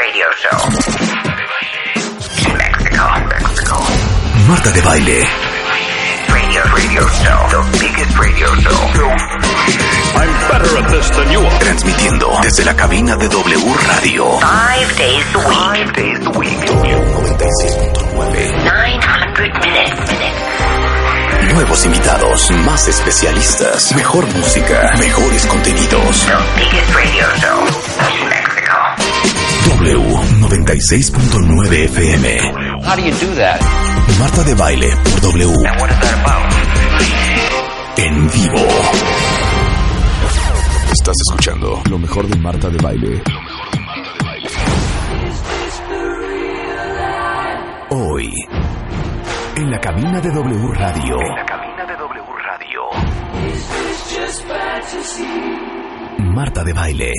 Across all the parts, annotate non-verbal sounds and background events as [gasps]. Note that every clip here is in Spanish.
radio show. Mexico, Mexico. Marta de Baile. Radio, radio show. The biggest radio show. I'm better at this than you are. Transmitiendo desde la cabina de W Radio. Five days a week. Five days a week. W96.9. 900 minutes. minutes. Nuevos invitados, más especialistas, mejor música, mejores contenidos. The biggest radio show. Mexico. W96.9 FM. How do you do that? Marta de Baile por W. And what is that about? En vivo. Estás escuchando lo mejor de Marta de Baile. Hoy, en la cabina de W Radio. En la cabina de W Radio. Marta de Baile.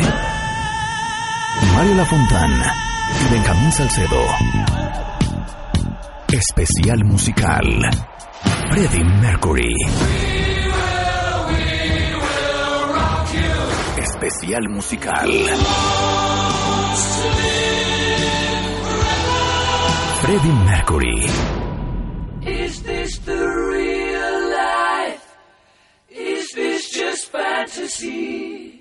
Mario Lafontán y Benjamín Salcedo. Especial musical. Freddie Mercury. Especial musical. Freddie Mercury. Is this the real life? Is this just fantasy?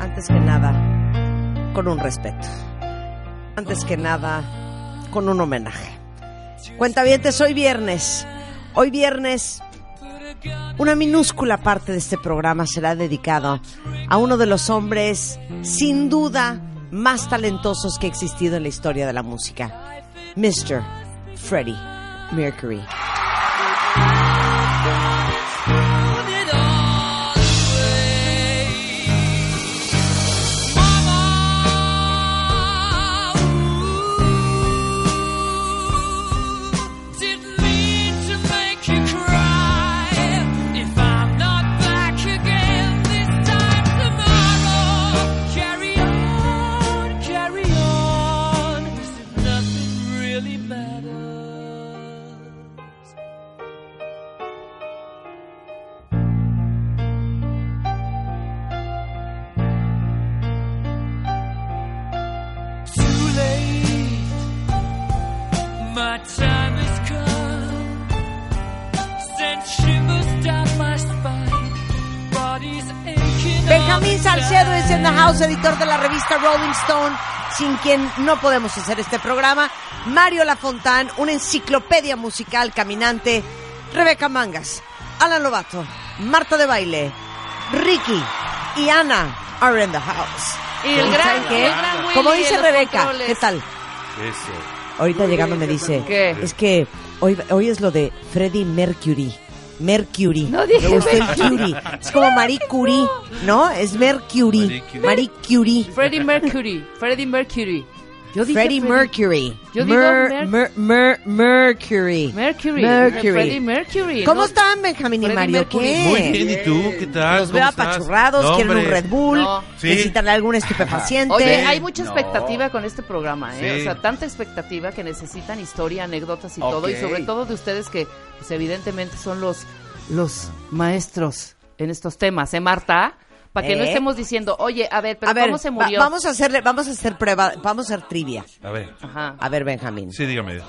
Antes que nada, con un respeto. Antes que nada, con un homenaje. Cuentavientes, hoy viernes. Hoy viernes, una minúscula parte de este programa será dedicado a uno de los hombres, sin duda, más talentosos que ha existido en la historia de la música. Mr. Freddie Mercury. Benjamín Salcedo es en the house, editor de la revista Rolling Stone, sin quien no podemos hacer este programa. Mario Lafontán, una enciclopedia musical caminante. Rebeca Mangas, Alan Lobato, Marta de Baile, Ricky y Ana are in the house. Y el gran- ¿Saben qué? el gran Willy Como dice Rebeca, controles. ¿qué tal? Ahorita llegando me dice, ¿Qué? es que hoy, hoy es lo de Freddie Mercury. Mercury. No dije Me gustó el Mercury. Curie. Es como Marie Curie, ¿no? Es Mercury. Marie Curie. Freddie Mercury. Freddie Mercury. Yo dije Freddie Mercury. Yo digo Mer- Mer- Mer- Mer- Mercury. Mercury. Mercury. Freddie Mercury. ¿Cómo ¿no? están, Benjamín y Mario? Mercury. ¿Qué? Muy bien, ¿y tú? ¿Qué tal? Los ¿Cómo veo apachurrados, No, quieren un. Red Bull, No. Sí. necesitan algún estupefaciente. Oye, hay mucha expectativa con este programa, ¿eh? Sí. O sea, tanta expectativa que necesitan historia, anécdotas y todo. Y sobre todo de ustedes que, pues, evidentemente son los, los maestros en estos temas, ¿eh, Marta? Para que no ¿Eh? estemos diciendo, oye, a ver, pero a ver, ¿cómo se va- murió? vamos a hacerle, vamos a hacer prueba, vamos a hacer trivia. A ver, Ajá. A ver, Benjamín. sí, dígame.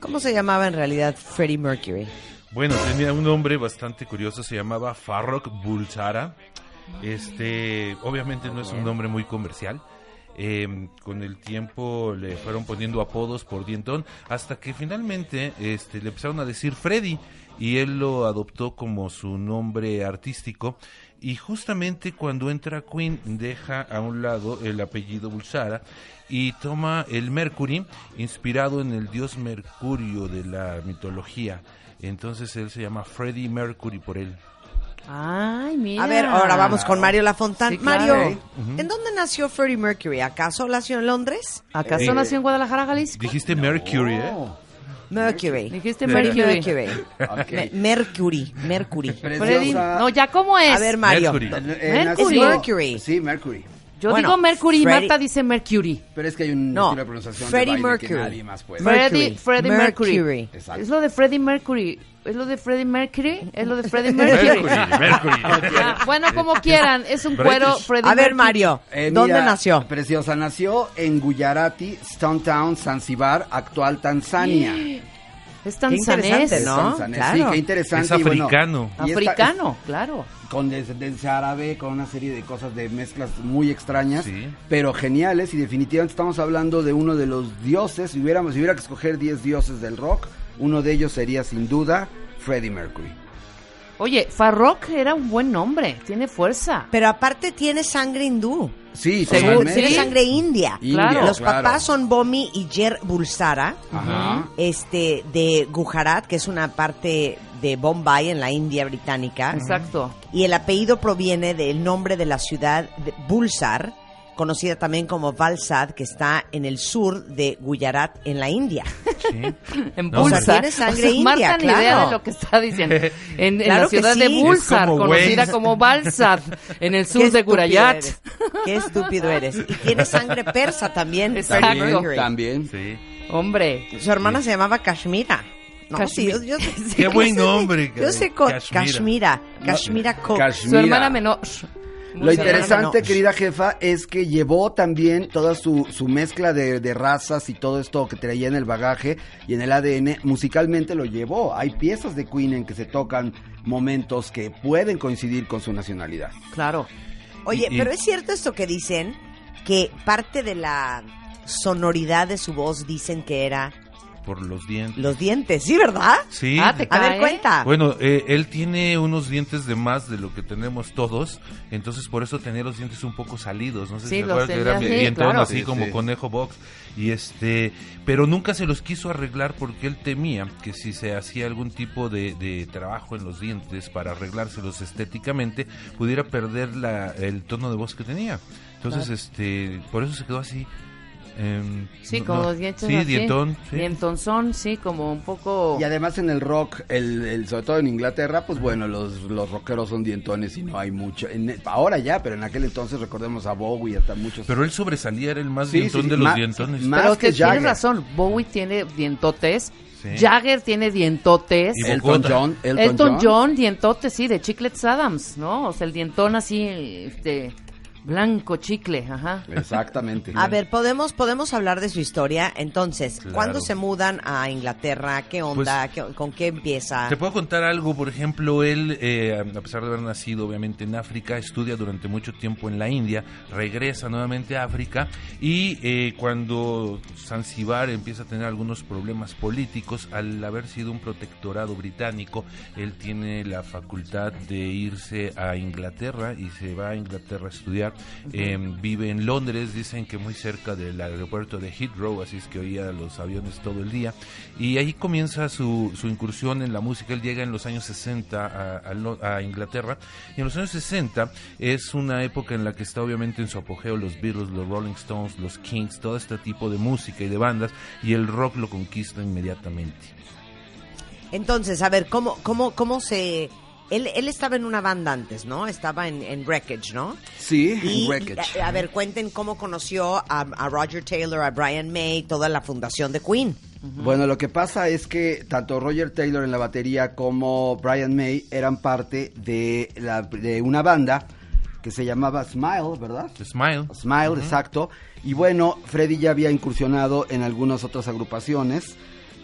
¿Cómo se llamaba en realidad Freddie Mercury? Bueno, tenía un nombre bastante curioso, se llamaba Farrokh Bulsara. Este, obviamente no es un nombre muy comercial. eh, con el tiempo le fueron poniendo apodos por dientón, hasta que finalmente este, le empezaron a decir Freddy y él lo adoptó como su nombre artístico. Y justamente cuando entra Queen deja a un lado el apellido Bulsara y toma el Mercury, inspirado en el dios Mercurio de la mitología. Entonces él se llama Freddie Mercury por él. Ay, mira. A ver, ahora vamos con Mario Lafontán. Sí, claro. Mario, ¿en dónde nació Freddie Mercury? ¿Acaso nació en Londres? ¿Acaso Eh, nació en Guadalajara, Jalisco? Dijiste Mercury, ¿eh? Mercury. Dijiste Mercury. Ok. Me- Mercury, Mercury. Freddy, no, ya cómo es. A ver, Mario. Mercury. Eh, Mercury. nació- Mercury. Sí, Mercury. Yo Bueno, digo Mercury y Marta dice Mercury. Pero es que hay un No, estilo de pronunciación Freddie de baile que Mercury. nadie más puede. Mercury. Freddie Mercury. Mercury. Exacto. Es lo de Freddie Mercury. Es lo de Freddie Mercury. Es lo de Freddie [laughs] Mercury. Mercury, Mercury. Ah, bueno, como quieran. Es un cuero. Freddie A ver, Mercury. Mario, Eh, ¿dónde mira, nació? Preciosa, nació en Gujarati, Stone Town, Zanzibar, actual Tanzania. [gasps] Es tanzanés. ¿no? Tanzania, Claro. Sí, qué interesante. Es y bueno, africano. esta- Africano, claro. con descendencia árabe, con una serie de cosas de mezclas muy extrañas, Sí. pero geniales y definitivamente estamos hablando de uno de los dioses, si hubiéramos si hubiera que escoger 10 dioses del rock, uno de ellos sería sin duda Freddie Mercury. Oye, Farrokh era un buen nombre. Tiene fuerza. Pero aparte tiene sangre hindú. Sí, Seguro. Tiene Sí. sangre india. India, Claro. Los claro. papás son Bomi y Jer Bulsara, Ajá. este, de Gujarat, que es una parte de Bombay en la India británica. Exacto. Y el apellido proviene del nombre de la ciudad de Bulsar, conocida también como Valsad, que está en el sur de Gujarat, en la India. Sí. [laughs] En No, Bulsar. o sea, tiene sangre O sea, india, ni idea claro. de lo que está diciendo. [laughs] En, en Claro la que ciudad de sí. Bulsar, Es como conocida como Balsad, en el sur de eres. Qué estúpido eres. Y tiene sangre persa también. [laughs] Exacto. También. Sí. Hombre, Su hermana se llamaba Kashmira. No, Kashmir. sí, yo, yo- Qué yo buen sé- nombre, Yo sé Kashmira. Kashmira. Kashmira su hermana menor. Lo interesante, no. querida jefa, es que llevó también toda su, su mezcla de, de razas y todo esto que traía en el bagaje y en el ADN, musicalmente lo llevó. Hay piezas de Queen en que se tocan momentos que pueden coincidir con su nacionalidad. Claro. Oye, Y- y- pero es cierto esto que dicen, que parte de la sonoridad de su voz dicen que era Por los dientes. los dientes, ¿sí, verdad? Sí. Ah, te A ver, cuenta. Bueno, eh, él tiene unos dientes de más de lo que tenemos todos, entonces por eso tenía los dientes un poco salidos, no sé Sí, si los que era así, dientón claro. así Sí, como sí. conejo box y este, pero nunca se los quiso arreglar porque él temía que si se hacía algún tipo de, de trabajo en los dientes para arreglárselos estéticamente pudiera perder la, el tono de voz que tenía. Entonces, este, por eso se quedó así. Em, Sí, no- como dientes Sí, así. dientón. Sí. Dientonzón, sí, como un poco... Y además en el rock, el, el- sobre todo en Inglaterra, pues bueno, los, los rockeros son dientones y no hay mucho. En- ahora ya, pero en aquel entonces recordemos a Bowie y hasta muchos. Pero él sobresalía, era el más Sí, dientón sí, de los dientones. Pero más que que tienes Jagger. razón, Bowie tiene dientotes, Sí. Jagger tiene dientotes, Y Elton. John, Elton, Elton, John. John, dientotes, sí, de Chiclets Adams, ¿no? O sea, el dientón así, este, blanco, chicle, ajá. Exactamente. A ver, podemos podemos hablar de su historia. Entonces, Claro. ¿cuándo se mudan a Inglaterra? ¿Qué onda? ¿Qué- ¿Con qué empieza? Te puedo contar algo, por ejemplo, él, eh, a pesar de haber nacido obviamente en África, estudia durante mucho tiempo en la India, regresa nuevamente a África y eh, cuando Zanzibar empieza a tener algunos problemas políticos, al haber sido un protectorado británico, él tiene la facultad de irse a Inglaterra y se va a Inglaterra a estudiar. Eh, vive en Londres, dicen que muy cerca del aeropuerto de Heathrow, así es que oía los aviones todo el día. Y ahí comienza su, su incursión en la música. Él llega en los años 60 a, a Inglaterra. Y en los años 60 es una época en la que está obviamente en su apogeo los Beatles, los Rolling Stones, los Kings, todo este tipo de música y de bandas. Y el rock lo conquista inmediatamente. Entonces, a ver, ¿cómo, cómo, cómo se...? Él, él estaba en una banda antes, ¿no? Estaba en, en Wreckage, ¿no? Sí, Y, en Wreckage. a, a ver, cuenten cómo conoció a, a Roger Taylor, a Brian May, toda la fundación de Queen. Bueno, lo que pasa es que tanto Roger Taylor en la batería como Brian May eran parte de, la, de una banda que se llamaba Smile, ¿verdad? Smile. Smile, exacto. Y bueno, Freddy ya había incursionado en algunas otras agrupaciones,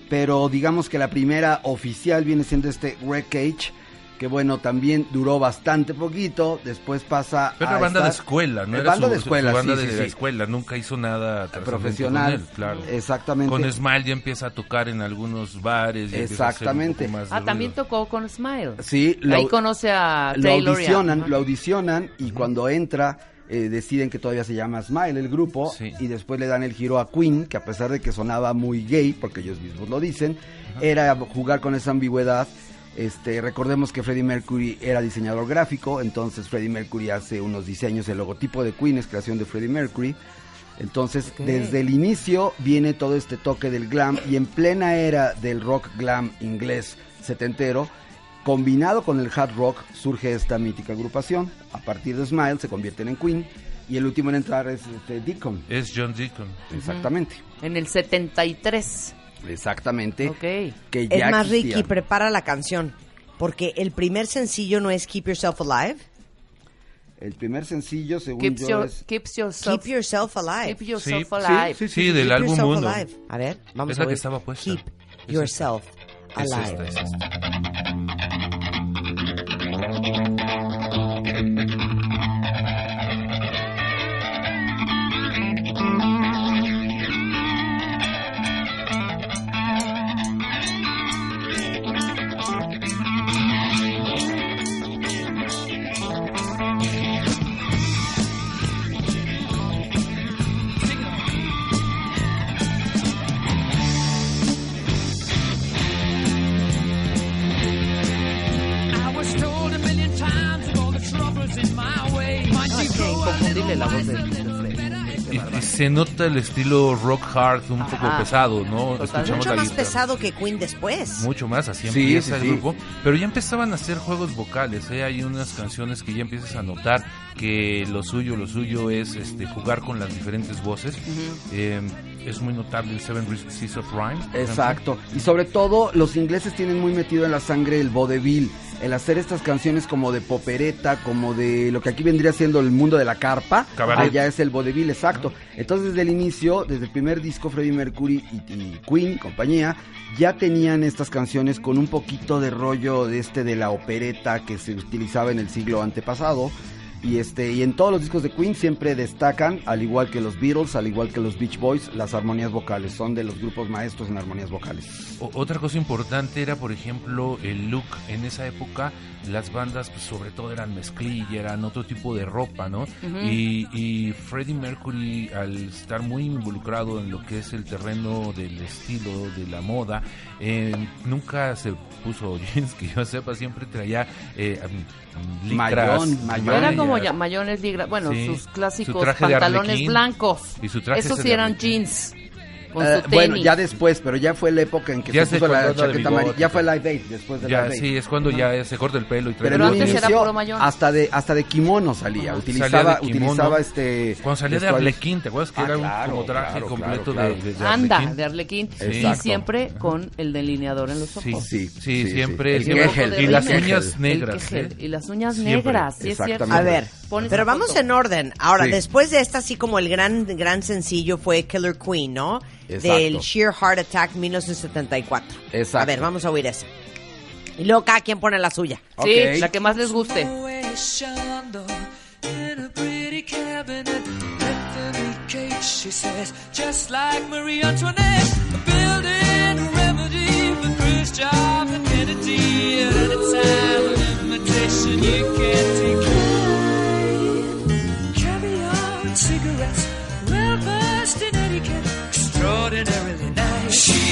pero digamos que la primera oficial viene siendo este Wreckage, que bueno, también duró bastante poquito, después pasa Pero a era banda de escuela, ¿no? Eh, Era banda su- de su escuela, banda sí, de sí, la sí. escuela, nunca hizo nada Profesional, con él, claro. exactamente. Con Smile ya empieza a tocar en algunos bares. y empieza a hacer un Exactamente. más de Ah, también ruido. tocó con Smile. Sí, lo- Ahí conoce a lo Taylor audicionan, Ajá. lo audicionan y cuando entra eh, deciden que todavía se llama Smile el grupo Sí. y después le dan el giro a Queen, que a pesar de que sonaba muy gay, porque ellos mismos lo dicen, era jugar con esa ambigüedad. Este, recordemos que Freddie Mercury era diseñador gráfico, entonces Freddie Mercury hace unos diseños, el logotipo de Queen es creación de Freddie Mercury. Entonces, desde el inicio viene todo este toque del glam y en plena era del rock glam inglés setentero, combinado con el hard rock, surge esta mítica agrupación. A partir de Smile se convierten en Queen y el último en entrar es este, Deacon. Es John Deacon. Exactamente. En el 73. Exactamente. Ok. Que Es ya más, existía. Ricky, prepara la canción. Porque el primer sencillo no es Keep Yourself Alive. El primer sencillo, según Keeps, yo, your- es... keeps yourself, Keep Yourself Alive. keep yourself Sí, alive. sí, sí, del Keep álbum Yourself 1. Alive. A ver, vamos Es a la que ver. estaba puesta. Keep Es Yourself Es Alive. esta, es esta. I la voz de. Y, y se nota el estilo rock hard un poco Ajá. pesado, ¿no? Escuchamos Mucho la más guitarra. pesado que Queen después. Mucho más, así Sí, empieza sí, el sí. grupo. Pero ya empezaban a hacer juegos vocales, ¿eh? Hay unas canciones que ya empiezas a notar que lo suyo, lo suyo es este jugar con las diferentes voces. Eh, es muy notable el Seven Seas of Rhyme. por ejemplo. Exacto. Y sobre todo, los ingleses tienen muy metido en la sangre el vodevil. El hacer estas canciones como de popereta, como de lo que aquí vendría siendo el mundo de la carpa. Cabaret. Allá es el vodevil, exacto. Entonces, desde el inicio, desde el primer disco, Freddie Mercury y, y Queen, compañía, ya tenían estas canciones con un poquito de rollo de este de la opereta que se utilizaba en el siglo antepasado. Y este y en todos los discos de Queen siempre destacan, al igual que los Beatles, al igual que los Beach Boys, las armonías vocales. Son de los grupos maestros en armonías vocales. O- otra cosa importante era, por ejemplo, el look. En esa época, las bandas, pues, sobre todo eran mezclilla, eran otro tipo de ropa, ¿no? y, y Freddie Mercury, al estar muy involucrado en lo que es el terreno del estilo, de la moda, eh, nunca se puso jeans, que yo sepa, siempre traía eh, um, licras, Mayón, mayón. Era mallas. como ya, mayones ligra, bueno, Sí. sus Su clásicos pantalones blancos. Y su traje Esos sí eran jeans. Con Eh, su tenis. bueno, ya después, pero ya fue la época en que Ya se puso la chaqueta amarilla. Ya fue Live Aid, después de Ya, Live Aid. sí, es cuando ya se corta el pelo y trae Pero, antes era inicio, puro mayón. hasta de hasta de kimono salía. Utilizaba, de kimono. utilizaba este. Cuando salía de. Arlequín, ¿te acuerdas que Ah, era un claro, como traje claro, completo claro, claro. de, de, de Anda, Arlequín? de Arlequín. Y Exacto. siempre con el delineador en los ojos. Sí, Sí, sí, sí, siempre. sí. El siempre. Kegel. Y las uñas negras. ¿eh? Y las uñas negras, sí es cierto. A ver, pero vamos en orden. Ahora, Sí. después de esta, así como el gran, gran sencillo fue Killer Queen, ¿no? Exacto. Del Sheer Heart Attack 1974. Exacto. A ver, vamos a oír ese. Y luego cada quien pone la suya. Sí, Ok. la que más les guste. Shondo in a pretty cabinet. Let them eat cake, she says, just like Marie Antoinette. Building a remedy for Khrushchev and Kennedy. At any time, an invitation you can't decline.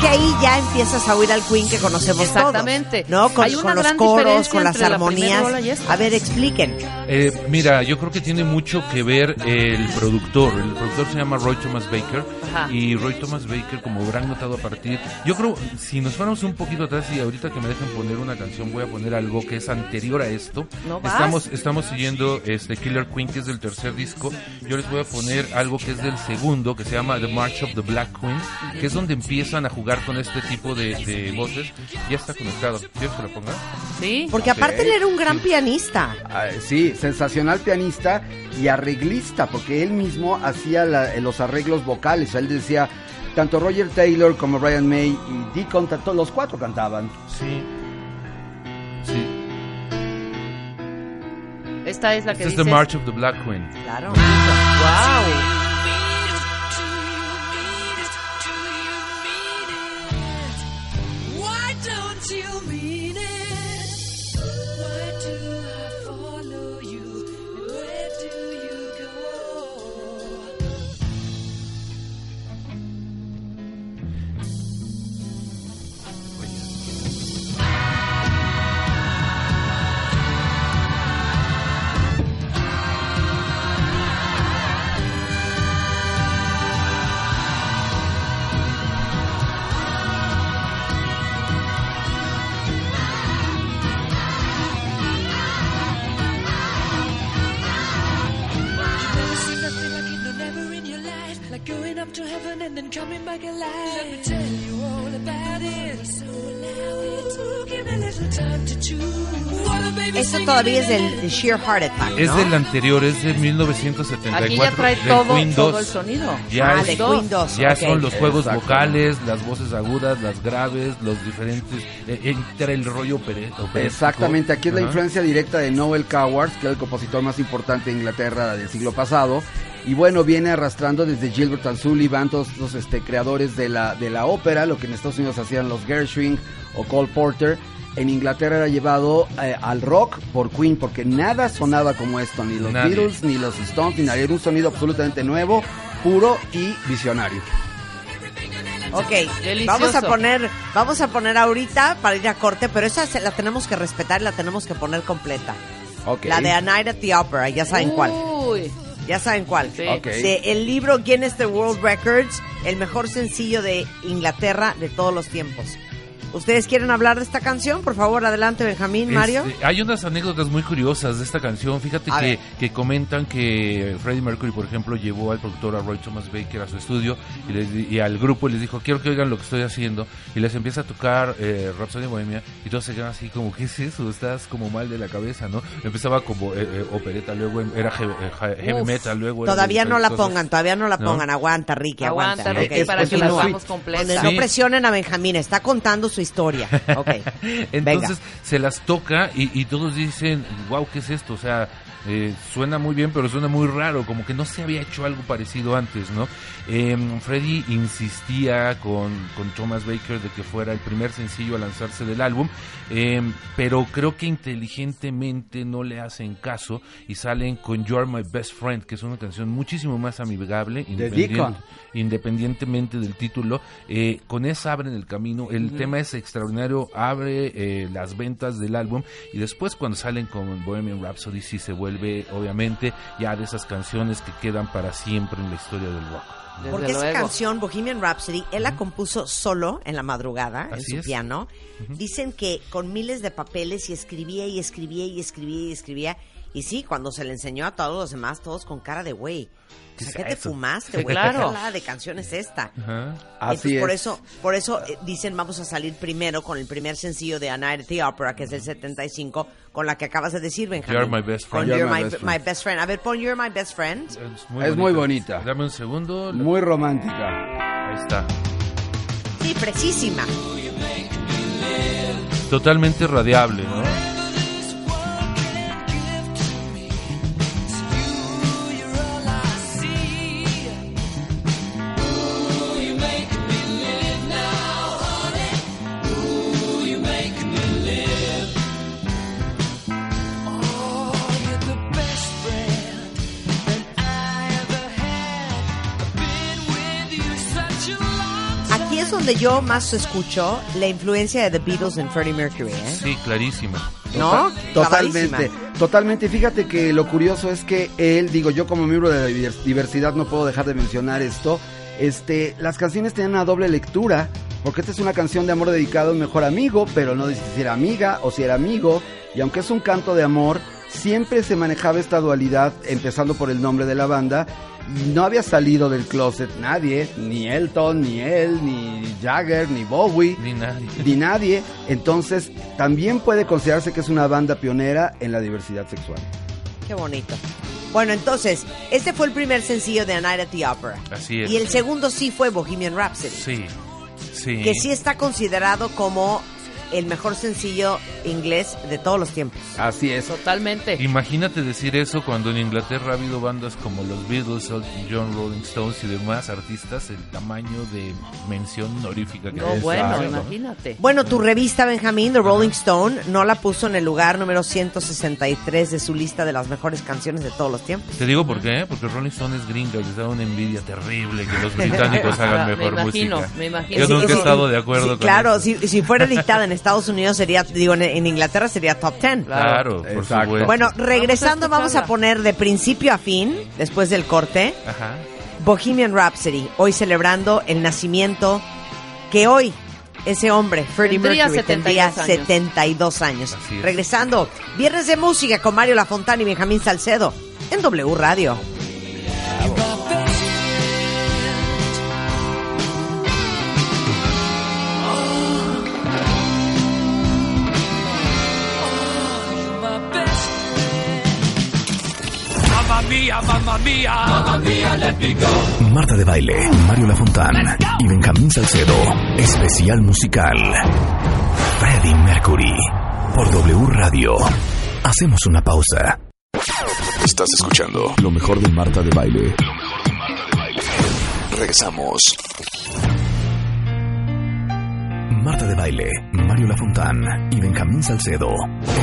Que ahí ya empiezas a oír al Queen que conocemos Exactamente. todos, ¿no? Con, Hay una con los coros, con las la armonías. esta. A ver, expliquen. Eh, mira, yo creo que tiene mucho que ver el productor. El productor se llama Roy Thomas Baker. Ajá. Y Roy Thomas Baker, como habrán notado a partir. Yo creo, si nos fuéramos un poquito atrás y ahorita que me dejen poner una canción, voy a poner algo que es anterior a esto. No vas. estamos, estamos siguiendo este Killer Queen, que es del tercer disco. Yo les voy a poner algo que es del segundo, que se llama The March of the Black Queen, que es donde empiezan a jugar con este tipo de, de voces. Ya está conectado. ¿Quieres que lo ponga? Sí. Porque aparte él era un gran pianista. Ah, sí, sensacional pianista y arreglista, porque él mismo hacía la- los arreglos vocales. Él decía, tanto Roger Taylor como Brian May y Deacon, tanto- los cuatro cantaban. Sí. Sí. Esta es la que Esta es dices. The March of the Black Queen. Claro. Wow. Todavía es del, Sheer Heart Attack, Es ¿no? del anterior, es de 1974. Aquí ya trae todo, Queen todo 2. el sonido. Ya, Ah, es- de Queen 2, ya ok. son los juegos Exacto. vocales, las voces agudas, las graves, los diferentes. Eh, entra el rollo opere- operístico. Exactamente, aquí es la Ajá. influencia directa de Noel Coward, que es el compositor más importante de Inglaterra del siglo pasado. Y bueno, viene arrastrando desde Gilbert and Sullivan, todos los este, creadores de la, de la ópera, lo que en Estados Unidos hacían los Gershwin o Cole Porter. En Inglaterra era llevado eh, al rock por Queen, porque nada sonaba como esto, ni los Nadie. Beatles, ni los Stones, ni nadie. Era un sonido absolutamente nuevo, puro y visionario. Ok, Delicioso. vamos a poner, vamos a poner ahorita para ir a corte, pero esa se- la tenemos que respetar y la tenemos que poner completa. Ok. La de A Night at the Opera, ya saben cuál. Uy. Ya saben cuál. Sí. Ok. De el libro Guinness the World Records, el mejor sencillo de Inglaterra de todos los tiempos. ¿Ustedes quieren hablar de esta canción? Por favor, adelante, Benjamín, Mario. Este, hay unas anécdotas muy curiosas de esta canción. Fíjate que, comentan que Freddie Mercury, por ejemplo, llevó al productor a Roy Thomas Baker a su estudio y, les di- y al grupo y les dijo, quiero que oigan lo que estoy haciendo. Y les empieza a tocar eh, Rhapsody Bohemia y todos se quedan así como, ¿qué es eso? Estás como mal de la cabeza, ¿no? Empezaba como eh, eh, opereta, luego era heavy, eh, heavy Uf, metal, luego... era Todavía no la cosas. pongan, todavía no la ¿No? pongan. Aguanta, Ricky, aguanta. Aguanta, Ricky, para que la hagamos completa. No Sí. presionen a Benjamín, está contando su historia. [laughs] Ok, Entonces venga. se las toca y, y todos dicen, wow, ¿qué es esto? O sea, eh, suena muy bien, pero suena muy raro, como que no se había hecho algo parecido antes, ¿no? Eh, Freddy insistía con, con Thomas Baker de que fuera el primer sencillo a lanzarse del álbum, eh, pero creo que inteligentemente no le hacen caso y salen con You're My Best Friend, que es una canción muchísimo más amigable, independien- Deacon. independientemente del título. Eh, con esa abren el camino, el tema es extraordinario, abre eh, las ventas del álbum y después cuando salen con Bohemian Rhapsody sí se vuelve obviamente ya de esas canciones que quedan para siempre en la historia del rock. Desde Porque esa canción, Bohemian Rhapsody, él la compuso solo en la madrugada, en su es. piano. Dicen que con miles de papeles y escribía y escribía y escribía y escribía. Y sí, cuando se le enseñó a todos los demás, todos con cara de güey. O sea, ¿Qué ¿qué te eso? fumaste, Sí, güey? claro. ¿Qué de canción es esta? Ajá. Así Entonces, por es. eso, por eso eh, dicen vamos a salir primero con el primer sencillo de A Night at the Opera, que es del 75, con la que acabas de decir, Benjamín. You're my best Con friend. You're, You're my, my best my friend. best friend. A ver, pon You're my best friend. Es muy Es muy bonita. Dame un segundo. Muy romántica. Ahí está. Sí, precisísima. Totalmente radiable, ¿no? Donde yo más escucho la influencia de The Beatles en Freddie Mercury, ¿eh? Sí, clarísima. ¿No? Totalmente, Clavadísima. totalmente. Fíjate que lo curioso es que él, digo, yo como miembro de la divers- diversidad no puedo dejar de mencionar esto. Este, las canciones tienen una doble lectura, porque esta es una canción de amor dedicada a un mejor amigo, pero no dice si era amiga o si era amigo. Y aunque es un canto de amor, siempre se manejaba esta dualidad, empezando por el nombre de la banda. No había salido del closet nadie, ni Elton, ni él, ni Jagger, ni Bowie Ni nadie. ni nadie. Entonces, también puede considerarse que es una banda pionera en la diversidad sexual. Qué bonito. Bueno, entonces, este fue el primer sencillo de A Night at the Opera. Así es. Y el segundo sí fue Bohemian Rhapsody. Sí, sí. Que sí está considerado como el mejor sencillo inglés de todos los tiempos. Así es. Totalmente. Imagínate decir eso cuando en Inglaterra ha habido bandas como los Beatles, John, Rolling Stones y demás artistas, el tamaño de mención honorífica que No, hay. bueno, Exacto. imagínate. Bueno, tu revista, Benjamín, The Rolling Stone, no la puso en el lugar número 163 de su lista de las mejores canciones de todos los tiempos. Te digo por qué, porque Rolling Stone es gringa y les da una envidia terrible que los británicos [laughs] hagan Me mejor imagino, música. me imagino. Yo Sí, nunca he sí, estado de acuerdo Sí, con Claro, eso. si, si fuera editada en Estados Unidos sería, digo, en, en Inglaterra sería top 10. Claro, por Exacto. supuesto. Bueno, regresando Vamos a vamos a escucharla. poner de principio a fin, después del corte, Ajá. Bohemian Rhapsody, hoy celebrando el nacimiento que hoy ese hombre, Freddie Tendría Mercury, 72 tendría años. 72 años. Es. Regresando, Viernes de Música con Mario Lafontana y Benjamín Salcedo en W Radio. Mia, mamma mia. Mamma mia, let me go. Marta de Baile, Mario Lafontán y Benjamín Salcedo. Especial musical. Freddie Mercury. Por W Radio. Hacemos una pausa. Estás escuchando lo mejor de Marta de Baile. Lo mejor de Marta de Baile. Regresamos. Marta de Baile, Mario Lafontán y Benjamín Salcedo.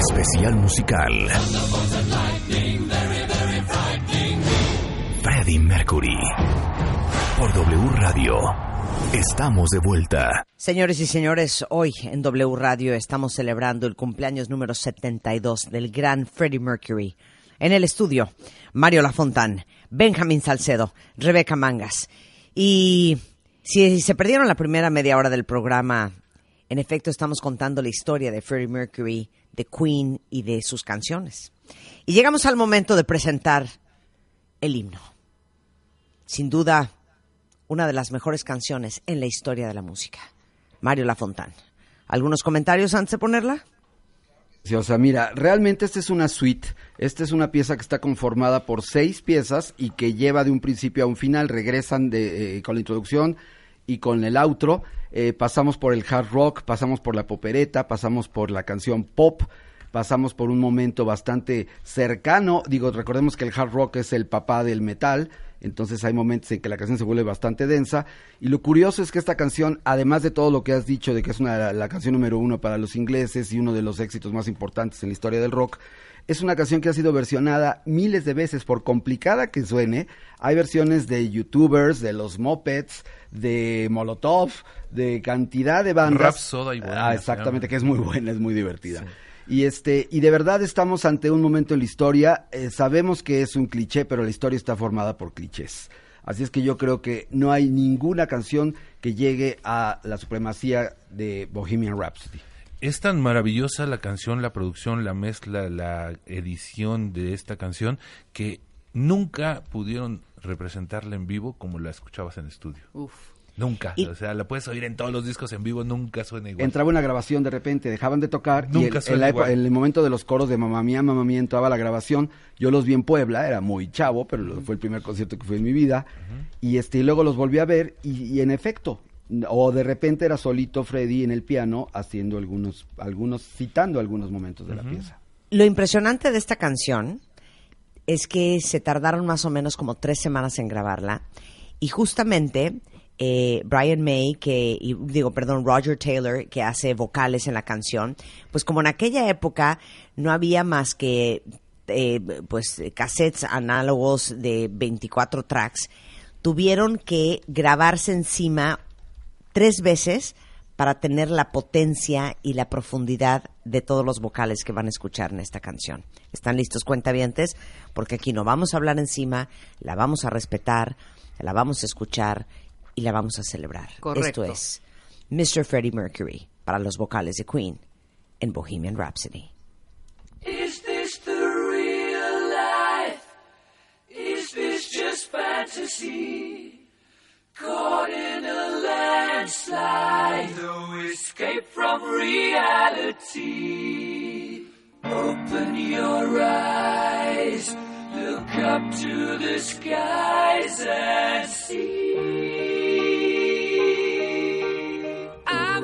Especial musical. Freddie Mercury. Por W Radio. Estamos de vuelta. Señores y señores, hoy en W Radio estamos celebrando el cumpleaños número 72 del gran Freddie Mercury. En el estudio, Mario Lafontán, Benjamín Salcedo, Rebeca Mangas. Y si se perdieron la primera media hora del programa, en efecto estamos contando la historia de Freddie Mercury, de Queen y de sus canciones. Y llegamos al momento de presentar el himno. Sin duda, una de las mejores canciones en la historia de la música. Mario Lafontán. ¿Algunos comentarios antes de ponerla? O sea, mira, realmente esta es una suite. Esta es una pieza que está conformada por seis piezas y que lleva de un principio a un final. Regresan eh, con la introducción y con el outro. Eh, pasamos por el hard rock, pasamos por la popereta, pasamos por la canción pop, pasamos por un momento bastante cercano. Digo, recordemos que el hard rock es el papá del metal. Entonces hay momentos en que la canción se vuelve bastante densa. Y lo curioso es que esta canción, además de todo lo que has dicho de que es una, la canción número uno para los ingleses y uno de los éxitos más importantes en la historia del rock, es una canción que ha sido versionada miles de veces, por complicada que suene. Hay versiones de youtubers, de los Mopeds, de Molotov, de cantidad de bandas. Rhapsody y Bohemia Ah, exactamente, que es muy buena, es muy divertida. Y este, y de verdad estamos ante un momento en la historia. eh, sabemos que es un cliché, pero la historia está formada por clichés. Así es que yo creo que no hay ninguna canción que llegue a la supremacía de Bohemian Rhapsody. Es tan maravillosa la canción, la producción, la mezcla, la edición de esta canción que nunca pudieron representarla en vivo como la escuchabas en estudio. Uf. Nunca. Y- O sea, la puedes oír en todos los discos en vivo, nunca suena igual. Entraba una grabación de repente, dejaban de tocar y Nunca el- suena en, la igual. época- en el momento de los coros de Mamá Mía, Mamá Mía entraba la grabación. Yo los vi en Puebla, era muy chavo, pero fue el primer concierto que fui en mi vida. Y este y luego los volví a ver y, y en efecto, o de repente era solito Freddy en el piano haciendo algunos, algunos, citando algunos momentos de la pieza. Lo impresionante de esta canción es que se tardaron más o menos como tres semanas en grabarla y justamente eh, Brian May, que, y, digo, perdón, Roger Taylor, que hace vocales en la canción, pues como en aquella época no había más que, eh, pues, cassettes análogos de 24 tracks, tuvieron que grabarse encima tres veces para tener la potencia y la profundidad de todos los vocales que van a escuchar en esta canción. ¿Están listos cuentavientes? Porque aquí no vamos a hablar encima, la vamos a respetar, la vamos a escuchar y la vamos a celebrar. Esto es Mr. Freddie Mercury para los vocales de Queen en Bohemian Rhapsody. Is this the real life? Is this just fantasy? Caught in a landslide, no escape from reality. Open your eyes, look up to the skies and see.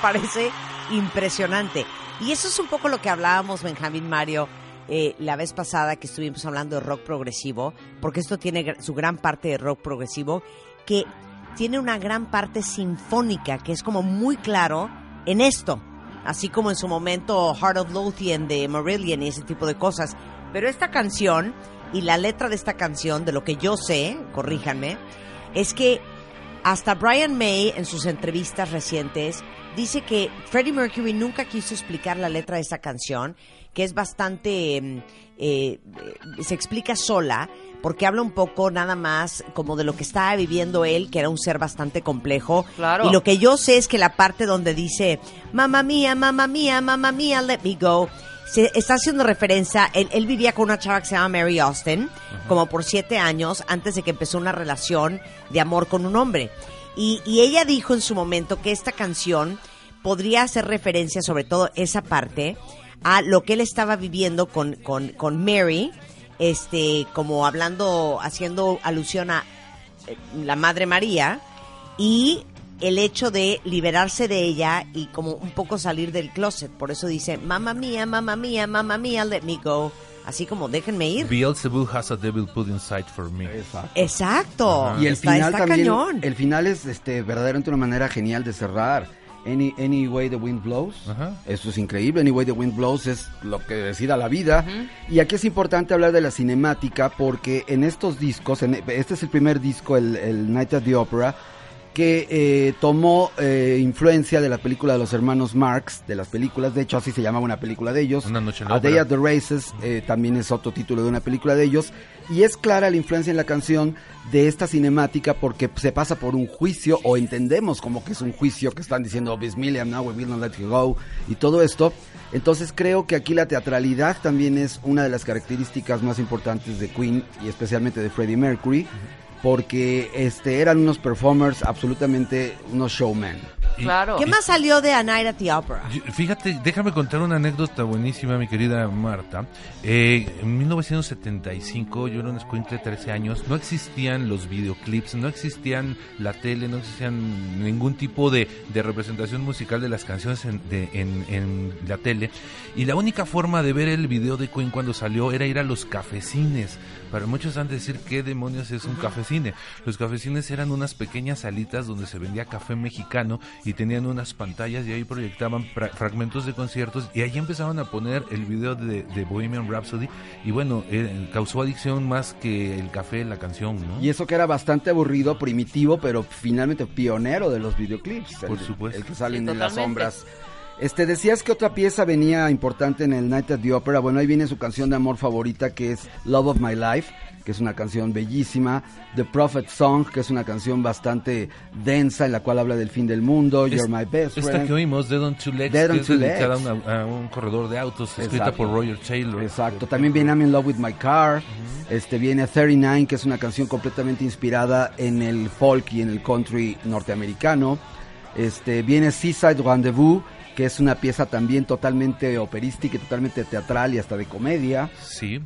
parece impresionante. Y eso es un poco lo que hablábamos, Benjamín Mario, eh, la vez pasada que estuvimos hablando de rock progresivo, porque esto tiene su gran parte de rock progresivo, que tiene una gran parte sinfónica, que es como muy claro en esto. Así como en su momento Heart of Lothian de Marillion y ese tipo de cosas. Pero esta canción y la letra de esta canción, de lo que yo sé, corríjanme, es que hasta Brian May en sus entrevistas recientes dice que Freddie Mercury nunca quiso explicar la letra de esta canción, que es bastante, eh, eh, se explica sola, porque habla un poco nada más como de lo que estaba viviendo él, que era un ser bastante complejo. Claro. Y lo que yo sé es que la parte donde dice, mamá mía, mamá mía, mamá mía, let me go, se está haciendo referencia, él, él vivía con una chava que se llama Mary Austin, como por siete años, antes de que empezó una relación de amor con un hombre. Y, y ella dijo en su momento que esta canción podría hacer referencia, sobre todo esa parte, a lo que él estaba viviendo con, con, con Mary, este, como hablando, haciendo alusión a eh, la Madre María, y el hecho de liberarse de ella y como un poco salir del closet. Por eso dice, mamá mía, mamá mía, mamá mía, let me go. Así como, déjenme ir. Beelzebub has a devil put inside for me. Exacto. Y el Está- final está también, cañón. el final es este verdaderamente una manera genial de cerrar. Any, any way the wind blows. Ajá. Eso es increíble. Any way the wind blows es lo que decida la vida. Y aquí es importante hablar de la cinemática porque en estos discos, en- este es el primer disco, el, el Night at the Opera, que eh, tomó eh, influencia de la película de los hermanos Marx, de las películas, de hecho así se llamaba una película de ellos. Una noche en la A Day at the Races eh, también es otro título de una película de ellos. Y es clara la influencia en la canción de esta cinemática porque se pasa por un juicio o entendemos como que es un juicio que están diciendo Miss Milliam, now we will not let you go y todo esto. Entonces creo que aquí la teatralidad también es una de las características más importantes de Queen y especialmente de Freddie Mercury porque este eran unos performers absolutamente unos showmen. Claro. ¿Qué más salió de A Night at the Opera? Fíjate, déjame contar una anécdota buenísima, mi querida Marta. Eh, en 1975, yo era un escuincle de 13 años, no existían los videoclips, no existían la tele, no existían ningún tipo de, de representación musical de las canciones en, de- en- en la tele. Y la única forma de ver el video de Queen cuando salió era ir a los cafecines. Para muchos han de decir qué demonios es un cafecine. Los cafecines eran unas pequeñas salitas donde se vendía café mexicano y tenían unas pantallas y ahí proyectaban fra- fragmentos de conciertos y ahí empezaban a poner el video de, de Bohemian Rhapsody y bueno, eh, causó adicción más que el café, la canción, ¿no? Y eso que era bastante aburrido, primitivo, pero finalmente pionero de los videoclips. Por el, supuesto. El que salen Sí, en las sombras. Este, decías que otra pieza venía importante en el Night at the Opera. Bueno, ahí viene su canción de amor favorita, que es Love of My Life, que es una canción bellísima. The Prophet Song, que es una canción bastante densa, en la cual habla del fin del mundo. Es- You're My Best Esta Friend. que oímos, Dead on Two Legs, Dead on que es Two dedicada a, una- a un corredor de autos, escrita Exacto. por Roger Taylor. Exacto, también viene I'm in Love with My Car, este viene 39, que es una canción completamente inspirada en el folk y en el country norteamericano. Este viene Seaside Rendezvous, que es una pieza también totalmente operística y totalmente teatral y hasta de comedia. Sí.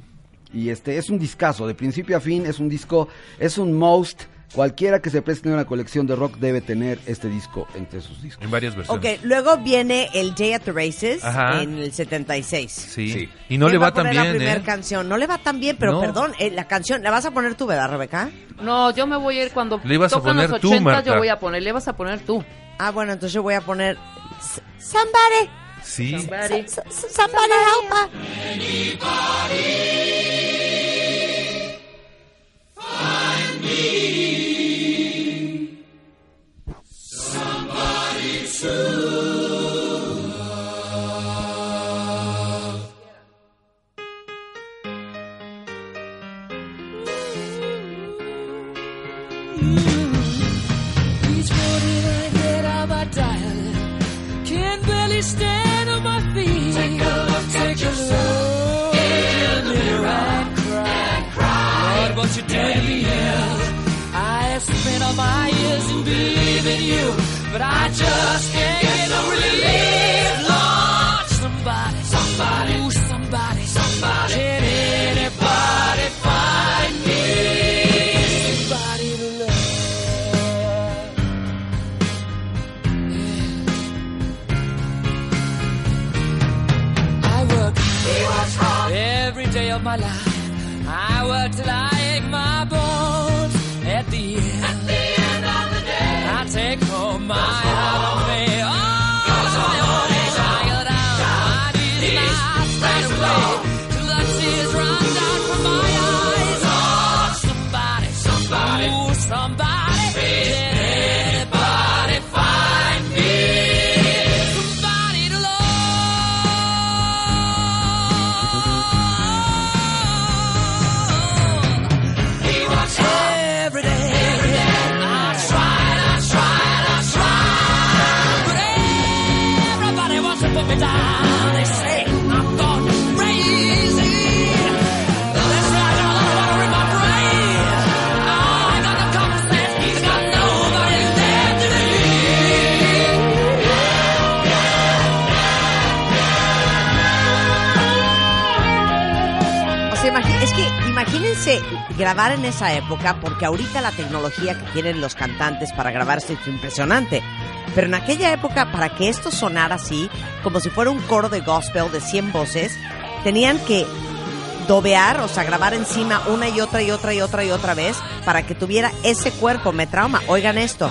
Y este es un discazo, de principio a fin es un disco, es un most. Cualquiera que se preste en una colección de rock debe tener este disco entre sus discos. En varias versiones. Ok, luego viene el Day at the Races Ajá. en el 76. Sí. Sí. Y no le va va a tan poner bien, la primera ¿eh? canción. No le va tan bien, pero No. perdón, eh, la canción, ¿la vas a poner tú, verdad, Rebeca? No, yo me voy a ir cuando Le ibas a poner los tú, 80, Marta. yo voy a poner, le vas a poner tú. Ah, bueno, entonces yo voy a poner Somebody, Sí. Somebody. s- s- somebody help her. Each stand on my feet. Take a look Take a look in the mirror and cry. Lord, what you did to me is I spent all my years in believing you, but I just can't grabar en esa época, porque ahorita la tecnología que tienen los cantantes para grabarse es impresionante. Pero en aquella época, para que esto sonara así, como si fuera un coro de gospel de 100 voces, tenían que dobear, o sea, grabar encima una y otra y otra y otra y otra vez para que tuviera ese cuerpo. Me trauma. Oigan esto.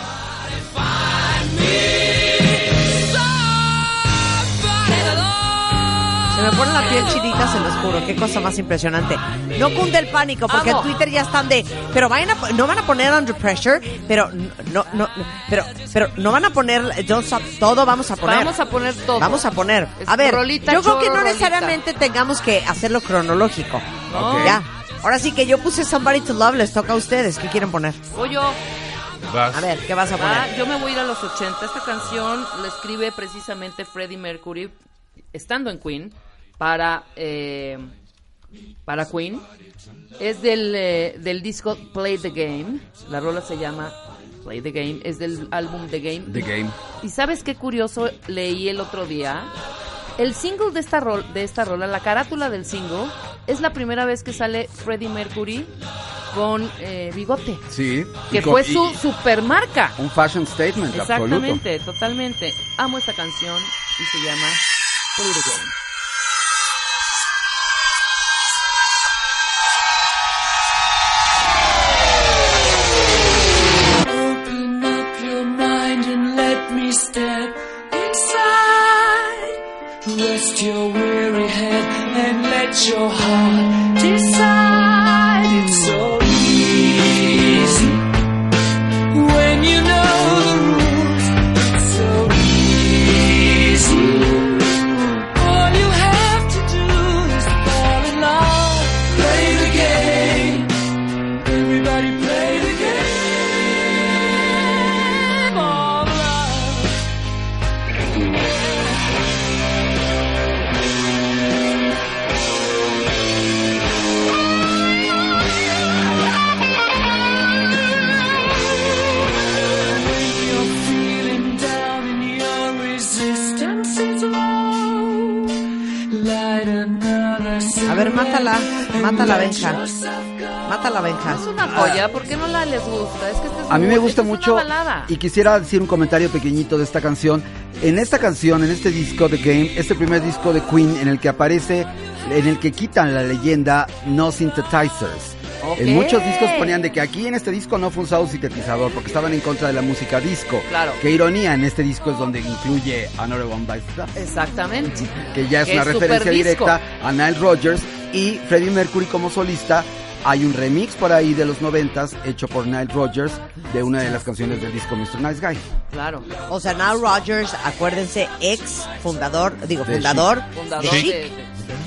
Se me pone la piel chinita, se los juro. Qué cosa más impresionante. No cunde el pánico, porque Amo. en Twitter ya están de. Pero vayan a, po- no van a poner Under Pressure, pero no, no, no, pero, pero no van a poner Don't Stop. Todo vamos a poner. Vamos a poner todo. Vamos a poner. A ver, rolita, yo creo que no rolita. necesariamente tengamos que hacerlo cronológico. No. Ya. Ahora sí que yo puse Somebody to Love, les toca a ustedes. ¿Qué quieren poner? Oye, Vas. A ver, ¿qué vas a Ah, poner? yo me voy a ir a los 80. Esta canción la escribe precisamente Freddie Mercury, estando en Queen, para, eh, para Queen. Es del, eh, del disco Play the Game. La rola se llama Play the Game. Es del álbum The Game. The Game. ¿Y sabes qué curioso leí el otro día? El single de esta, rol, de esta rola, la carátula del single, es la primera vez que sale Freddie Mercury con eh, bigote. Sí. Que con- fue y- su supermarca. Un fashion statement, absoluto. Exactamente, totalmente. Amo esta canción y se llama Play the Game. Benja. yourself go. Mátala, Benja. Es una joya, ¿por qué no la les gusta? Es que este es A mí muy- me gusta mucho y quisiera decir un comentario pequeñito de esta canción. En esta canción, en este disco The Game, este primer disco de Queen en el que aparece, en el que quitan la leyenda No Synthesizers. Ok. En muchos discos ponían de que aquí en este disco no fue usado sintetizador porque estaban en contra de la música disco. Claro. Qué ironía, en este disco es donde incluye Another One Bites Exactamente. que ya es Que una es referencia directa a Nile Rodgers y Freddie Mercury como solista. Hay un remix por ahí de los noventas hecho por Nile Rodgers de una de las canciones del disco Mr. Nice Guy. Claro. O sea, Nile Rodgers, acuérdense, ex fundador, digo, De fundador, Fundador de Chic. de-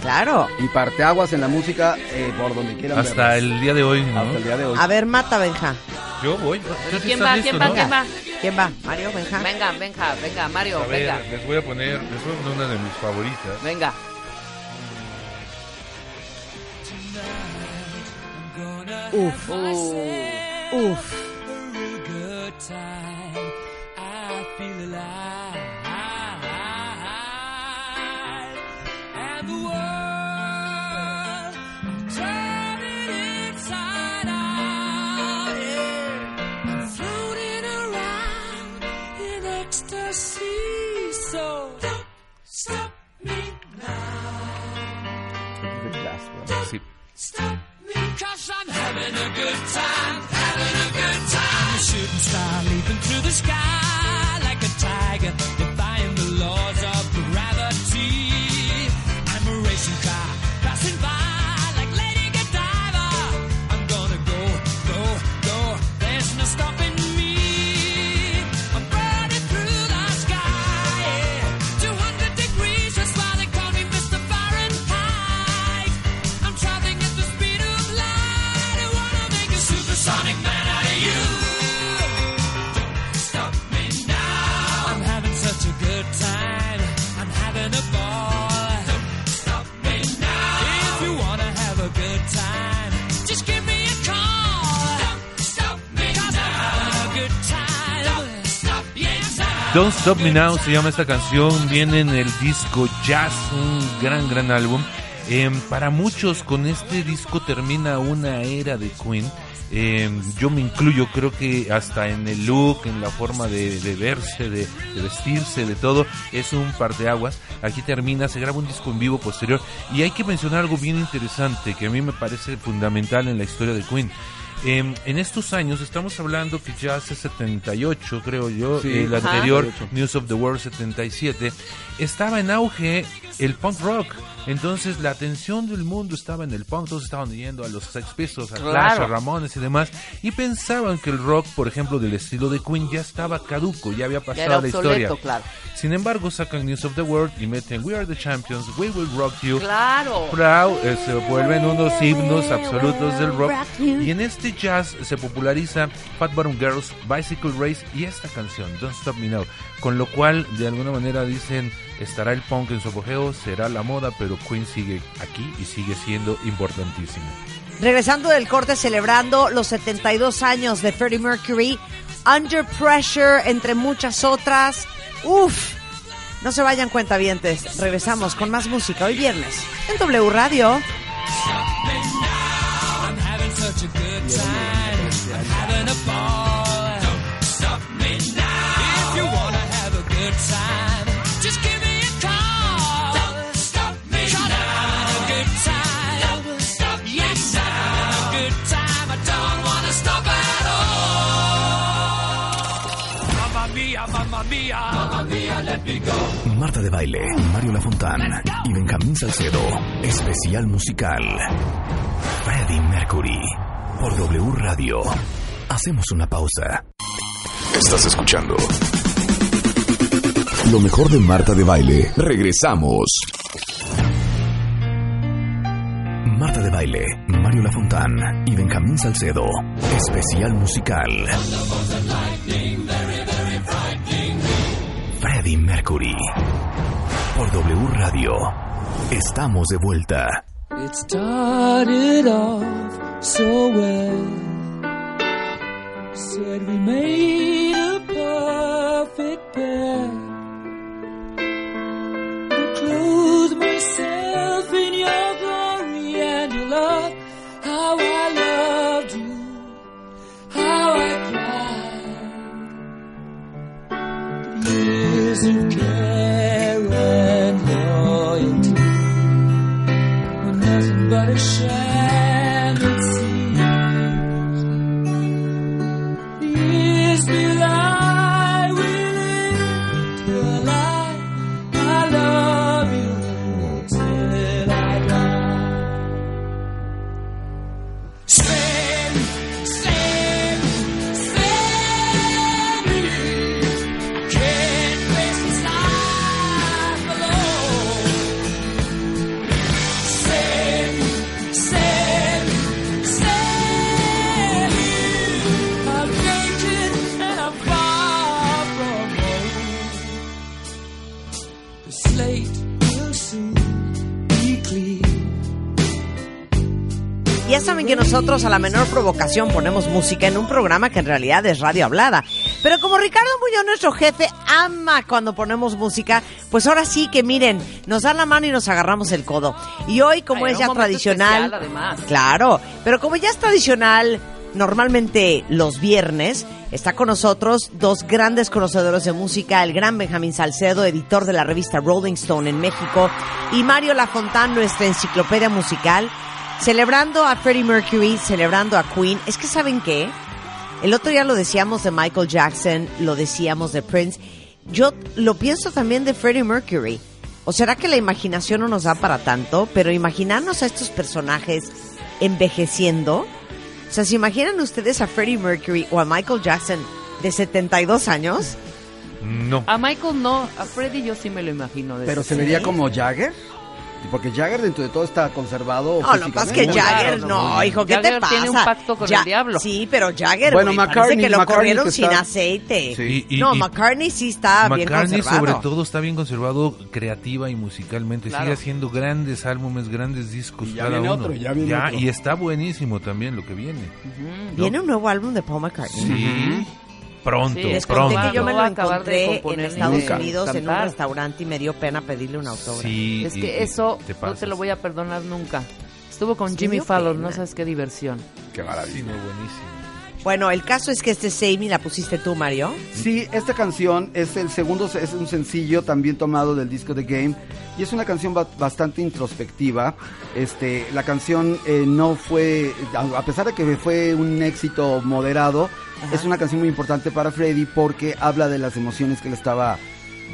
Claro. Y parteaguas en la música eh, por donde quieran Hasta verlas. el día de hoy, ¿no? Hasta el día de hoy. A ver, mata, Benja. Yo voy. Pero ¿Tú ¿Quién estás va? listo, ¿Quién va? no? ¿Quién va? ¿Quién va? Mario, Benja. Venga, venga, venga, Mario, A ver, venga. les voy a poner, les voy a poner una de mis favoritas. Venga. Ecstasy. So don't stop Cause I'm having a good time, having a good time. A shooting star leaping through the sky like a tiger, defying the laws Don't Stop Me Now se llama esta canción, viene en el disco Jazz, un gran, gran álbum. Eh, para muchos con este disco termina una era de Queen. Eh, yo me incluyo, creo que hasta en el look, en la forma de, de verse, de, de vestirse, de todo, es un parteaguas. Aquí termina, se graba un disco en vivo posterior. Y hay que mencionar algo bien interesante que a mí me parece fundamental en la historia de Queen. Eh, en estos años estamos hablando que ya hace 78, creo yo, Sí. el Ajá. anterior 78. News of the World 77, estaba en auge el punk rock. Entonces la atención del mundo estaba en el punk, todos estaban yendo a los Sex Pistols, a Claro. Clash, a Ramones y demás, y pensaban que el rock, por ejemplo, del estilo de Queen ya estaba caduco, ya había Ya pasado la historia. claro. Sin embargo, sacan News of the World y meten We Are the Champions, We Will Rock You, Claro. Proud, eh, se vuelven unos himnos absolutos del rock. Y en este jazz se populariza Fat Bottom Girls, Bicycle Race y esta canción, Don't Stop Me Now. Con lo cual, de alguna manera dicen, estará el punk en su apogeo, será la moda, pero Queen sigue aquí y sigue siendo importantísimo. Regresando del corte, celebrando los 72 años de Freddie Mercury, Under Pressure, entre muchas otras. Uf, no se vayan cuentavientes. Regresamos con más música hoy viernes en W Radio. I'm having such a good time. I'm having a ball. Marta de Baile, Mario Lafontán y Benjamín Salcedo. Especial musical. Freddie Mercury. Por W Radio. Hacemos una pausa. Estás escuchando. Lo mejor de Marta de Baile. Regresamos. Marta de Baile, Mario Lafontán y Benjamín Salcedo. Especial musical. Freddie Mercury. Por W Radio. Estamos de vuelta. It started off so well. Said we made Years que nosotros a la menor provocación ponemos música en un programa que en realidad es radio hablada. Pero como Ricardo Muñoz, nuestro jefe, ama cuando ponemos música, pues ahora sí que miren, nos dan la mano y nos agarramos el codo. Y hoy, como Ay, es ya tradicional, especial, además. claro, pero como ya es tradicional, normalmente los viernes, está con nosotros dos grandes conocedores de música, el gran Benjamín Salcedo, editor de la revista Rolling Stone en México, y Mario Lafontán, nuestra enciclopedia musical, celebrando a Freddie Mercury, celebrando a Queen. Es que saben qué, el otro día lo decíamos de Michael Jackson, lo decíamos de Prince, yo lo pienso también de Freddie Mercury. ¿O será que la imaginación no nos da para tanto? Pero imaginarnos a estos personajes envejeciendo. O sea, ¿se imaginan ustedes a Freddie Mercury o a Michael Jackson de 72 años? No. A Michael no, a Freddy yo sí me lo imagino. de Pero se vería como Jagger. Porque Jagger dentro de todo está conservado. No, lo que pasa es que. Jagger, no, no. hijo, ¿qué Jagger te pasa? tiene un pacto con el diablo. Sí, pero Jagger, Bueno, parece McCartney- que lo McCartney corrieron que sin está- aceite. Sí. Y- y- no, y- McCartney sí está bien McCartney conservado. sobre todo está bien conservado creativa y musicalmente. Claro. Sigue haciendo grandes álbumes, grandes discos Y ya cada viene uno. otro, ya viene otro. Y está buenísimo también lo que viene. Ujú. Viene un nuevo álbum de Paul McCartney. Sí. Pronto, Sí, Les pronto. conté que yo me lo va a acabar de encontré en Estados nunca. Unidos en un restaurante y me dio pena pedirle un autógrafo. Sí, Es y- que y eso te no te lo voy a perdonar nunca. Estuvo con Sí, Jimmy Fallon, pena. no sabes qué diversión. Qué maravilla. Buenísimo. Bueno, el caso es que este Save Me la pusiste tú, Mario. Sí, esta canción es el segundo, es un sencillo también tomado del disco The Game y es una canción ba- bastante introspectiva. Este, la canción eh, no fue, a a pesar de que fue un éxito moderado, es una canción muy importante para Freddy porque habla de las emociones que él estaba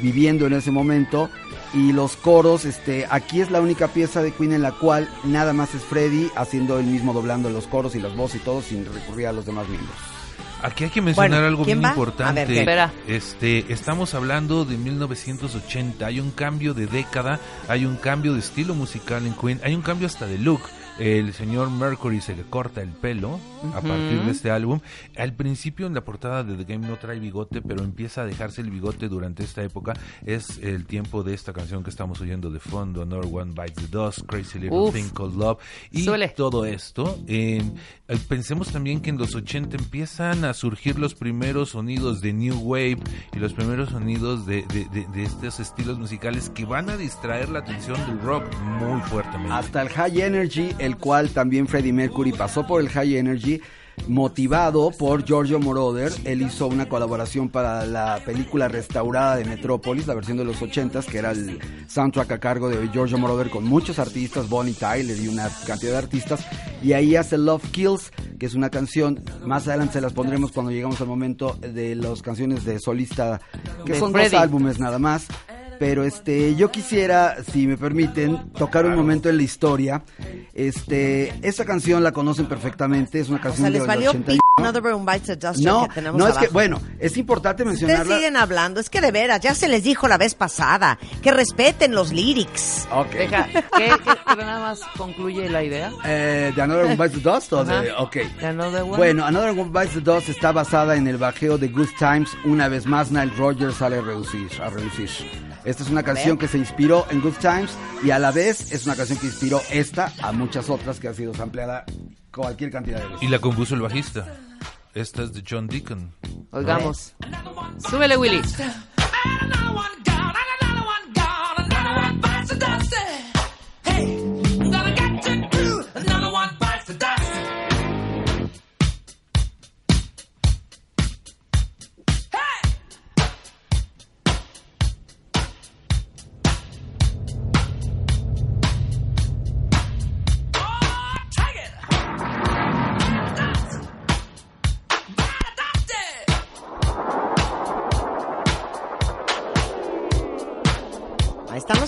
viviendo en ese momento y los coros, este, aquí es la única pieza de Queen en la cual nada más es Freddy haciendo él mismo doblando los coros y las voces y todo sin recurrir a los demás miembros. Aquí hay que mencionar Bueno, algo ¿quién bien va? importante. A ver, ¿qué? Espera. Este, estamos hablando de 1980. Hay un cambio de década, hay un cambio de estilo musical en Queen, hay un cambio hasta de look. El señor Mercury se le corta el pelo a partir de este álbum. Al principio en la portada de The Game no trae bigote, pero empieza a dejarse el bigote durante esta época. Es el tiempo de esta canción que estamos oyendo de fondo, Another One Bites the Dust, Crazy Little Uf. Thing Called Love. Y Suele. todo esto. eh, eh, pensemos también que en los 80 empiezan a surgir los primeros sonidos de New Wave y los primeros sonidos de, de- de- de estos estilos musicales que van a distraer la atención del rock muy fuertemente. hasta el High Energy, el cual también Freddie Mercury pasó por el High Energy, motivado por Giorgio Moroder. Él hizo una colaboración para la película restaurada de Metrópolis, la versión de los 80s, que era el soundtrack a cargo de Giorgio Moroder con muchos artistas, Bonnie Tyler y una cantidad de artistas. Y ahí hace Love Kills, que es una canción, más adelante se las pondremos cuando llegamos al momento de las canciones de solista, que De son dos álbumes nada más. Pero este, yo quisiera, si me permiten, tocar un momento en la historia. Este, esta canción la conocen perfectamente, es una O canción les valió 80 p Another Room Bites the Dust No, que tenemos no es que, abajo. bueno, es importante Ustedes mencionarla. siguen hablando, es que de veras, ya se les dijo la vez pasada, que respeten los lyrics. Ok. Deja, ¿qué, qué- qué nada más concluye la idea? Eh, ¿De Another One Bites the Dust? o de- ok. ¿De Another One? Bueno, Another One Bites the Dust está basada en el bajeo de Good Times. Una vez más, Nile Rodgers sale a reducir. A reducir. Esta es una canción que se inspiró en Good Times y a la vez es una canción que inspiró esta a muchas otras que ha sido sampleada cualquier cantidad de veces. Y la compuso el bajista. Esta es de John Deacon. Oigamos. Súbele, Willy.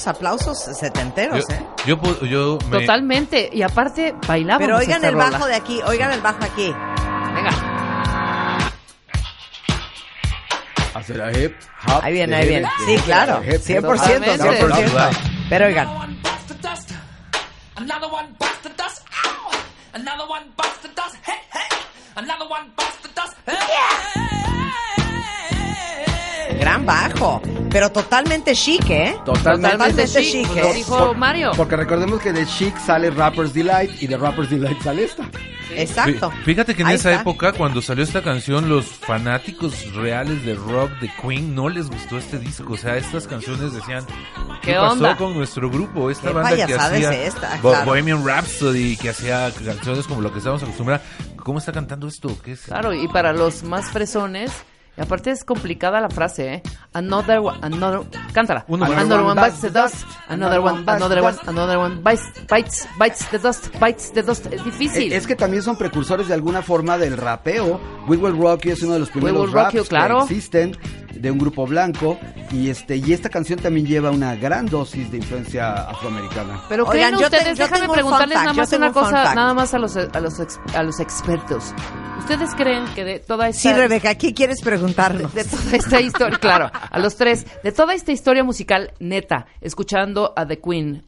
Aplausos setenteros, Yo, ¿eh? yo, yo me- Totalmente. Y aparte, bailábamos Pero oigan esta el rola. bajo de aquí, oigan el bajo aquí. Venga. Hacer la hip, hop, Ahí viene, ahí viene. Sí, hip, claro, de hip, 100%, Totalmente. 100%. Pero oigan, Another one bites the dust. Another one bites the dust. Ow! Another one bites the dust. Hey, hey! Another one bites the dust. Hey! Gran bajo, pero totalmente chic, ¿eh? Totalmente, Totalmente chic, chic, pues ¿eh? lo dijo Mario. Porque recordemos que de Chic sale Rapper's Delight y de Rapper's Delight sale esta. Exacto. Fí- Fíjate que en Ahí esa está. época, cuando salió esta canción, los fanáticos reales de rock de Queen no les gustó este disco. O sea, estas canciones decían, ¿qué, ¿Qué pasó onda? con nuestro grupo? Esta ¿Qué banda que hacía esta? Bo- Claro. Bohemian Rhapsody, que hacía canciones como lo que estábamos acostumbrados. ¿Cómo está cantando esto? ¿Qué es? Claro, y para los más fresones, y aparte es complicada la frase, ¿eh? Another one, another, cántala. Another one bites the dust, another one, another one, another one bites, bites, bites the dust, bites the dust. Es difícil. Es que también son precursores de alguna forma del rapeo. We Will Rock You es uno de los primeros raps You, claro. que existen de un grupo blanco y este y esta canción también lleva una gran dosis de influencia afroamericana. Pero Oigan, te- ustedes, yo déjame preguntarles nada más una un cosa, nada más a los, a los, ex- a los expertos. ¿Ustedes creen que de toda esta... Sí, Rebeca, ¿qué quieres preguntarnos? de toda esta historia, claro, a los tres, de toda esta historia musical neta, escuchando a The Queen,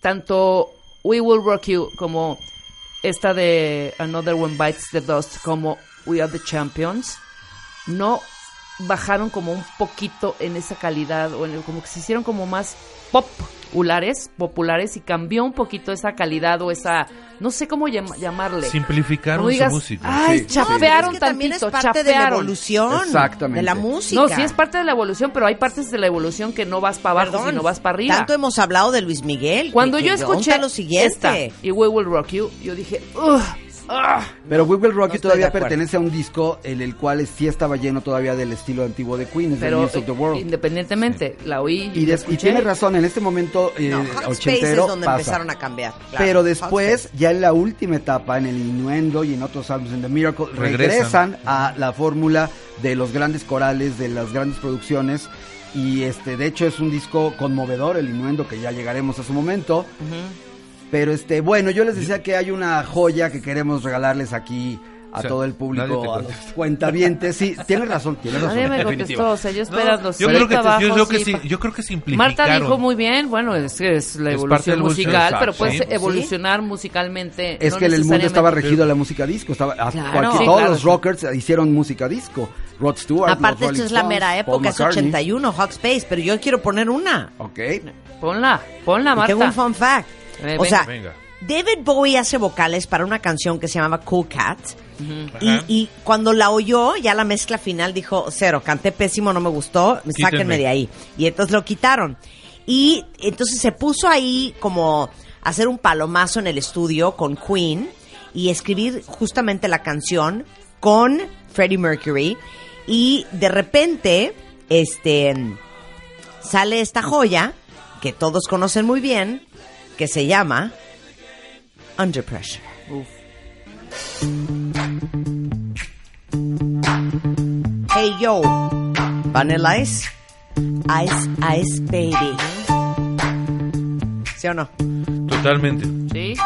tanto We Will Rock You como esta de Another One Bites the Dust como We Are the Champions, no bajaron como un poquito en esa calidad o en el- como que se hicieron como más populares, populares y cambió un poquito esa calidad o esa no sé cómo llam- llamarle. Simplificaron digas, su música. Ay, Sí, sí. chapearon es que también es tantito, parte de la chapearon". evolución Exactamente. de la música. No, sí es parte de la evolución, pero hay partes de la evolución que no vas para abajo, sino vas para arriba. Tanto hemos hablado de Luis Miguel. Cuando yo escuché lo siguiente. esta y We Will Rock You, yo dije, "Ugh, ah". Pero We Will Rock No todavía pertenece a un disco en el cual sí estaba lleno todavía del estilo antiguo de Queen, es pero The News of the World. independientemente, la oí Y, des- tiene razón, en este momento eh, No, Hot Space ochentero es donde pasa. empezaron a cambiar. claro. Pero después, ya en la última etapa, en el Innuendo y en otros álbumes, en The Miracle, Regresan. regresan, a la fórmula de los grandes corales, de las grandes producciones. Y este, de hecho, es un disco conmovedor, el Innuendo, que ya llegaremos a su momento. Pero este, bueno, yo les decía que hay una joya que queremos regalarles aquí a O sea, todo el público, a los cuentavientes. Sí, tienes razón, tienes razón. Nadie me contestó, o sea, yo No, esperando. yo, creo que, abajo, yo, creo que sí, sí, yo creo que simplificaron. Marta dijo muy bien, bueno, es que es la Es evolución evolución, musical, exacto, pero puedes sí. evolucionar musicalmente. Es no que el mundo estaba regido a la música disco. Estaba, Claro. cualquier- Sí, todos claro, los sí. rockers hicieron música disco. Rod Stewart. Aparte, los esto es la mera Paul época, es McCartney. 81, Hot Space, pero yo quiero poner una. Ok. Ponla, ponla, Y Marta. tengo un fun fact. O sea, venga. David Bowie hace vocales para una canción que se llamaba Cool Cat. Y, cuando la oyó, ya la mezcla final dijo, cero, canté pésimo, no me gustó, sáquenme de ahí. Y entonces lo quitaron. Y entonces se puso ahí como a hacer un palomazo en el estudio con Queen y escribir justamente la canción con Freddie Mercury. Y de repente, este, sale esta joya que todos conocen muy bien, que se llama Under Pressure. Hey yo, Vanilla Ice, Ice Ice Baby. ¿Sí o no? Totalmente. Sí.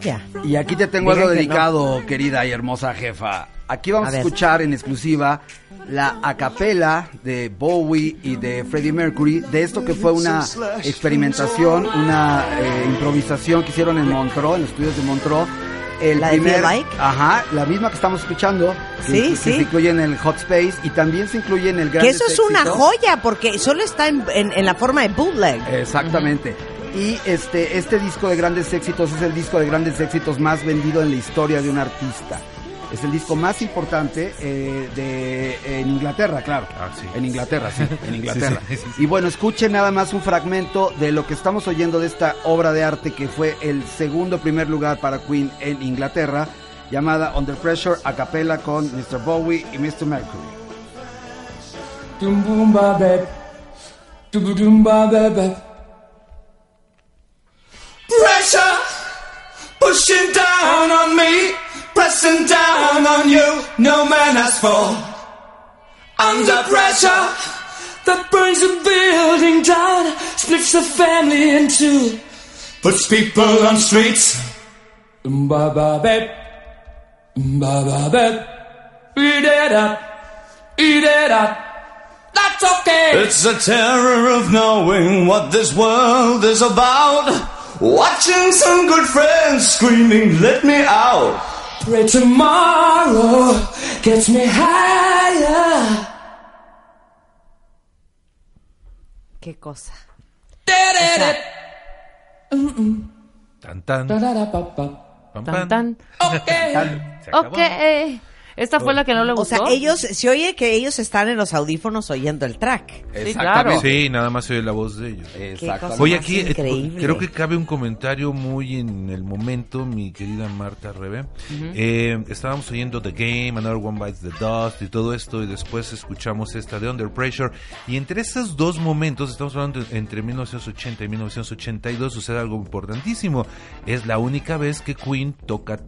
Joya. Y aquí te tengo Digan algo que dedicado, querida y hermosa jefa. Aquí vamos A a, escuchar en exclusiva la acapela de Bowie y de Freddie Mercury, de esto que fue una experimentación, una eh, improvisación que hicieron en Montreux, en los estudios de Montreux. El ¿La de Feel Like? Ajá, la misma que estamos escuchando, que, Sí, que sí. se incluye en el Hot Space y también se incluye en el Gran Que eso es una joya porque solo está en, en- en la forma de bootleg. Exactamente. Y este, este disco de grandes éxitos es el disco de grandes éxitos más vendido en la historia de un artista. Es el disco más importante eh, de, en Inglaterra, claro. Ah, sí. En Inglaterra, sí, en [laughs] Inglaterra. Sí, sí, sí, sí. Y bueno, escuchen nada más un fragmento de lo que estamos oyendo de esta obra de arte que fue el segundo primer lugar para Queen en Inglaterra, llamada Under Pressure a capella con Mr. Bowie y Mr. Mercury. Pressure pushing down on me, pressing down on you. No man has fall. Under pressure that brings a building down, splits the family in two, puts people on streets. Ba ba bep. Doom ba ba. Eat it up. Eat it up. That's okay. It's the terror of knowing what this world is about. Watching some good friends screaming, let me out. Pray tomorrow gets me higher. Qué cosa. Tan, tan, Da-da-da-ba-ba. pam, Tan, tan. Okay. [laughs] Se acabó. Ok. Esta fue la que no le O gustó. sea, ellos, se oye que ellos están en los audífonos oyendo el track. Sí, claro. Sí, nada más se oye la voz de ellos. Exactamente. Oye, más aquí eh, increíble. creo que cabe un comentario muy en el momento, mi querida Marta Rebe. Eh, estábamos oyendo The Game, Another One Bites the Dust y todo esto, y después escuchamos esta de Under Pressure. Y entre esos dos momentos, estamos hablando de- entre 1980 y 1982, sucede algo importantísimo. Es la única vez que Queen toca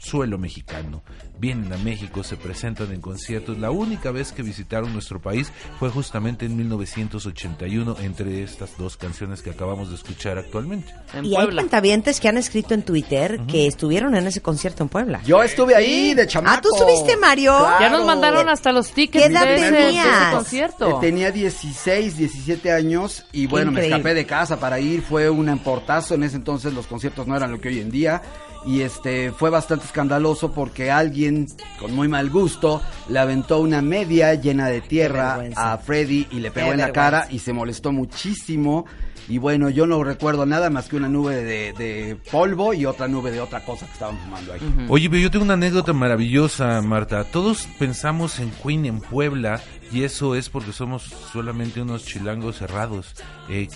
suelo mexicano. Vienen a México, se presentan en conciertos. La única vez que visitaron nuestro país fue justamente en 1981 entre estas dos canciones que acabamos de escuchar actualmente. En Y hay Puebla. cantavientes que han escrito en Twitter que estuvieron en ese concierto en Puebla. Yo estuve ahí de chamaco. Ah, ¿tú estuviste, Mario? Ya nos mandaron hasta los tickets ¿Qué edad de ese, de ese tenías? concierto. Eh, tenía 16, 17 años y bueno, me escapé de casa para ir. Fue un emportazo. En ese entonces los conciertos no eran lo que hoy en día. Y este fue bastante escandaloso porque alguien con muy mal gusto le aventó una media llena de tierra a Freddy y le pegó Qué en la cara y se molestó muchísimo. Y bueno, yo no recuerdo nada más que una nube de, de polvo y otra nube de otra cosa que estaban fumando ahí. Oye, pero yo tengo una anécdota maravillosa, Marta. Todos pensamos en Queen en Puebla y eso es porque somos solamente unos chilangos cerrados. Eh,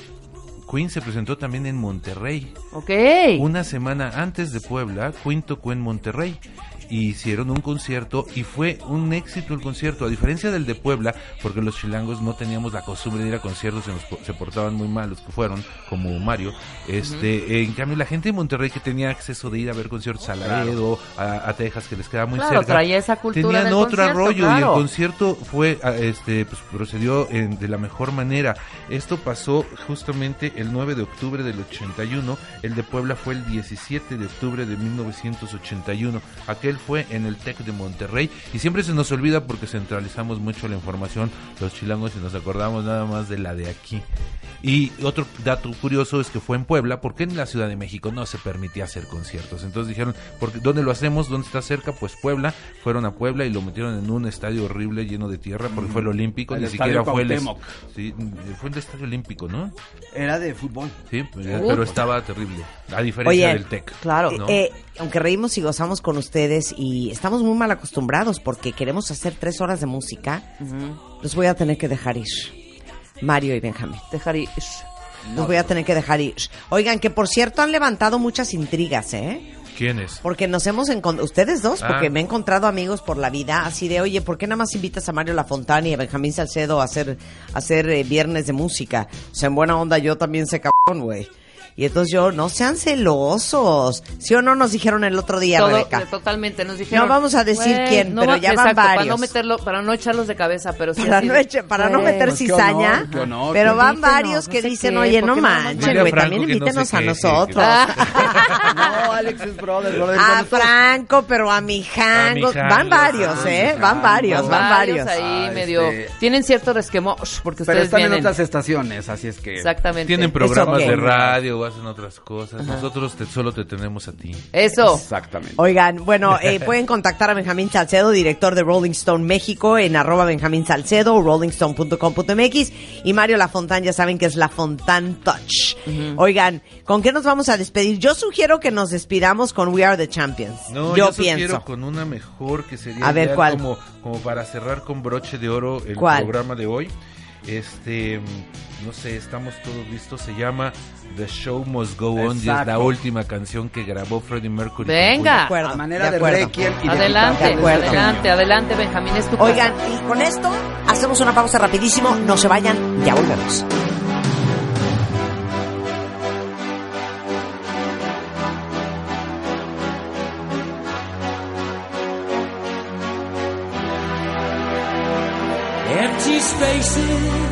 Queen se presentó también en Monterrey. Ok. Una semana antes de Puebla, Queen tocó en Monterrey. Y hicieron un concierto y fue un éxito el concierto, a diferencia del de Puebla, porque los chilangos no teníamos la costumbre de ir a conciertos, se, nos se portaban muy mal los que fueron, como Mario. Este, En cambio, la gente de Monterrey que tenía acceso de ir a ver conciertos a Laredo, a, a Texas, que les queda muy Claro, cerca, traía esa cultura tenían del otro concierto, rollo y el claro. concierto fue, ah, este, pues, procedió en- de la mejor manera. Esto pasó justamente el 9 de octubre del 81, el de Puebla fue el 17 de octubre de 1981. Aquel fue en el TEC de Monterrey y siempre se nos olvida porque centralizamos mucho la información los chilangos y nos acordamos nada más de la de aquí. Y otro dato curioso es que fue en Puebla, porque en la Ciudad de México no se permitía hacer conciertos. Entonces dijeron, porque ¿dónde lo hacemos? ¿Dónde está cerca? Pues Puebla. Fueron a Puebla y lo metieron en un estadio horrible lleno de tierra, porque fue el Olímpico, El ni siquiera fue el, sí, fue el Estadio Olímpico, ¿no? Era de fútbol. Sí, pues, pero estaba terrible. A diferencia Oye, del TEC. claro. ¿no? Eh, aunque reímos y gozamos con ustedes y estamos muy mal acostumbrados porque queremos hacer tres horas de música, los voy a tener que dejar ir. Mario y Benjamín. Dejar ir. Los voy a tener que dejar ir. Oigan, que por cierto han levantado muchas intrigas, ¿eh? ¿Quién es? Porque nos hemos encontrado, ustedes dos, porque Ah. me he encontrado amigos por la vida, así de, oye, ¿por qué nada más invitas a Mario Lafontana y a Benjamín Salcedo a hacer, a hacer eh, viernes de música? O sea, en buena onda yo también sé cabrón, güey. Y entonces yo, no sean celosos. ¿Sí o no nos dijeron el otro día, Todo- Rebeca? totalmente, nos dijeron. No vamos a decir "Güey, quién, pero va- ya van exacto, Para varios. no, meterlo, para no echarlos de cabeza, pero sí Para así no, eche- para no "Güey, meter pues, qué cizaña, honor, qué honor, pero van varios no que sé dicen, qué, oye, ¿por no manchen, güey, también invítenos a nosotros. No, Alex es brother, brother. A estás- Franco, pero a mi Jango. A mi Van varios, ¿eh? Van varios, van varios. ahí Ah, medio. este- Tienen cierto resquemor, porque Pero ustedes están en otras estaciones, así es que... Exactamente. Tienen programas de radio o hacen otras cosas. Nosotros te- solo te tenemos a ti. Eso. Exactamente. Oigan, bueno, eh, [laughs] pueden contactar a Benjamín Salcedo, director de Rolling Stone México, en arroba Benjamín Salcedo o rollingstone.com.mx. Y Mario Lafontán, ya saben que es Lafontán Touch. Oigan, ¿con qué nos vamos a despedir? Yo sugiero que nos despidamos con We Are the Champions. No, yo, yo, sugiero pienso. con una mejor que sería A ver, ¿cuál? Como, como para cerrar con broche de oro el ¿Cuál? programa de hoy. Este, no sé, estamos todos listos. Se llama The Show Must Go On y es la última canción que grabó Freddie Mercury. Venga. De acuerdo, a manera de de, acuerdo. requiem y de Adelante, De acuerdo. adelante, adelante, Benjamín, es tu. Oigan, y con esto hacemos una pausa rapidísimo. No se vayan, ya volvemos. Empty spaces,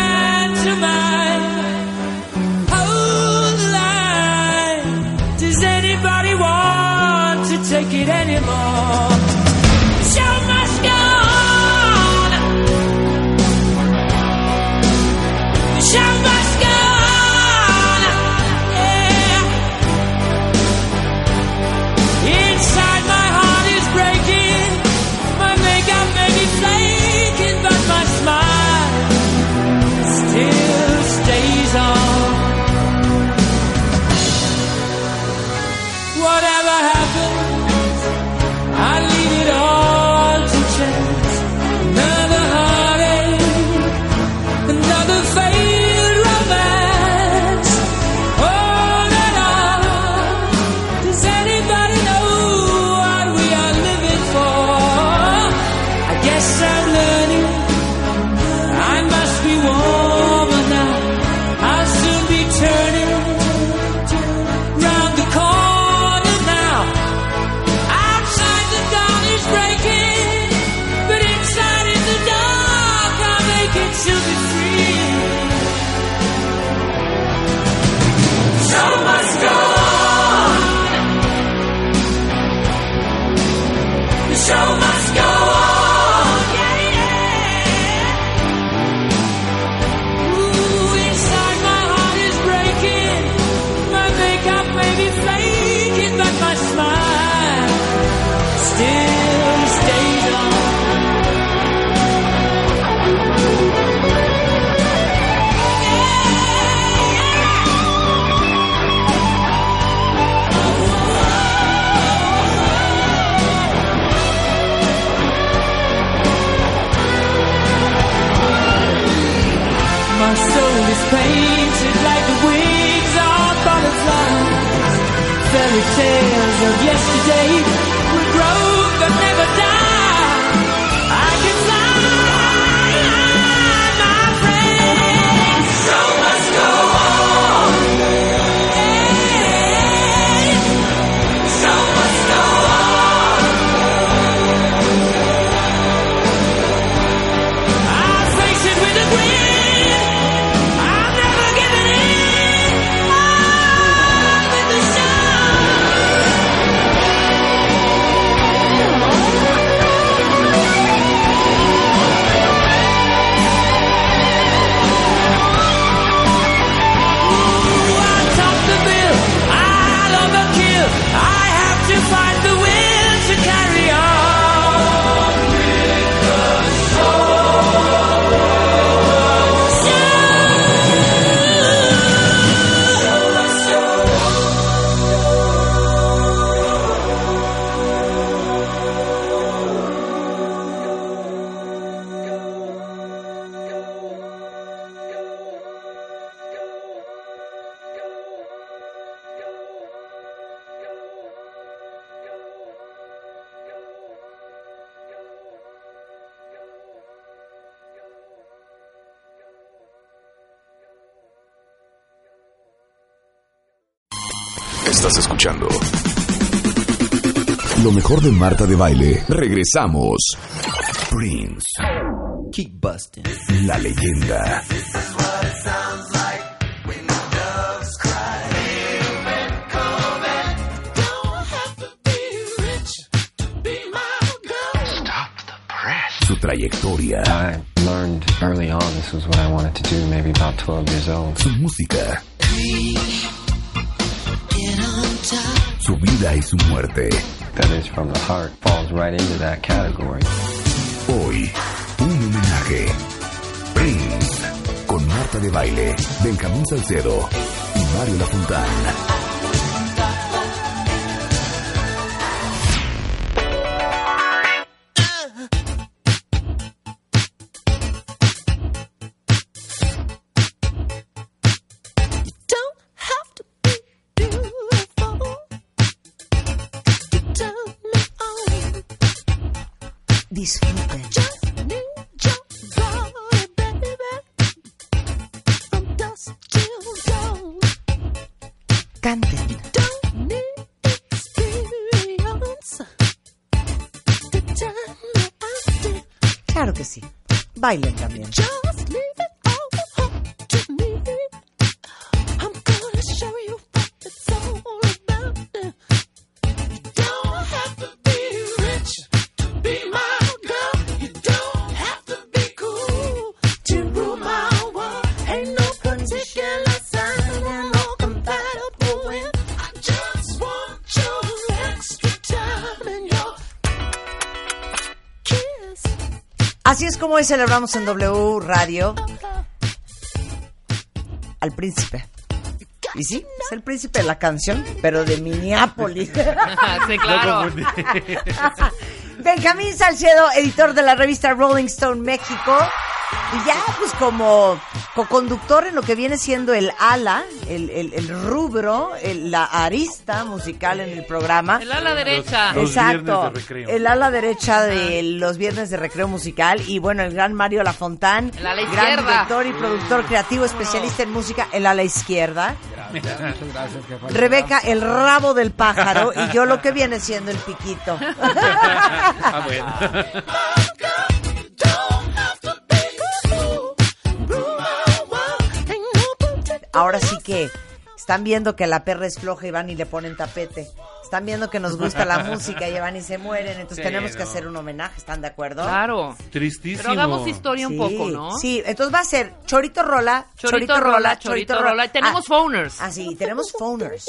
Anymore? Lo mejor de Marta de Baile. Regresamos. Prince. Keep busting. La leyenda. Su trayectoria. I learned early on this was what I wanted to do, maybe about 12 years old. Su música. Su vida y su muerte. That is from the heart, falls right into that category. Hoy, un homenaje. Prince. Con Marta de Baile, Benjamín Salcedo y Mario Lafontán. Dawn. Canten. Claro que sí. Bailen también. Como hoy celebramos en W Radio al príncipe. Y sí, es el príncipe de la canción, pero de Minneapolis. [laughs] sí, claro. [laughs] Benjamín Salcedo, editor de la revista Rolling Stone México. Y ya, pues como co-conductor en lo que viene siendo el ala, el, el- el rubro, el- la arista musical en el programa. El ala derecha. Los Exacto. viernes de recreo. El ala derecha de los viernes de recreo musical. Y bueno, el gran Mario Lafontán. El ala Gran izquierda. director y productor creativo, especialista en música, el ala izquierda. Muchas gracias, jefa. Rebeca, el rabo del pájaro. Y yo lo que viene siendo el piquito. [laughs] Ah, bueno. [laughs] Ahora sí que están viendo que la perra es floja y van y le ponen tapete. Están viendo que nos gusta la música y van y se mueren. Entonces Sí, tenemos que hacer un homenaje. ¿Están de acuerdo? Claro. Tristísimo. Pero hagamos historia un poco, ¿no? Sí, entonces va a ser chorito rola, Chorito rola, chorito rola. Y tenemos Ah, phoners. Ah, sí, tenemos phoners.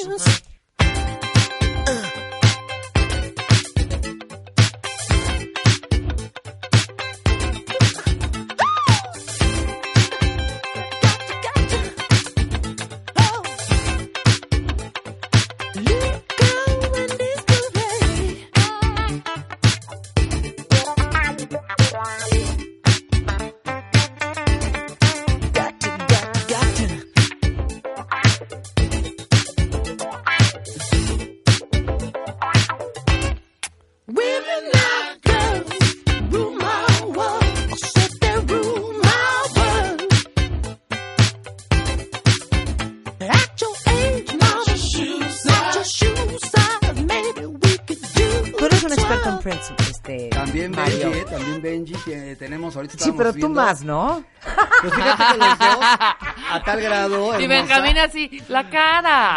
Sí, pero tú más, ¿no? Pues fíjate que los dos, a tal grado. [laughs] Y Benjamín así, la cara.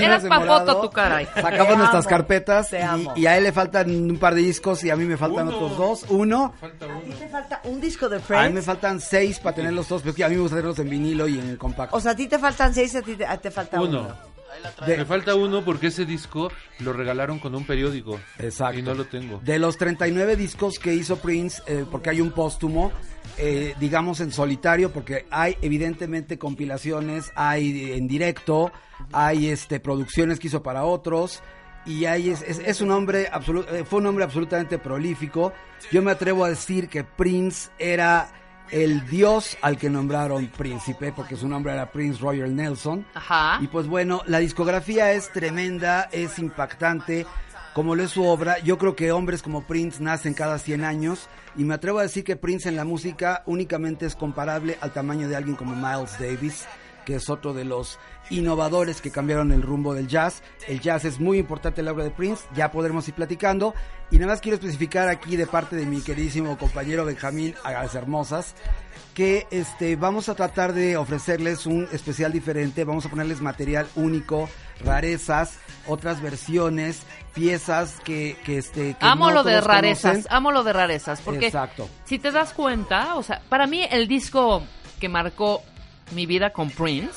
Eras de pa' morado, foto tu cara. Sacamos Te nuestras amo, carpetas y, a él le faltan un par de discos y a mí me faltan otros dos. Uno, ¿A ti te falta un disco de a mí me faltan seis para tener los dos, pero es que a mí me gusta tenerlos en vinilo y en compacto. O sea, a ti te faltan seis, a ti te, a- te falta uno. Uno. De- Me falta uno porque ese disco lo regalaron con un periódico. Exacto. Y no lo tengo. De los 39 discos que hizo Prince, eh, porque hay un póstumo, eh, digamos en solitario, porque hay evidentemente compilaciones, hay en directo, hay este producciones que hizo para otros. Y hay es, es- es un hombre absolu- eh, fue un hombre absolutamente prolífico. Yo me atrevo a decir que Prince era el dios al que nombraron príncipe, porque su nombre era Prince Royal Nelson. Ajá. Y pues bueno, la discografía es tremenda, es impactante, como lo es su obra. Yo creo que hombres como Prince nacen cada 100 años y me atrevo a decir que Prince en la música únicamente es comparable al tamaño de alguien como Miles Davis. Que es otro de los innovadores que cambiaron el rumbo del jazz. El jazz es muy importante en la obra de Prince, ya podremos ir platicando. Y nada más quiero especificar aquí de parte de mi queridísimo compañero Benjamín Agas Hermosas que este vamos a tratar de ofrecerles un especial diferente, vamos a ponerles material único, rarezas, otras versiones, piezas que, que este que amo no lo de rarezas, conocen. amo lo de rarezas, porque Exacto. si te das cuenta, o sea, para mí el disco que marcó mi vida con Prince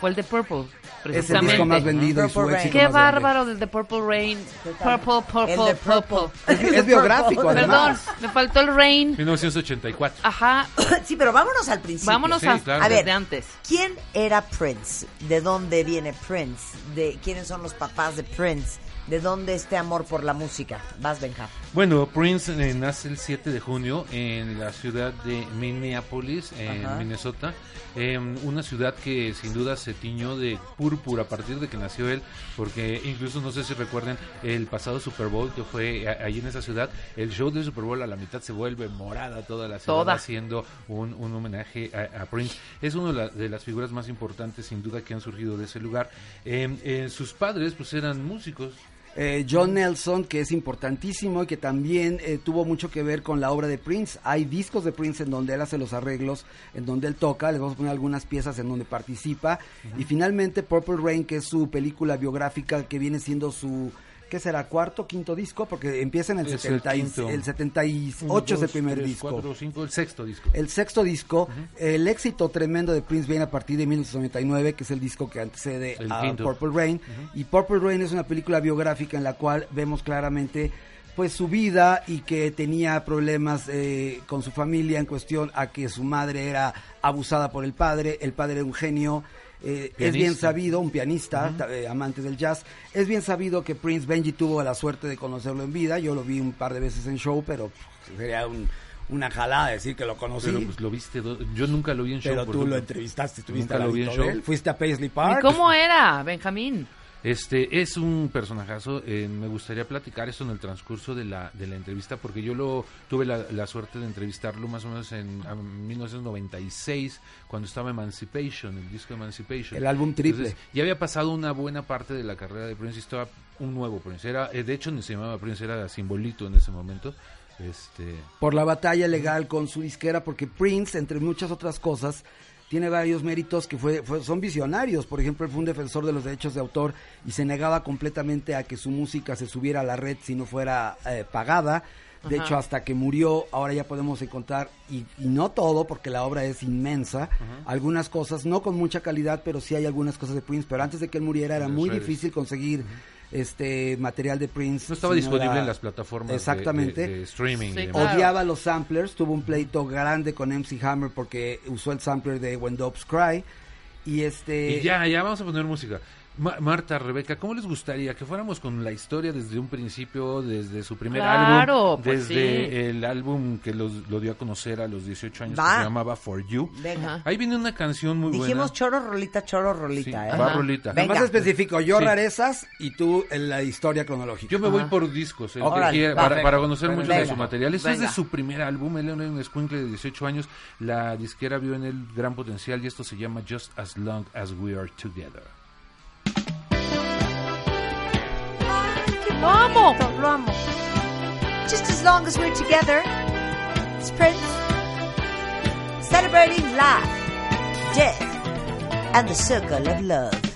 fue el de Purple, Es el precisamente. disco más vendido y su Purple Rain. éxito Qué más grande. bárbaro del de Purple Rain. Purple, purple, El de purple. Purple. [laughs] Es, es biográfico Perdón, además. me faltó el Rain. 1984. Ajá, [coughs] Sí, pero vámonos al principio. vámonos Sí, a, claro. A ver. desde antes. ¿Quién era Prince? ¿De dónde viene Prince? ¿De quiénes son los papás de Prince? ¿De dónde este amor por la música? Vas, Benja. Bueno, Prince eh, nace el 7 de junio en la ciudad de Minneapolis, en Ajá. Minnesota. Eh, una ciudad que sin duda se tiñó de púrpura a partir de que nació él, porque incluso no sé si recuerden el pasado Super Bowl que fue a- allí en esa ciudad. El show del Super Bowl a la mitad se vuelve morada toda la ciudad Toda. haciendo un, un homenaje a, a Prince. Es una de, la- de las figuras más importantes sin duda que han surgido de ese lugar. Eh, eh, sus padres pues eran músicos. Eh, John Nelson, que es importantísimo y que también eh, tuvo mucho que ver con la obra de Prince. Hay discos de Prince en donde él hace los arreglos, en donde él toca, les vamos a poner algunas piezas en donde participa. Y finalmente Purple Rain, que es su película biográfica que viene siendo su... ¿Qué será? ¿Cuarto, quinto disco? Porque empieza en el, Es el 70 y- quinto. el 78 Uno, es el primer tres, disco. cuatro, cinco, el sexto disco. El sexto disco, el éxito tremendo de Prince viene a partir de 1999, que es el disco que antecede El a quinto. Purple Rain. Y Purple Rain es una película biográfica en la cual vemos claramente pues su vida y que tenía problemas eh, con su familia en cuestión a que su madre era abusada por el padre, el padre era un genio. Eh, es bien sabido, un pianista, ta- eh, amante del jazz, es bien sabido que Prince Benji tuvo la suerte de conocerlo en vida, yo lo vi un par de veces en show, pero pff, sería un- una jalada decir que lo conocí. Pero pues lo viste, yo nunca lo vi en show. Pero tú lo entrevistaste, estuviste Nunca lo vi en show. Fuiste a Paisley ¿Y Park. cómo era, Benjamín? Este es un personajazo. eh, me gustaría platicar esto en el transcurso de la, de la entrevista, porque yo lo tuve la, la suerte de entrevistarlo más o menos en a, 1996, cuando estaba Emancipation, el disco Emancipation. El álbum triple. Entonces, ya había pasado una buena parte de la carrera de Prince y estaba un nuevo Prince. Era, eh, de hecho, ni se llamaba Prince, era simbolito en ese momento. Este, Por la batalla legal con su disquera, porque Prince, entre muchas otras cosas, tiene varios méritos que fue, fue- son visionarios. Por ejemplo, él fue un defensor de los derechos de autor y se negaba completamente a que su música se subiera a la red si no fuera eh, pagada. De Ajá. hecho, hasta que murió, ahora ya podemos encontrar, y, y no todo, porque la obra es inmensa, algunas cosas, no con mucha calidad, pero sí hay algunas cosas de Prince. Pero antes de que él muriera era muy difícil conseguir este material de Prince. no estaba disponible era- en las plataformas de- Exactamente. de, de streaming. Sí, claro. Odiaba los samplers, tuvo un pleito grande con MC Hammer porque usó el sampler de When Doves Cry. Y este. Y ya, ya vamos a poner música. Ma- Marta, Rebeca, ¿cómo les gustaría que fuéramos con la historia desde un principio, desde su primer Claro, álbum, pues desde sí. el álbum que los- lo dio a conocer a los 18 años, Va. que se llamaba For You? Venga. Ahí viene una canción muy Dijimos buena. choro, rolita, choro, rolita, Sí, ¿eh? va rolita. Venga. Más específico, yo Sí. rarezas y tú en la historia cronológica. Yo me voy por discos, quiera, va. para, Venga. para conocer mucho de su material. Esto es de su primer álbum, él era un escuincle de 18 años. La disquera vio en él gran potencial y esto se llama Just As Long As We Are Together. Lo amo. Lo amo. Just as long as we're together, it's Prince. Celebrating life, death, and the circle of love.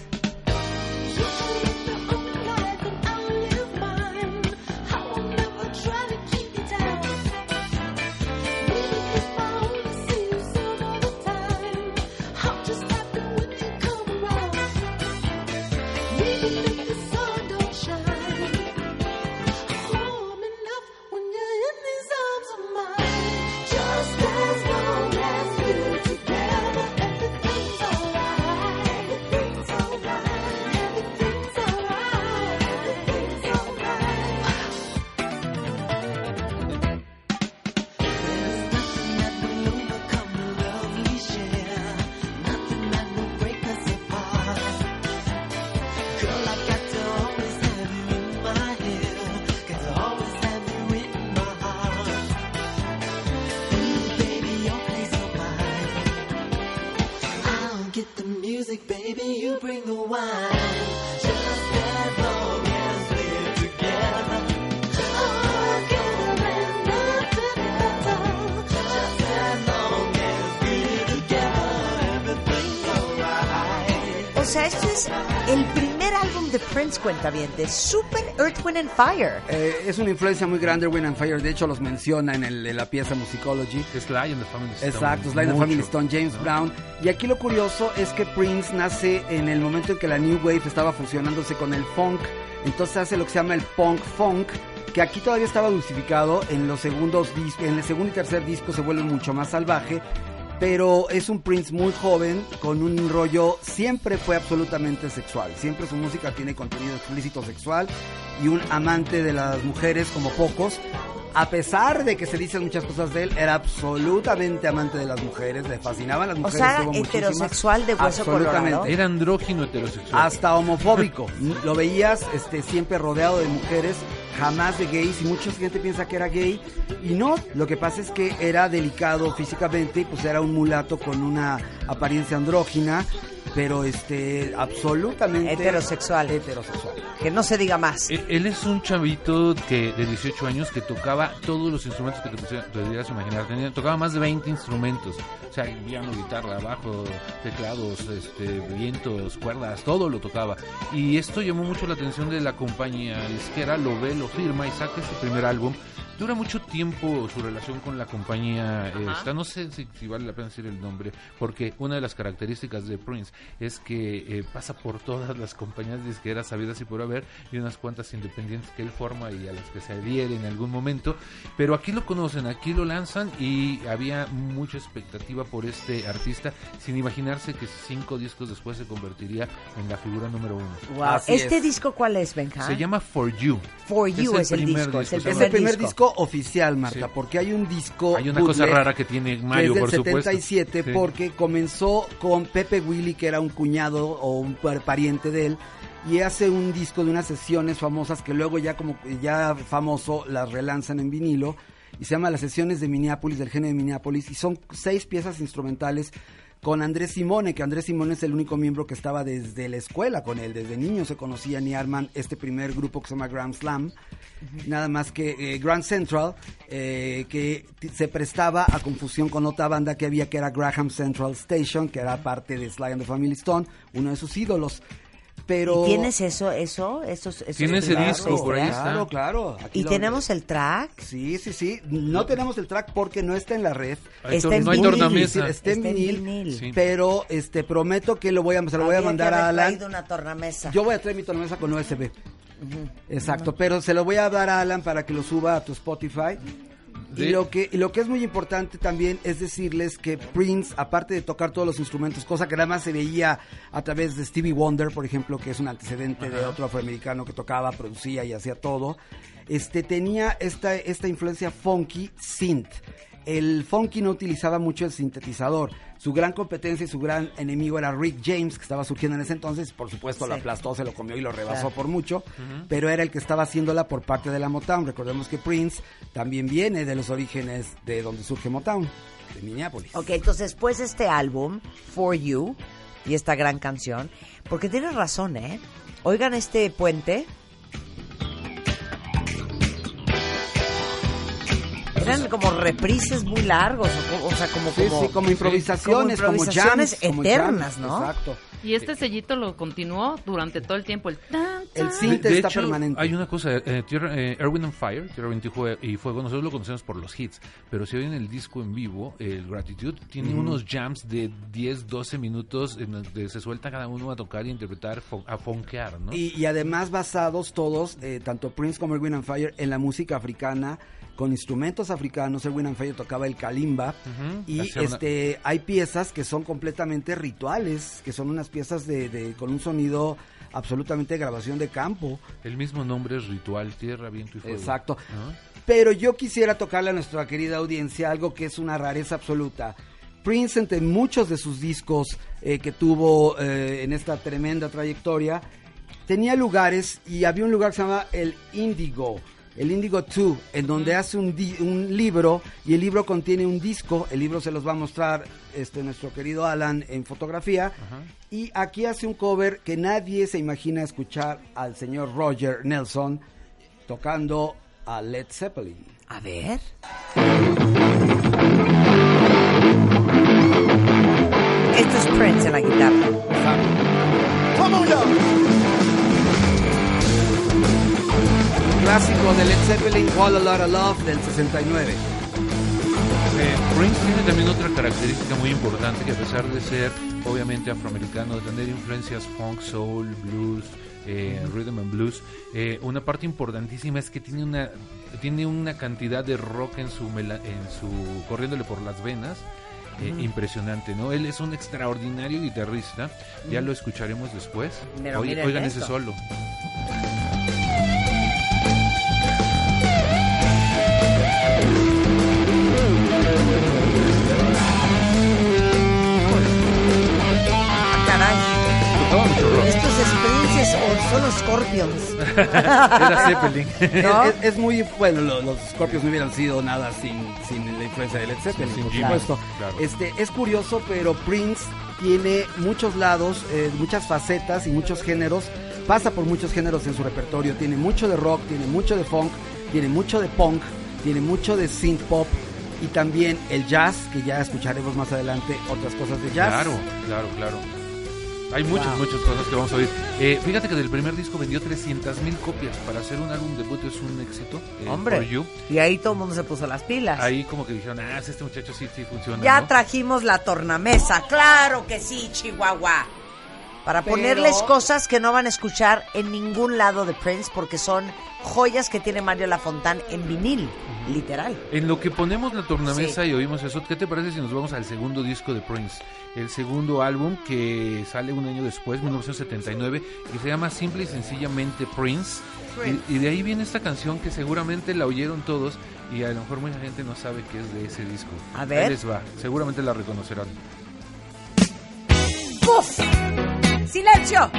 Prince Cuentaviente, Super Earth, Wind and Fire. Eh, es una influencia muy grande Wind and Fire, de hecho los menciona en, el- en la pieza Musicology. Es Sly and the Family Stone. Exacto, Sly and the. Family Stone, James Brown. Y aquí lo curioso es que Prince nace en el momento en que la New Wave estaba fusionándose con el funk. Entonces hace lo que se llama el punk funk, que aquí todavía estaba dulcificado. En los segundos en el segundo y tercer disco se vuelve mucho más salvaje. Pero es un Prince muy joven, con un rollo, siempre fue absolutamente sexual. Siempre su música tiene contenido explícito sexual y un amante de las mujeres como pocos. A pesar de que se dicen muchas cosas de él, era absolutamente amante de las mujeres, le fascinaban las O mujeres. sea, tuvo heterosexual de hueso Absolutamente. colorado. Era andrógino heterosexual. Hasta homofóbico. Lo veías este, siempre rodeado de mujeres, jamás de gays. Y mucha gente piensa que era gay. Y no, lo que pasa es que era delicado físicamente. Pues era un mulato con una apariencia andrógina. Pero este, absolutamente. Heterosexual. Heterosexual. Que no se diga más. Él, él es un chavito que de 18 años que tocaba todos los instrumentos que te pudieras imaginar. Tenía, tocaba más de 20 instrumentos. O sea, piano, guitarra, bajo, teclados, este, vientos, cuerdas, todo lo tocaba. Y esto llamó mucho la atención de la compañía disquera, lo ve, lo firma y saca su primer álbum. Dura mucho tiempo su relación con la compañía esta, no sé si, si vale la pena decir el nombre, porque una de las características de Prince es que eh, pasa por todas las compañías disqueras sabidas y por haber, y unas cuantas independientes que él forma y a las que se adhiere en algún momento, pero aquí lo conocen, aquí lo lanzan y había mucha expectativa por este artista, sin imaginarse que cinco discos después se convertiría en la figura número uno. Wow. ¿Este es. disco cuál es, Benja? Se llama For You. For You es el primer disco, es el Es primer disco. disco oficial, Marta, Sí. porque hay un disco. Hay una cosa rara que tiene que Mario, es del por supuesto. 77 Sí. porque comenzó con Pepe Willy que era un cuñado o un par- pariente de él y hace un disco de unas sesiones famosas que luego ya como ya famoso las relanzan en vinilo y se llama las sesiones de Minneapolis del genio de Minneapolis y son seis piezas instrumentales con Andrés Simone, que Andrés Simone es el único miembro que estaba desde la escuela con él, desde niño se conocían y arman este primer grupo que se llama Grand Slam, nada más que eh, Grand Central, eh, que se prestaba a confusión con otra banda que había que era Graham Central Station, que era parte de Sly and the Family Stone, uno de sus ídolos. Pero ¿Y tienes eso, eso, esos, esos Tiene ese primeros disco, por ahí está. Claro, claro. aquí ¿Y tenemos el track? Sí, sí, sí. No tenemos el track porque no está en la red. Hay Está en no hay vinil. tornamesa. Está en Está en vinil, vinil. Sí. pero este prometo que lo voy a, se lo voy a mandar a Alan. traído una tornamesa. Yo voy a traer mi tornamesa con USB. Exacto, pero se lo voy a dar a Alan para que lo suba a tu Spotify. Y lo, que, y lo que es muy importante también es decirles que Prince, aparte de tocar todos los instrumentos, cosa que nada más se veía a través de Stevie Wonder, por ejemplo, que es un antecedente de otro afroamericano que tocaba, producía y hacía todo, este, tenía esta, esta influencia funky synth. El funky no utilizaba mucho el sintetizador. Su gran competencia y su gran enemigo era Rick James, que estaba surgiendo en ese entonces. Por supuesto, lo aplastó, se lo comió y lo rebasó Claro. por mucho. Pero era el que estaba haciéndola por parte de la Motown. Recordemos que Prince también viene de los orígenes de donde surge Motown, de Minneapolis. Ok, entonces después de este álbum, For You, y esta gran canción, porque tienes razón, ¿eh? Oigan este puente. Eran como reprises muy largos, o, o sea, como, Sí, como, sí, como improvisaciones, como, improvisaciones jams, como eternas, jams, ¿no? Exacto. Y este sellito lo continuó durante todo el tiempo. El tan, El tan. synth De está hecho, permanente. hay una cosa, eh, Tierra, eh, Erwin and Fire, Tierra, Viento y Jue- y Fuego, nosotros lo conocemos por los hits, pero si oyen el disco en vivo, el Gratitude, tiene unos jams de 10, 12 minutos en donde se suelta cada uno a tocar y interpretar, a fonquear, ¿no? Y, y además basados todos, eh, tanto Prince como Erwin and Fire, en la música africana, con instrumentos africanos. Erwin and Fire tocaba el kalimba. Y hacía una- este hay piezas que son completamente rituales, que son unas piezas de, de- con un sonido absolutamente de grabación de campo. El mismo nombre es Ritual, Tierra, Viento y Fuego. Exacto. ¿no? Pero yo quisiera tocarle a nuestra querida audiencia algo que es una rareza absoluta. Prince, entre muchos de sus discos eh, que tuvo eh, en esta tremenda trayectoria, tenía lugares y había un lugar que se llama el Indigo, el Indigo 2, en donde hace un, di- un libro y el libro contiene un disco. El libro se los va a mostrar este nuestro querido Alan en fotografía. Y aquí hace un cover que nadie se imagina escuchar al señor Roger Nelson tocando a Led Zeppelin. A ver. Esto es Prince en la guitarra. Clásico de Led Zeppelin, All a Lot of Love del 69. Eh, Prince tiene también otra característica muy importante que a pesar de ser obviamente afroamericano, de tener influencias funk, soul, blues, eh, rhythm and blues, eh, una parte importantísima es que tiene una tiene una cantidad de rock en su mela- en su corriéndole por las venas. eh, Ujú. impresionante, ¿no? Él es un extraordinario guitarrista, ya lo escucharemos después. Pero Oye- oigan ese esto. solo. O son los Scorpions. [laughs] Era Zeppelin. [laughs] ¿No? Es, es muy bueno, lo- los Scorpions no hubieran sido nada sin, sin la influencia de Led Zeppelin, Sin por supuesto. claro. Este, es curioso, pero Prince tiene muchos lados, eh, muchas facetas y muchos géneros. Pasa por muchos géneros en su repertorio. Tiene mucho de rock, tiene mucho de funk, tiene mucho de punk, tiene mucho de synth pop y también el jazz, que ya escucharemos más adelante otras cosas de jazz. Claro, claro, claro. Hay muchas, Wow. muchas cosas que vamos a oír. Eh, fíjate que del primer disco vendió 300 mil copias. Para hacer un álbum debut es un éxito. eh, Hombre. You. Y ahí todo el mundo se puso las pilas. Ahí como que dijeron, ah, este muchacho sí, sí funciona. Ya ¿no? trajimos la tornamesa, claro que sí, Chihuahua. Para Pero- ponerles cosas que no van a escuchar en ningún lado de Prince porque son joyas que tiene Mario Lafontán en vinil, literal. En lo que ponemos la tornamesa y oímos eso, ¿qué te parece si nos vamos al segundo disco de Prince? El segundo álbum que sale un año después, 1979, y se llama simple y sencillamente Prince. Prince. Y, y de ahí viene esta canción que seguramente la oyeron todos y a lo mejor mucha gente no sabe que es de ese disco. A ver. Ahí les va, seguramente la reconocerán. ¡Silencio!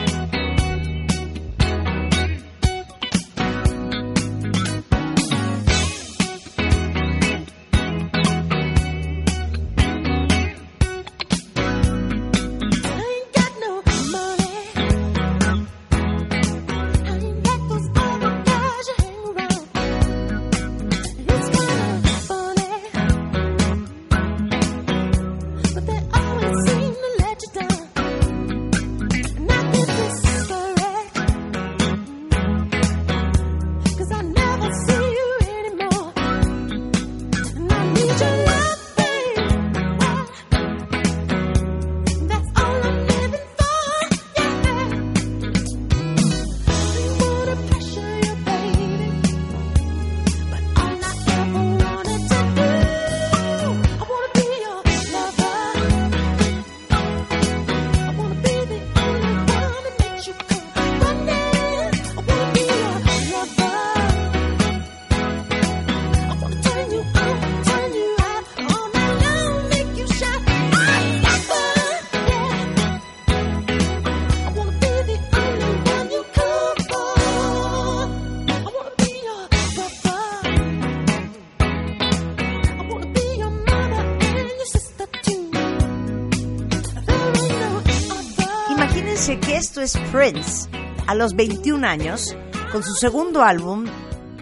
Es Prince a los 21 años con su segundo álbum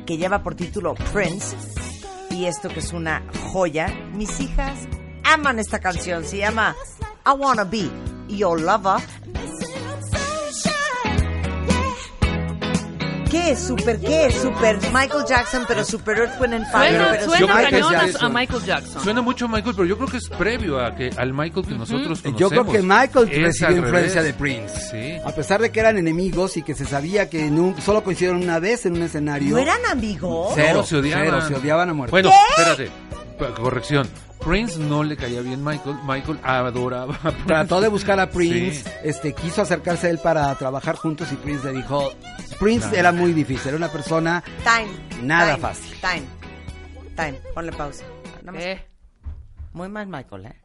que lleva por título Prince y esto que es una joya. Mis hijas aman esta canción, se llama I Wanna Be Your Lover. ¿Super qué es? Super Michael Jackson, pero Super Earth, Wind and Fire. Suena, pero suena super- cañón a- Jackson. a Michael Jackson. Suena mucho a Michael, pero yo creo que es previo a que, al Michael que nosotros conocemos. Yo creo que Michael Es recibió influencia revés. de Prince. Sí. A pesar de que eran enemigos y que se sabía que nun- solo coincidieron una vez en un escenario. ¿No eran amigos? Cero, No, se odiaban. cero, se odiaban a muerte. Bueno, espérate. Corrección. Prince no le caía bien Michael. Michael adoraba a Prince. Trató de buscar a Prince, Sí. este, quiso acercarse a él para trabajar juntos y Prince le dijo, Prince No. era muy difícil, era una persona Time. Nada time, fácil. Time. Time. Ponle pausa. Muy mal Michael, ¿eh?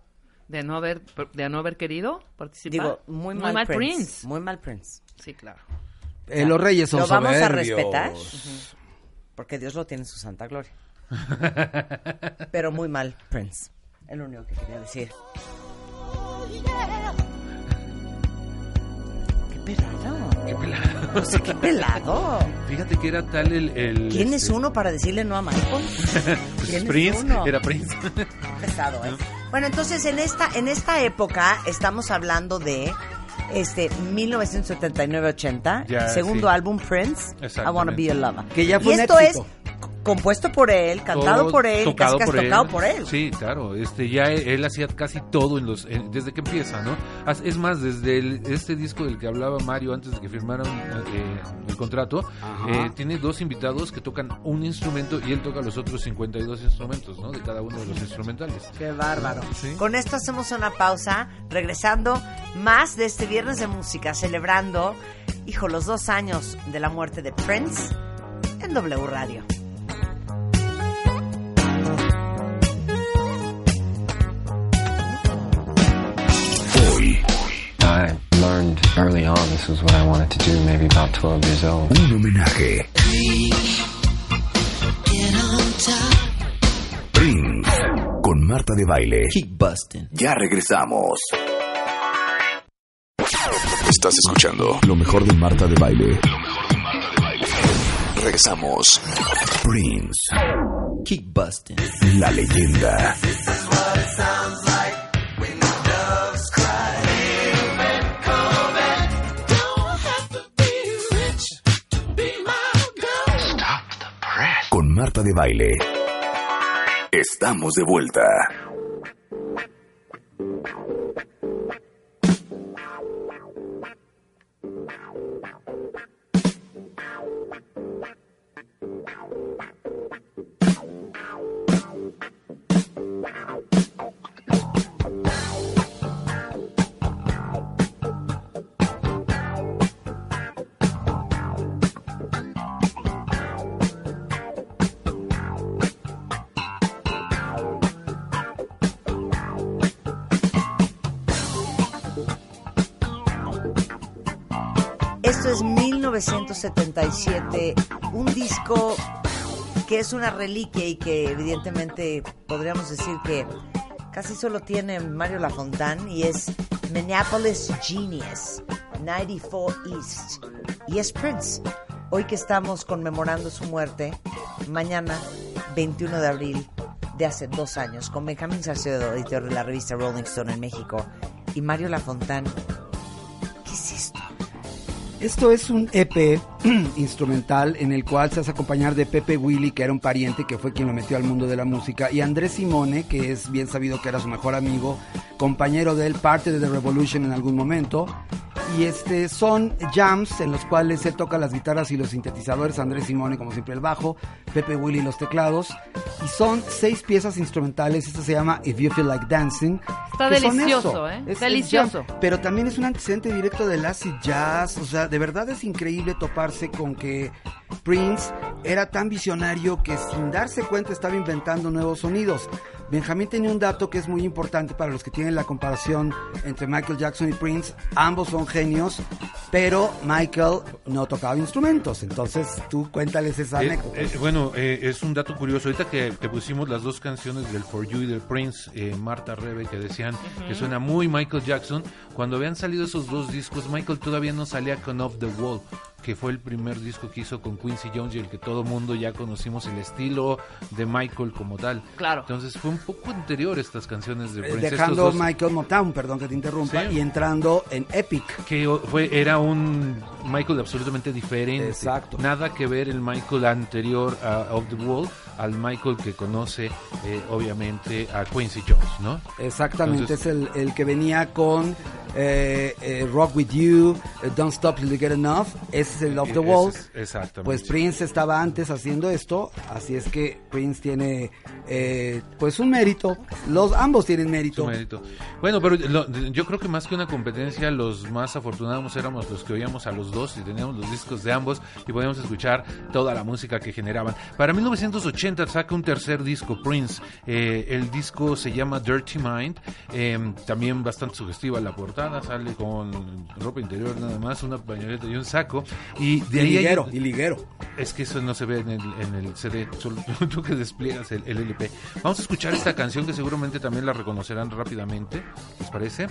De no haber, de no haber querido participar. Digo, muy mal, Prince. Prince. Muy mal Prince. Sí, claro. Eh, los reyes son ¿Lo vamos a soberbios. respetar? porque Dios lo tiene en su santa gloria. [laughs] Pero muy mal, Prince. Es lo único que quería decir. Qué pelado. Qué pelado. No sé, qué pelado. Fíjate que era tal el... el, ¿Quién es este, uno para decirle no a Michael? [laughs] pues, ¿Quién es Prince, uno? era Prince. pesado, ¿eh? Bueno, entonces en esta, en esta época estamos hablando de este 1979-80, Ya, segundo sí. álbum Prince, I. Wanna Be a Lover. Que ya fue y esto éxito. es compuesto por él, cantado Todo por él, tocado casi casi por tocado él. por él. Sí, claro. Este, ya él, él hacía casi todo en los, en- desde que empieza, ¿no? Es más, desde el- este disco del que hablaba Mario antes de que firmaran eh, el contrato, eh, tiene dos invitados que tocan un instrumento y él toca los otros 52 instrumentos, ¿no? De cada uno de los instrumentales. Qué bárbaro. Sí. Con esto hacemos una pausa, regresando más de este viernes de música, celebrando, hijo, los dos años de la muerte de Prince en W Radio. I learned early on this was what I wanted to do, maybe about 12 years old. un homenaje. Prince con Marta de Baile. Keep busting. Ya regresamos. Estás escuchando lo mejor de Marta de Baile. Regresamos. Prince, Keep busting. la leyenda. Con Marta de Baile. Estamos de vuelta. 1977, un disco que es una reliquia y que evidentemente podríamos decir que casi solo tiene Mario Lafontán y es Minneapolis Genius, 94 East. Y es Prince. Hoy que estamos conmemorando su muerte, mañana 21 de abril de hace dos años, con Benjamín Salcedo, editor de la revista Rolling Stone en México, y Mario Lafontán. ¿Qué es esto? Es un EP [clears throat] instrumental en el cual se hace acompañar de Pepe Willy, que era un pariente que fue quien lo metió al mundo de la música, y Andrés Simone, que es bien sabido que era su mejor amigo, compañero de él, parte de The Revolution en algún momento. Y este son jams en los cuales él toca las guitarras y los sintetizadores, Andrés Simone como siempre el bajo, Pepe Willy los teclados. Y son seis piezas instrumentales, esto se llama If You Feel Like Dancing. Está delicioso, ¿eh? es el Delicioso. jam, pero también es un antecedente directo del acid jazz, o sea, de verdad es increíble toparse con que Prince era tan visionario que sin darse cuenta estaba inventando nuevos sonidos. Benjamín tenía un dato que es muy importante para los que tienen la comparación entre Michael Jackson y Prince. Ambos son genios, pero Michael no tocaba instrumentos. Entonces tú cuéntales esa Eh, anécdota. eh, bueno, eh, es un dato curioso. Ahorita que, que pusimos las dos canciones del For You y del Prince, eh, Marta Rebe, que decían que suena muy Michael Jackson, cuando habían salido esos dos discos, Michael todavía no salía con Off the Wall, que fue el primer disco que hizo con Quincy Jones y el que todo mundo ya conocimos el estilo de Michael como tal. Claro. Entonces fue un poco anterior estas canciones de Eh, Prince. Dejando Michael Motown, perdón que te interrumpa, Sí. y entrando en Epic. que fue era un Michael absolutamente diferente. Exacto. Nada que ver el Michael anterior a Off the Wall al Michael que conoce eh, obviamente a Quincy Jones, ¿no? Exactamente, Entonces- es el, el que venía con eh, eh, Rock With You, Don't Stop Till You Get Enough, ese es el Off the Ese Wall. es- exactamente. Pues Prince estaba antes haciendo esto, así es que Prince tiene pues un mérito, los ambos tienen mérito. Bueno, pero lo- yo creo que más que una competencia, los más afortunados éramos los que oíamos a los dos y teníamos los discos de ambos y podíamos escuchar toda la música que generaban. Para 1980 saca un tercer disco, Prince. Eh, el disco se llama Dirty Mind, eh, también bastante sugestiva la portada, sale con ropa interior nada más, una pañoleta y un saco. Y de Y ahí hay- liguero, y liguero. Es que eso no se ve en el, en el CD, solo [laughs] tú que despliegas el, el LP. Vamos a escuchar esta canción que seguramente también la reconocerán rápidamente. ¿Les parece?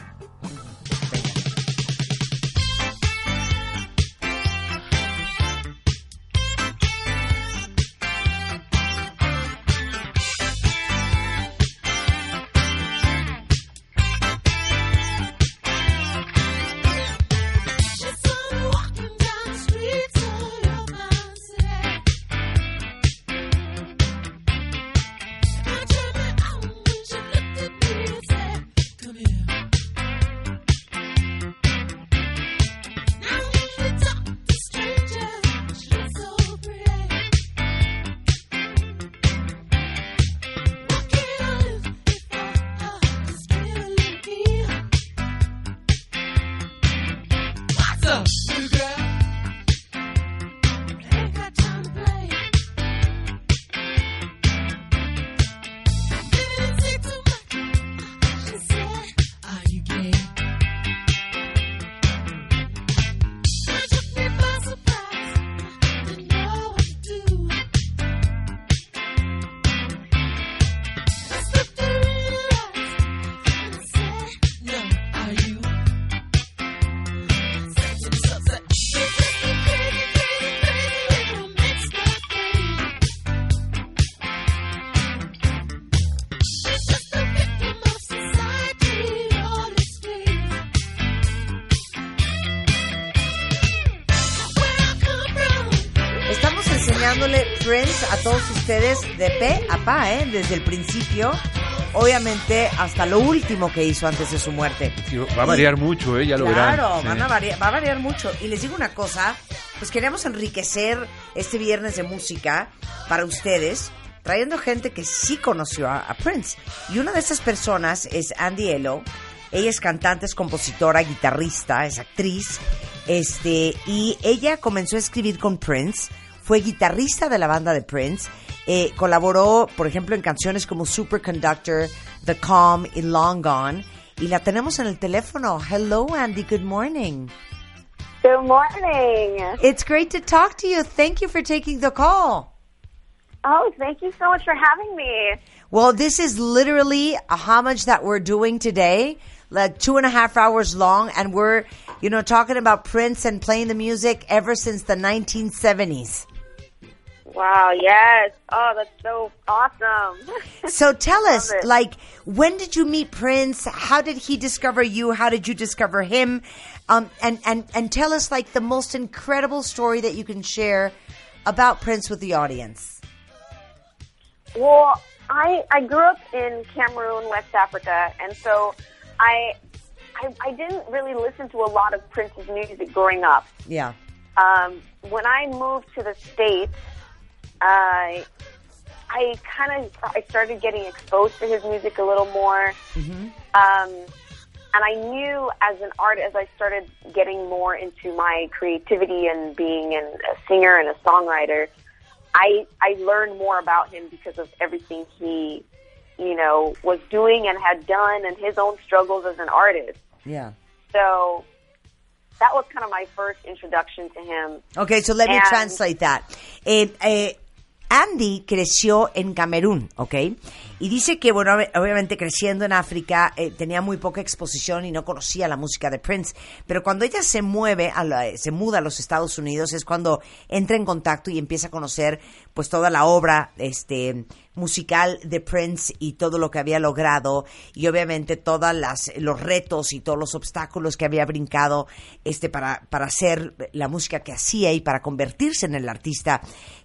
A todos ustedes de pe a pa, ¿eh? Desde el principio, obviamente hasta lo último que hizo antes de su muerte. Va a variar mucho, ¿eh? ya lo verán. Claro, Sí. va a variar mucho. Y les digo una cosa, pues queremos enriquecer este viernes de música para ustedes, trayendo gente que sí conoció a, a Prince. Y una de esas personas es Andy Elo. Ella es cantante, es compositora, guitarrista, es actriz. Este, y ella comenzó a escribir con Prince, fue guitarrista de la banda de Prince, eh, colaboró, por ejemplo, en canciones como Superconductor, The Calm y Long Gone. Y la tenemos en el teléfono. Hello, Andy. Good morning. Good morning. It's great to talk to you. Thank you for taking the call. Oh, thank you so much for having me. Well, this is literally a homage that we're doing today, like two and a half hours long, and we're, you know, talking about Prince and playing the music ever since the 1970s. Wow, yes. Oh, that's so awesome. [laughs] So tell us, like, when did you meet Prince? How did he discover you? How did you discover him? Um, and, and, and tell us, like, the most incredible story that you can share about Prince with the audience. Well, I I grew up in Cameroon, West Africa, and so I I, I didn't really listen to a lot of Prince's music growing up. Yeah. Um, when I moved to the states, I I kind of I started getting exposed to his music a little more. Um, and I knew as an artist, as I started getting more into my creativity and being an, a singer and a songwriter, I I learned more about him because of everything he, you know, was doing and had done, and his own struggles as an artist. Yeah. So that was kind of my first introduction to him. Okay, so let me translate that. Eh, eh, Andy creció en Camerún, ¿ok? Y dice que, bueno, ob- obviamente creciendo en África eh, tenía muy poca exposición y no conocía la música de Prince. Pero cuando ella se mueve, a la- se muda a los Estados Unidos, es cuando entra en contacto y empieza a conocer pues toda la obra este, musical de Prince y todo lo que había logrado y obviamente todos los retos y todos los obstáculos que había brincado este, para, para hacer la música que hacía y para convertirse en el artista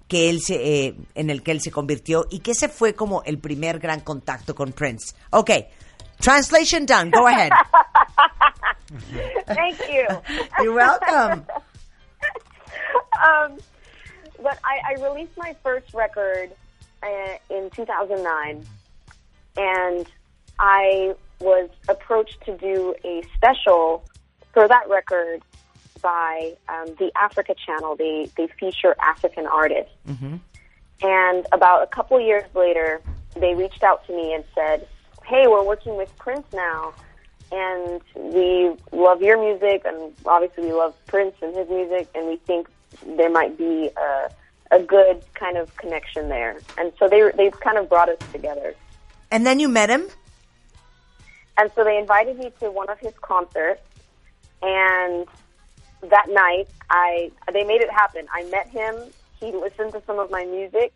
que él se, eh, en el que él se convirtió y que ese fue como el primer gran contacto con Prince. Ok, translation done, go ahead. Thank you. [laughs] You're welcome. um, but I, I released my first record uh, in 2009, and I was approached to do a special for that record by um, the Africa Channel. They they feature African artists, and about a couple years later, they reached out to me and said, "Hey, we're working with Prince now, and we love your music, and obviously we love Prince and his music, and we think there might be a, a good kind of connection there. And so they they kind of brought us together. And then you met him? And so they invited me to one of his concerts, and that night I they made it happen. I met him. He listened to some of my music,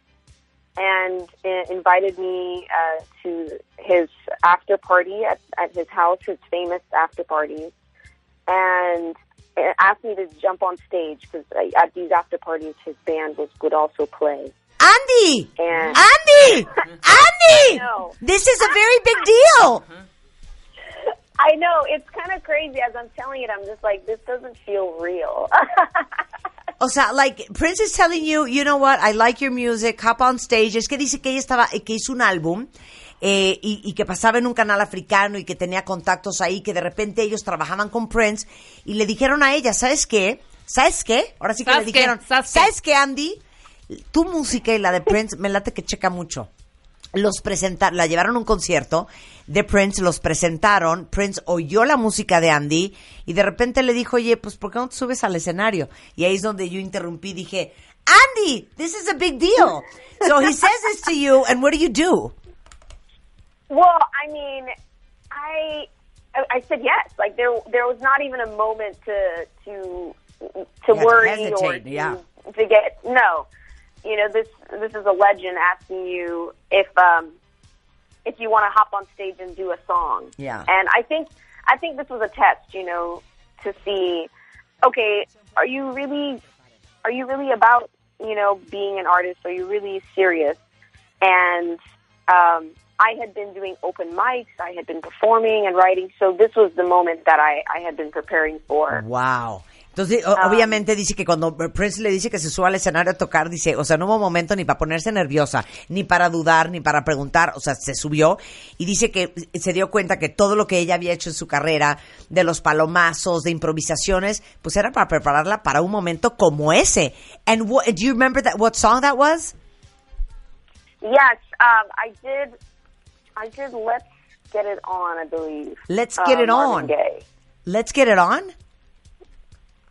and uh, invited me uh, to his after party at, at his house, his famous after parties, and uh, asked me to jump on stage because at these after parties his band was would also play. Andy! And Andy! [laughs] Andy! This is a very big deal. I know it's kind of crazy as I'm telling it. I'm just like, this doesn't feel real. O sea, like, Prince is telling you, you know what, I like your music, hop on stage. Es que dice que ella estaba, eh, que hizo un álbum eh, y, y que pasaba en un canal africano y que tenía contactos ahí, que de repente ellos trabajaban con Prince y le dijeron a ella, ¿sabes qué? ¿Sabes qué? Ahora sí que le dijeron, ¿Sabes qué? ¿sabes qué, Andy? Tu música y la de Prince me late que checa mucho. Los presentaron, la llevaron a un concierto de Prince, los presentaron, Prince oyó la música de Andy y de repente le dijo, oye, pues ¿por qué no te subes al escenario? Y ahí es donde yo interrumpí, dije, Andy, this is a big deal. So he says this to you, and what do you do? well, I mean, I I said yes. Like there there was not even a moment to to to Yeah, to worry or hesitate, to, yeah. to get no. You know this this is a legend asking you if um if you want to hop on stage and do a song. Yeah. And I think I think this was a test, you know, to see okay, are you really are you really about, you know, being an artist? Are you really serious? And um I had been doing open mics, I had been performing and writing, so this was the moment that I, I had been preparing for. Wow. Entonces, o- obviamente dice que cuando Prince le dice que se suba al escenario a tocar, dice, o sea, no hubo momento ni para ponerse nerviosa, ni para dudar, ni para preguntar, o sea, se subió y dice que se dio cuenta que todo lo que ella había hecho en su carrera, de los palomazos, de improvisaciones, pues era para prepararla para un momento como ese. And what, do you remember that, what song that was? Yes, um, I did. I did. Let's get it on. I believe. Let's Uh, Get It On. Let's Get It On?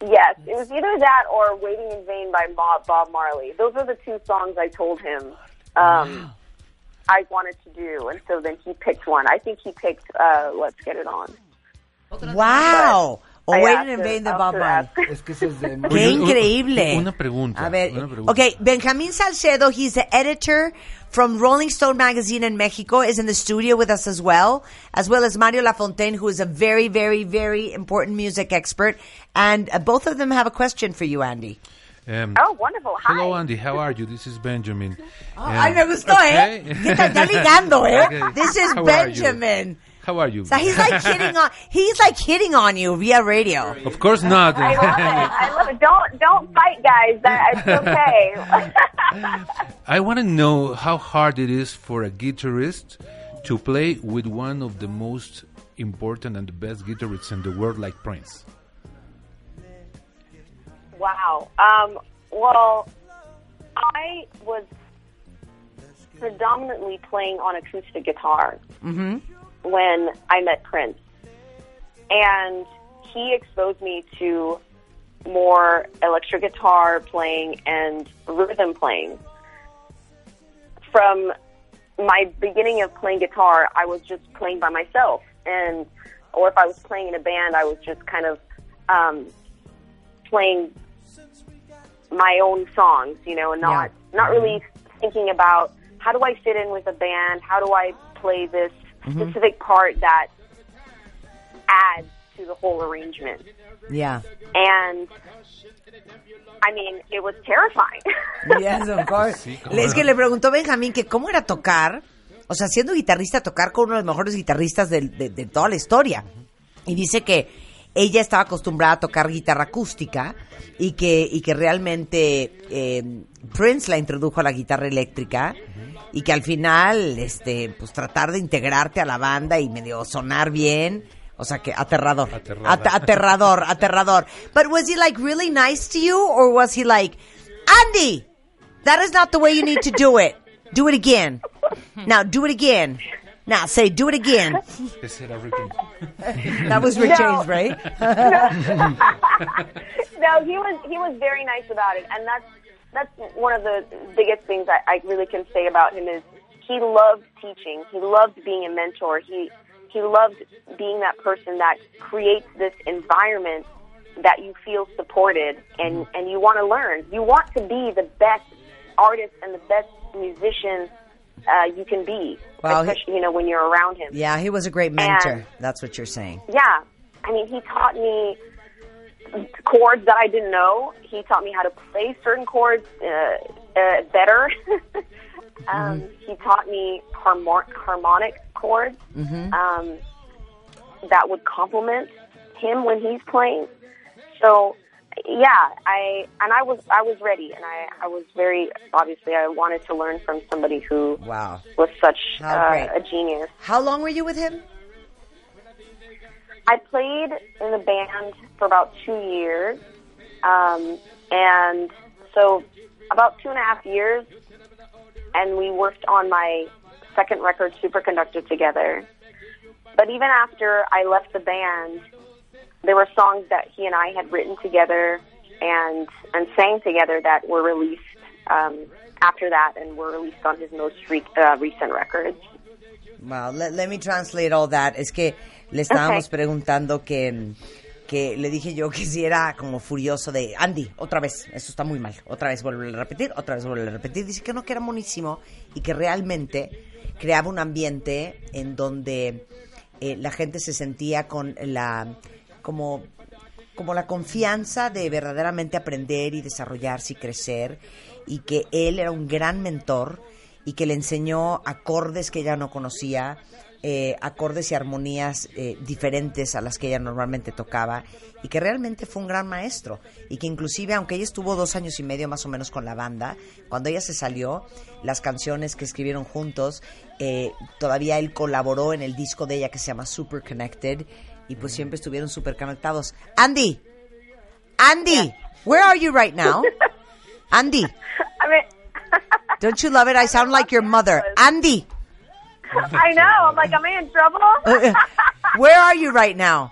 Yes, it was either that or "Waiting in Vain" by Bob, Bob Marley. Those are the two songs I told him um, I wanted to do, and so then he picked one. I think he picked uh, "Let's Get It On." Wow. O I Waiting in Vain de Bob Marley. Es que de... [laughs] ¡Qué increíble! una pregunta, A ver, una pregunta. ok, Benjamín Salcedo, he's the editor from Rolling Stone magazine in Mexico, is in the studio with us as well, as well as Mario Lafontaine, who is a very, very, very important music expert. And uh, both of them have a question for you, Andy. Um, Oh, wonderful! Hi. Hello, Andy. How are you? This is Benjamin. Um, Ay, me gustó, ¿eh? okay. ¿Qué tal? Ligando, [laughs] ¿eh? Okay. This is How are you? Benjamin. How are you? So he's like [laughs] hitting on, he's like hitting on you via radio. Of course not. I love it. I love it. Don't don't fight, guys. That it's okay. [laughs] I want to know how hard it is for a guitarist to play with one of the most important and the best guitarists in the world, like Prince. Wow. Um, well, I was predominantly playing on acoustic guitar when I met Prince. And he exposed me to more electric guitar playing and rhythm playing. From my beginning of playing guitar, I was just playing by myself. And, or if I was playing in a band, I was just kind of, um, playing my own songs, you know, and not not really thinking about how do I fit in with a band, how do I play this specific part that adds to the whole arrangement. Yeah. And I mean, it was terrifying. [laughs] Yes, of course. Es que le preguntó Benjamín que cómo era tocar, o sea, siendo guitarrista, tocar con uno de los mejores guitarristas de, de toda la historia. Y dice que ella estaba acostumbrada a tocar guitarra acústica y que, y que realmente eh, Prince la introdujo a la guitarra eléctrica y que al final, este, pues tratar de integrarte a la banda y medio sonar bien. O sea que aterrador. Aterrador, [laughs] aterrador. But was he like really nice to you or was he like, Andy, that is not the way you need to do it. Do it again. Now do it again. Now say, do it again. [laughs] [laughs] That was Rick No. James, right? no, he was he was very nice about it, and that's that's one of the biggest things I, I really can say about him is he loved teaching. He loved being a mentor. He he loved being that person that creates this environment that you feel supported and and you want to learn. You want to be the best artist and the best musician uh, you can be, Wow, he- you know when you're around him. Yeah, he was a great mentor. And- That's what you're saying. Yeah. I mean, he taught me chords that I didn't know. He taught me how to play certain chords uh, uh, better. [laughs] um, He taught me harmor- harmonic chords Mm-hmm. um, that would complement him when he's playing. So, yeah, I and I was I was ready, and I I was very obviously I wanted to learn from somebody who Wow. was such uh, a genius. How long were you with him? I played in the band for about two years, um, and so about two and a half years, and we worked on my second record, Superconductor, together. But even after I left the band, there were songs that he and I had written together and and sang together that were released um, after that and were released on his most re- uh, recent records. Wow, let, let me translate all that. Es que le estábamos Okay. preguntando que, que le dije yo que si era como furioso de Andy, otra vez, eso está muy mal, otra vez vuelve a repetir, otra vez vuelve a repetir. Dice que no, que era buenísimo y que realmente creaba un ambiente en donde eh, la gente se sentía con la como como la confianza de verdaderamente aprender y desarrollarse y crecer y que él era un gran mentor y que le enseñó acordes que ella no conocía, eh, acordes y armonías eh, diferentes a las que ella normalmente tocaba y que realmente fue un gran maestro y que inclusive aunque ella estuvo dos años y medio más o menos con la banda, cuando ella se salió, las canciones que escribieron juntos, eh, todavía él colaboró en el disco de ella que se llama Super Connected y pues siempre estuvieron super conectados. Andy, Andy, where are you right now? Andy, [laughs] I mean, don't you love it? I sound like your mother. [laughs] Andy, I know. I'm like, am I in trouble? Uh, uh, where are you right now?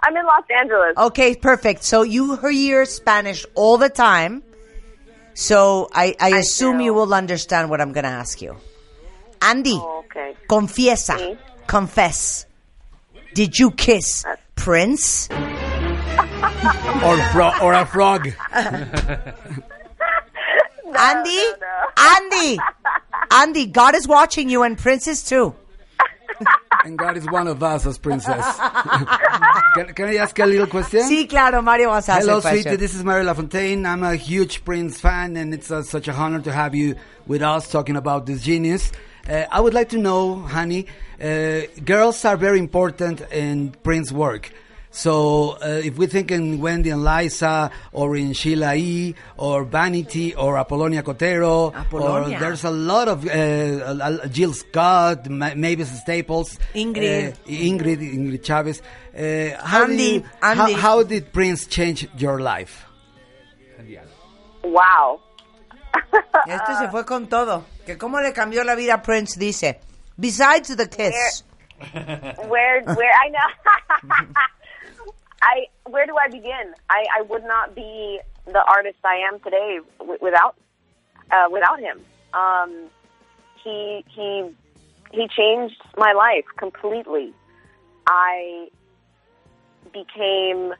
I'm in Los Angeles. Okay, perfect. So you hear Spanish all the time. So I, I assume you will understand what I'm going to ask you. Andy, Oh, okay. confiesa, Sí. confess. Did you kiss uh. Prince? [laughs] Or, fro- or a frog. [laughs] Andy, [laughs] Andy, Andy, God is watching you and Princess too. [laughs] And God is one of us as princess. [laughs] can, can I ask a little question? Sí, claro, Mario vas a hacer Hello, sweetie. This is Mario Lafontaine. I'm a huge Prince fan, and it's uh, such a honor to have you with us talking about this genius. Uh, I would like to know, honey, uh, girls are very important in Prince work. So uh, if we think in Wendy and Liza, or in Sheila E., or Vanity, or Apollonia Cotero, Apollonia. or there's a lot of uh, uh, Jill Scott, Ma- Mavis Staples, Ingrid. uh, Ingrid, Ingrid Chavez. Uh, how, do Andy, you- Andy. How, how did Prince change your life? Wow. [laughs] Este se fue con todo. Que cómo le cambió la vida a Prince, dice. Besides the kiss. Where, where I know. [laughs] I where do I begin? I, I would not be the artist I am today w- without uh, without him. Um, he he he changed my life completely. I became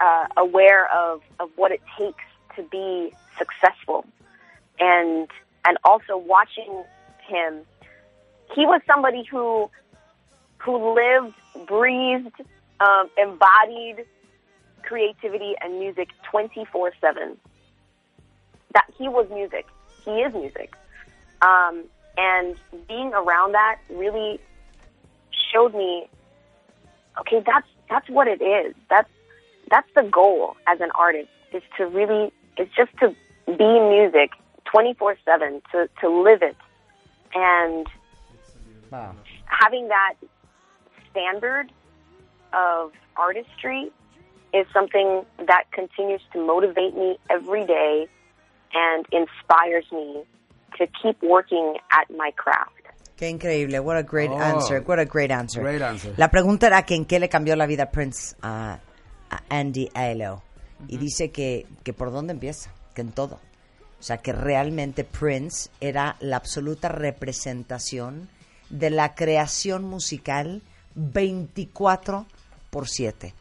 uh, aware of, of what it takes to be successful, and and also watching him. He was somebody who who lived, breathed, um, embodied creativity and music 24 7. That he was music. He is music. Um, and being around that really showed me okay, that's that's what it is. That's that's the goal as an artist is to really is just to be music 24/7 to to live it and Wow. having that standard of artistry is something that continues to motivate me every day and inspires me to keep working at my craft. Qué increíble. What a great Oh. answer. What a great answer. Great answer. La pregunta era que en qué le cambió la vida Prince a, a Andy Aiello. Y dice que, que por dónde empieza, que en todo. O sea, que realmente Prince era la absoluta representación de la creación musical 24 por 7.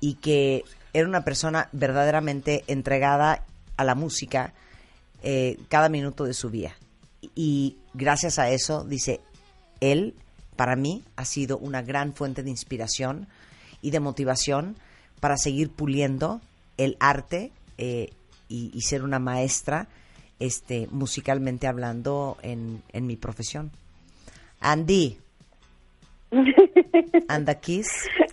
Y que era una persona verdaderamente entregada a la música eh, cada minuto de su vida. Y gracias a eso, dice, él, para mí, ha sido una gran fuente de inspiración y de motivación para seguir puliendo el arte eh, y, y ser una maestra este, musicalmente hablando en, en mi profesión. Andy. And the kiss. [laughs]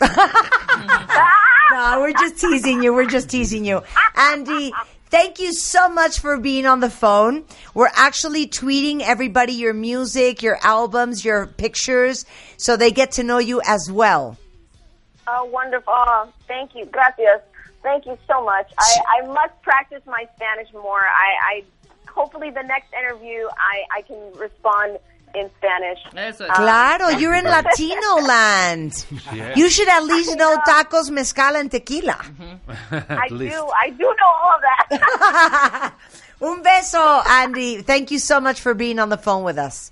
no, we're just teasing you. We're just teasing you. Andy, thank you so much for being on the phone. We're actually tweeting everybody your music, your albums, your pictures, so they get to know you as well. Oh, wonderful. Oh, thank you. Gracias. Thank you so much. I, I must practice my Spanish more. I, I hopefully the next interview I, I can respond in Spanish. Um, Claro, [laughs] you're in Latino land. [laughs] Yes. You should at least know tacos, mezcal, and tequila. [laughs] I do. I do know all of that. Un beso, Andy. Thank you so much for being on the phone with us.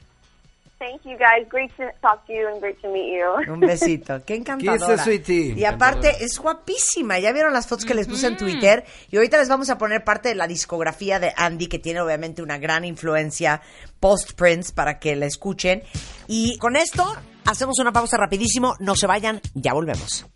Thank you, guys. Great to talk to you and great to meet you. Un besito. Qué [laughs] encantadora. Kisses, sweetie. Y aparte es guapísima. Ya vieron las fotos que les puse en Twitter. Y ahorita les vamos a poner parte de la discografía de Andy, que tiene obviamente una gran influencia post-Prince para que la escuchen. Y con esto hacemos una pausa rapidísimo. No se vayan, ya volvemos.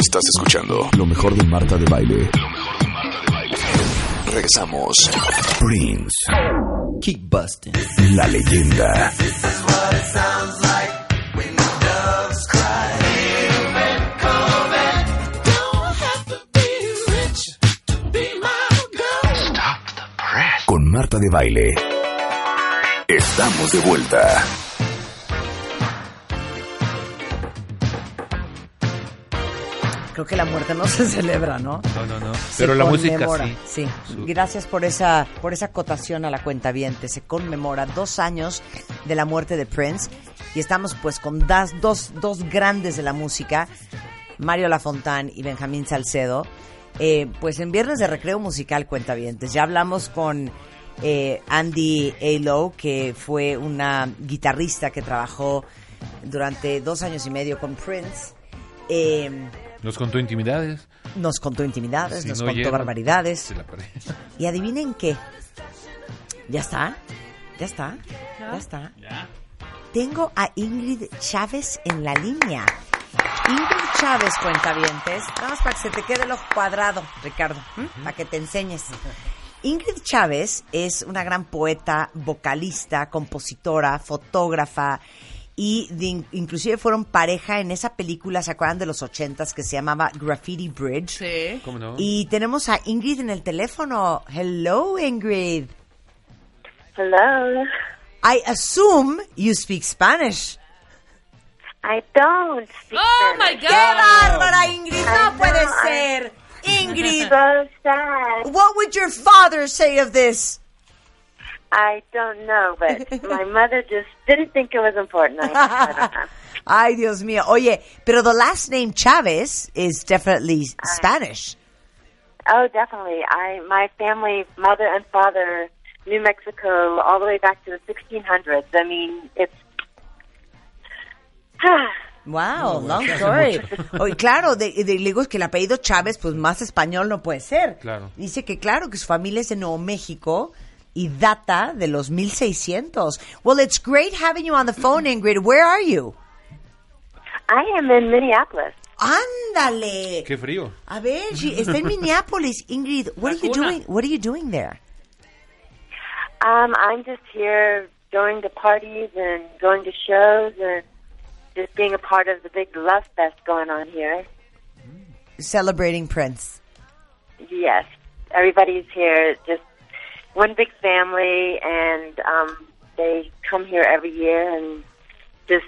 Estás escuchando lo mejor de Marta de Baile. Regresamos. Prince, Keep busting. la leyenda. Con Marta de Baile. Estamos de vuelta. Creo que la muerte no [laughs] se celebra, ¿no? No, no, no. Se Pero la música sí. Sí. Gracias por esa, por esa acotación a la cuenta Se conmemora dos años de la muerte de Prince y estamos pues con das- dos, dos grandes de la música, Mario Lafontán y Benjamín Salcedo. Eh, pues en Viernes de Recreo Musical Cuentavientes. Ya hablamos con eh, Andy Alo, que fue una guitarrista que trabajó durante dos años y medio con Prince. Eh, Nos contó intimidades. nos contó intimidades, Si nos no contó barbaridades. se la pared. Y adivinen qué. ¿Ya está? ¿Ya está? ¿Ya, está? Tengo a Ingrid Chávez en la línea. Ingrid Chávez, cuentavientes. Nada más para que se te quede el ojo cuadrado, Ricardo. Para que te enseñes. Ingrid Chávez es una gran poeta, vocalista, compositora, fotógrafa y de- inclusive fueron pareja en esa película, ¿se acuerdan de los ochentas que se llamaba Graffiti Bridge? Sí. ¿Cómo no? Y tenemos a Ingrid en el teléfono. Hello, Ingrid. Hello. I assume you speak Spanish. I don't speak Oh my Spanish. ¡Qué God. bárbara, Ingrid! No puede ser. Ingrid, So sad. what would your father say of this? I don't know, but [laughs] my mother just didn't think it was important. I, I don't know. [laughs] Ay, Dios mío. Oye, pero the last name Chavez is definitely Spanish. Oh, definitely. I my family, mother and father, New Mexico, all the way back to the 1600s. I mean, it's. [sighs] Wow, long story. [laughs] Oye, claro, de, de- le digo es que el apellido Chávez, pues más español no puede ser. Claro. Dice que claro, que su familia es de Nuevo México y data de los 1600. Well, it's great having you on the phone, Ingrid. Where are you? I am in Minneapolis. Ándale. Qué frío. A ver, she- está en Minneapolis. Ingrid, what are you doing? What are you doing there? Um, I'm just here going to parties and going to shows and just being a part of the big love fest going on here. Celebrating Prince. Yes, everybody's here. Just one big family, and um, they come here every year and just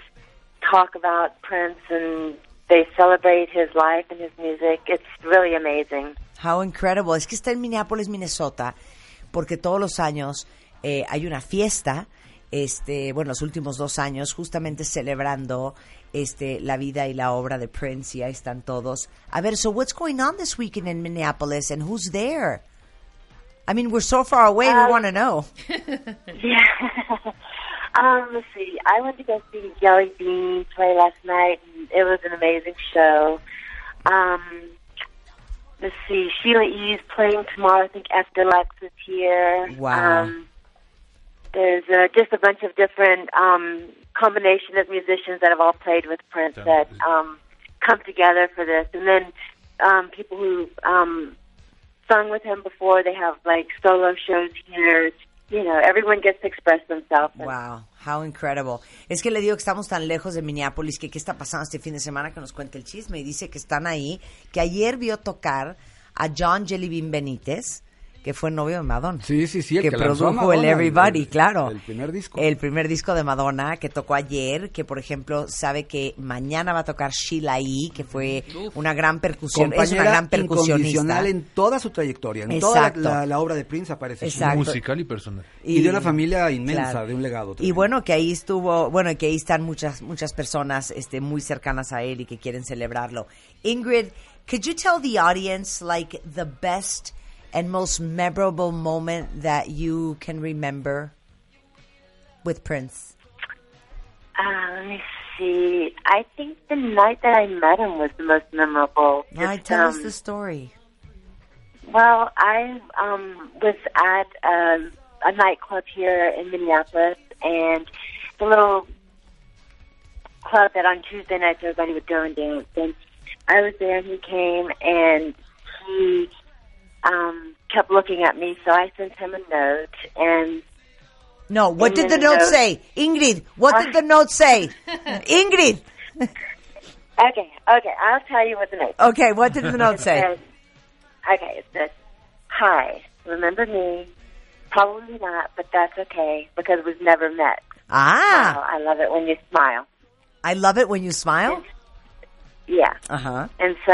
talk about Prince and they celebrate his life and his music. It's really amazing. How incredible. Es que está en Minneapolis, Minnesota, porque todos los años eh, hay una fiesta, este, bueno, los últimos dos años, justamente celebrando este, la vida y la obra de Prince, y ahí están todos. A ver, so what's going on this weekend in Minneapolis, and who's there? I mean, we're so far away, we Um, want to know. [laughs] Yeah. um, let's see. I went to go see Jelly Bean play last night, and it was an amazing show. Um, let's see. Sheila E. is playing tomorrow. I think Esther Lex is here. Wow. Um, there's uh, just a bunch of different um, combination of musicians that have all played with Prince that um, come together for this, and then um, people who um, sung with him before. They have like solo shows here. You know, everyone gets to express themselves. Wow, how incredible. Es que le digo que estamos tan lejos de Minneapolis que qué está pasando este fin de semana que nos cuente el chisme y dice que están ahí, que ayer vio tocar a John Jellybean Benítez, que fue novio de Madonna. Sí, sí, sí, el que, que produjo el Everybody, el- claro. el primer disco. El primer disco de Madonna que tocó ayer, que por ejemplo sabe que mañana va a tocar Sheila E., que fue una gran percusión, es una gran percusionista. en toda su trayectoria. En toda Exacto. la, la- la obra de Prince aparece. su Exacto. Musical y personal. Y, de una familia inmensa, claro. de un legado. Y tremendo. bueno, que ahí estuvo, bueno, que ahí están muchas muchas personas este muy cercanas a él y que quieren celebrarlo. Ingrid, could you tell the audience like the best and most memorable moment that you can remember with Prince? Uh, let me see. I think the night that I met him was the most memorable. All right, tell us um, the story. Well, I um, was at a, a nightclub here in Minneapolis, and the little club that on Tuesday nights everybody would go and dance. And I was there, and he came, and he um, kept looking at me. So I sent him a note, and No, what did the then note say? Ingrid, what did the note say? [laughs] Ingrid. okay, okay, I'll tell you what the note. Okay, what did the note say? Says- okay, it says, "Hi, remember me? Probably not, but that's okay because we've never met. Ah, Wow, I love it when you smile. I love it when you smile. Yeah. Uh-huh. And so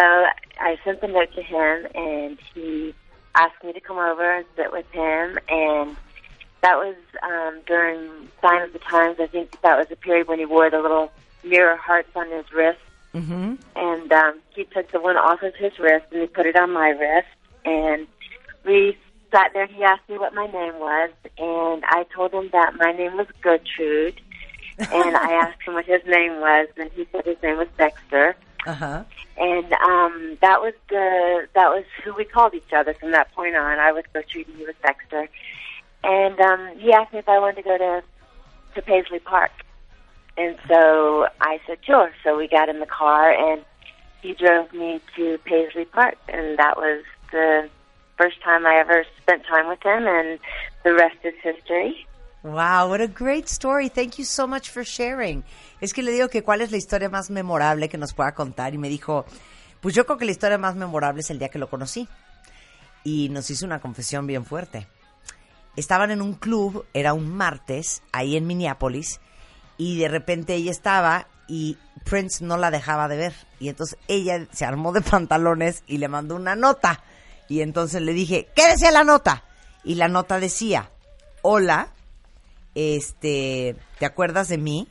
I sent the note to him, and he asked me to come over and sit with him. And that was um, during Sign of the Times. I think that was the period when he wore the little mirror hearts on his wrist. Mhm. And um, he took the one off of his wrist and he put it on my wrist. And we sat there. He asked me what my name was, and I told him that my name was Gertrude. and I [laughs] asked him what his name was, and he said his name was Dexter Uh-huh. and um, that was the that was who we called each other from that point on. I was Gertrude and he was Dexter, and um, he asked me if I wanted to go to to Paisley Park, and so I said sure. So we got in the car and he drove me to Paisley Park, and that was the first time I ever spent time with him, and the rest is history. Wow, what a great story. Thank you so much for sharing. Es que le digo que cuál es la historia más memorable que nos pueda contar y me dijo, pues yo creo que la historia más memorable es el día que lo conocí. Y nos hizo una confesión bien fuerte. Estaban en un club, era un martes, ahí en Minneapolis, y de repente ella estaba y Prince no la dejaba de ver. Y entonces ella se armó de [laughs] pantalones y le mandó una nota. Y entonces le dije, ¿qué decía la nota? Y la nota decía, hola, este, ¿te acuerdas de mí?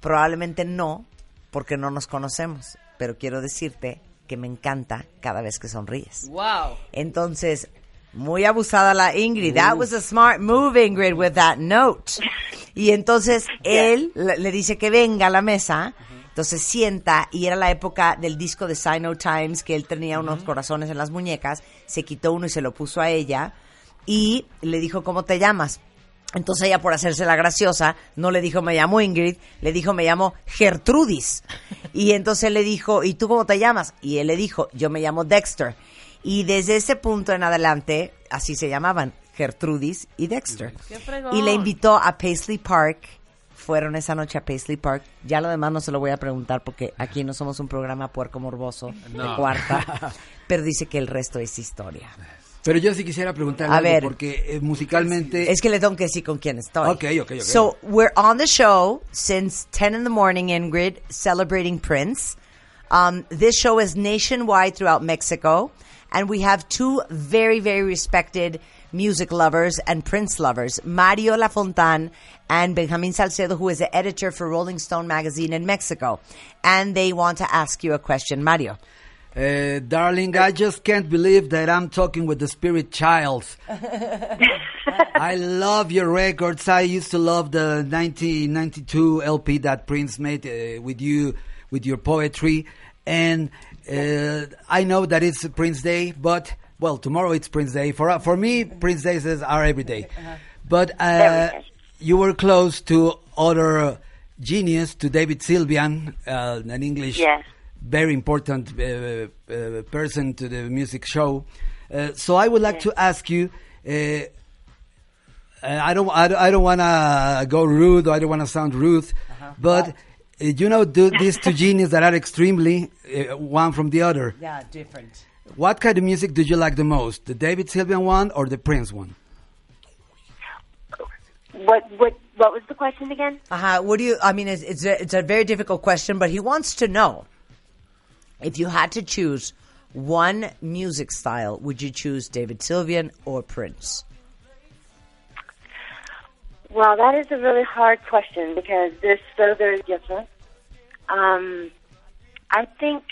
Probablemente no, porque no nos conocemos, pero quiero decirte que me encanta cada vez que sonríes. Wow. Entonces, muy abusada la Ingrid. That was a smart move, Ingrid, with that note. Y entonces [laughs] él le le dice que venga a la mesa. Entonces sienta, y era la época del disco de Sino Times, que él tenía unos corazones en las muñecas, se quitó uno y se lo puso a ella, y le dijo, ¿cómo te llamas? Entonces ella, por hacerse la graciosa, no le dijo, me llamo Ingrid, le dijo, me llamo Gertrudis. Y entonces le dijo, ¿y tú cómo te llamas? Y él le dijo, yo me llamo Dexter. Y desde ese punto en adelante, así se llamaban, Gertrudis y Dexter. Y le invitó a Paisley Park. Fueron esa noche a Paisley Park. Ya lo demás no se lo voy a preguntar porque aquí no somos un programa puerco morboso de cuarta. [laughs] Pero dice que el resto es historia. Pero yo sí quisiera preguntarle A algo, ver. porque eh, musicalmente... Es que le tengo que decir con quién estoy. Ok, ok, ok. So we're on the show since 10 in the morning, Ingrid, celebrating Prince. Um, this show is nationwide throughout Mexico, and we have two very, very respected music lovers and Prince lovers, Mario Lafontaine and Benjamin Salcedo, who is the editor for Rolling Stone magazine in Mexico. And they want to ask you a question. Mario. Uh, darling, I just can't believe that I'm talking with the spirit child. [laughs] I love your records. I used to love the 1992 LP that Prince made uh, with you, with your poetry. And uh, I know that it's Prince Day, but, well, tomorrow it's Prince Day. For, for me, Prince Days are every day. But uh, you were close to other genius, to David Sylvian, uh, an English Yes. Very important uh, uh, person to the music show. Uh, so I would like to ask you. I don't. I don't, I don't want to go rude. Or I don't want to sound rude, but uh, you know, do, these two [laughs] geniuses that are extremely uh, one from the other. Yeah, different. What kind of music did you like the most, the David Sylvian one or the Prince one? What what what was the question again? Uh-huh. What do you? I mean, it's it's a, it's a very difficult question, but he wants to know if you had to choose one music style, would you choose David Sylvian or Prince? Well, that is a really hard question because they're so very different. Um, I think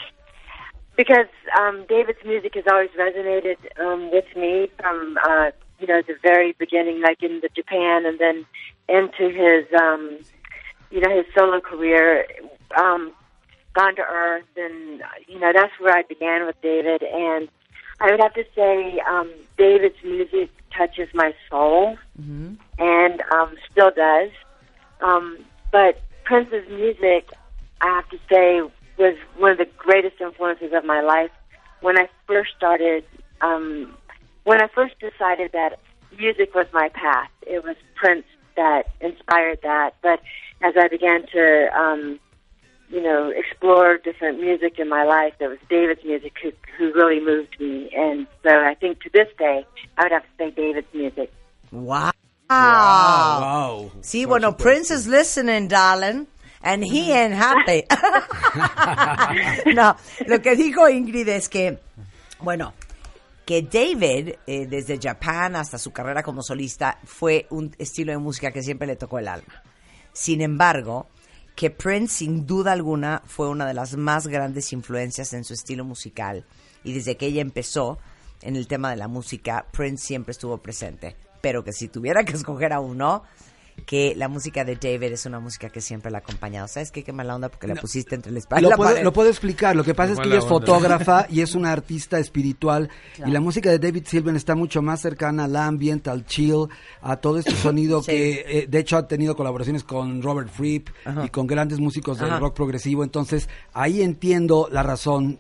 because um, David's music has always resonated um, with me from uh, you know the very beginning, like in the Japan, and then into his um, you know his solo career. Um, Gone to Earth, and you know that's where I began with David. And I would have to say, um, David's music touches my soul and um, still does. Um, but Prince's music, I have to say, was one of the greatest influences of my life. When I first started, um, when I first decided that music was my path, it was Prince that inspired that. But as I began to, um, you know, explore different music in my life, it was David's music who, who really moved me. And so I think to this day, I would have to say David's music. Wow. Wow. Sí, bueno, Prince is listening, darling. And he ain't happy. [laughs] [laughs] no, lo que dijo Ingrid es que, bueno, que David, eh, desde Japan hasta su carrera como solista, fue un estilo de música que siempre le tocó el alma. Sin embargo, que Prince, sin duda alguna, fue una de las más grandes influencias en su estilo musical. Y desde que ella empezó en el tema de la música, Prince siempre estuvo presente. Pero que si tuviera que escoger a uno, que la música de David es una música que siempre la ha acompañado. ¿Sabes qué? Qué mala onda porque la pusiste entre la espalda y Lo puedo, lo puedo explicar. Lo que pasa es que ella es fotógrafa [laughs] y es una artista espiritual. Claro. Y la música de David Sylvian está mucho más cercana al ambient, al chill, a todo este sonido [coughs] Sí. que, eh, de hecho, ha tenido colaboraciones con Robert Fripp Ajá. y con grandes músicos del Ajá. rock progresivo. Entonces, ahí entiendo la razón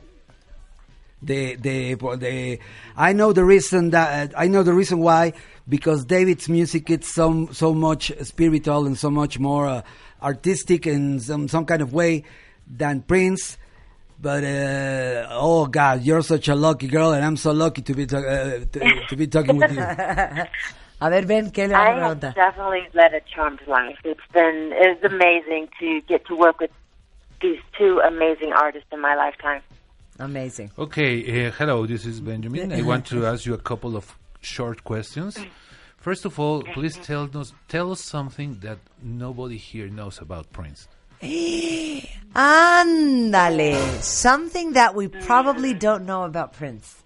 the the the I know the reason that I know the reason why because David's music it's so so much spiritual and so much more uh, artistic in some some kind of way than Prince. But uh, oh God, you're such a lucky girl, and I'm so lucky to be ta- uh, to, to be talking with you. [laughs] A ver, ven, ¿qué le van a I have definitely led a charmed life. It's been it's amazing to get to work with these two amazing artists in my lifetime. Amazing. Okay, uh, hello, this is Benjamin. I want to [laughs] ask you a couple of short questions. First of all, please tell us tell us something that nobody here knows about Prince. [gasps] Ándale. Something that we probably don't know about Prince.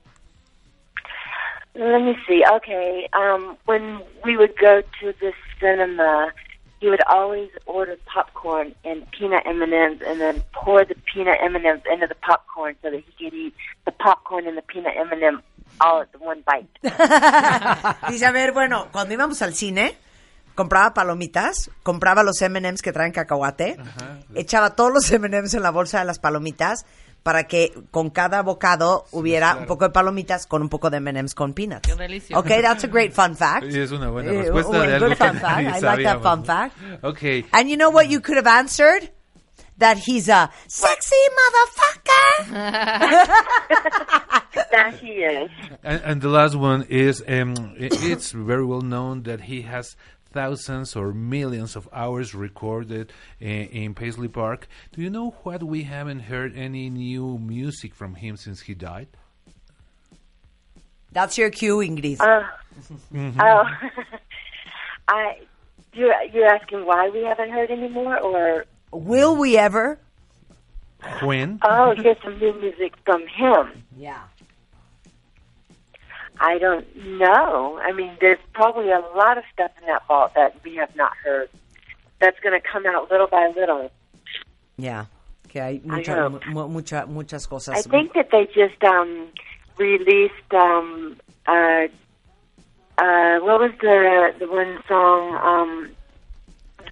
Let me see. Okay, um, when we would go to the cinema, he would always order popcorn and peanut M and M's, and then pour the peanut M and M's into the popcorn so that he could eat the popcorn and the peanut M and M all at one bite. [laughs] Dice, a ver, bueno, cuando íbamos al cine, compraba palomitas, compraba los M&M's que traen cacahuate, echaba todos los M&M's en la bolsa de las palomitas para que con cada bocado hubiera un poco de palomitas con un poco de M&M's con peanuts. Qué delicia. Okay, that's a great fun fact. Sí, es una buena Eh, respuesta un de algo que fun fact. I [laughs] like that fun fact. Okay. And you know what you could have answered? That he's a sexy motherfucker. [laughs] that he is. And, and the last one is um, it's very well known that he has thousands or millions of hours recorded in, in Paisley Park. Do you know what we haven't heard any new music from him since he died? That's your cue, Ingrid. Uh, [laughs] Mhm. Oh, [laughs] I. You're you're asking why we haven't heard any more, or Will we ever? When? oh, here's some new music from him. Yeah. I don't know. I mean, there's probably a lot of stuff in that vault that we have not heard. That's going to come out little by little. Yeah. Que hay I mucha, hope. mu- mucha, muchas cosas. I think that they just um, released um, uh, uh, what was the the one song? Um,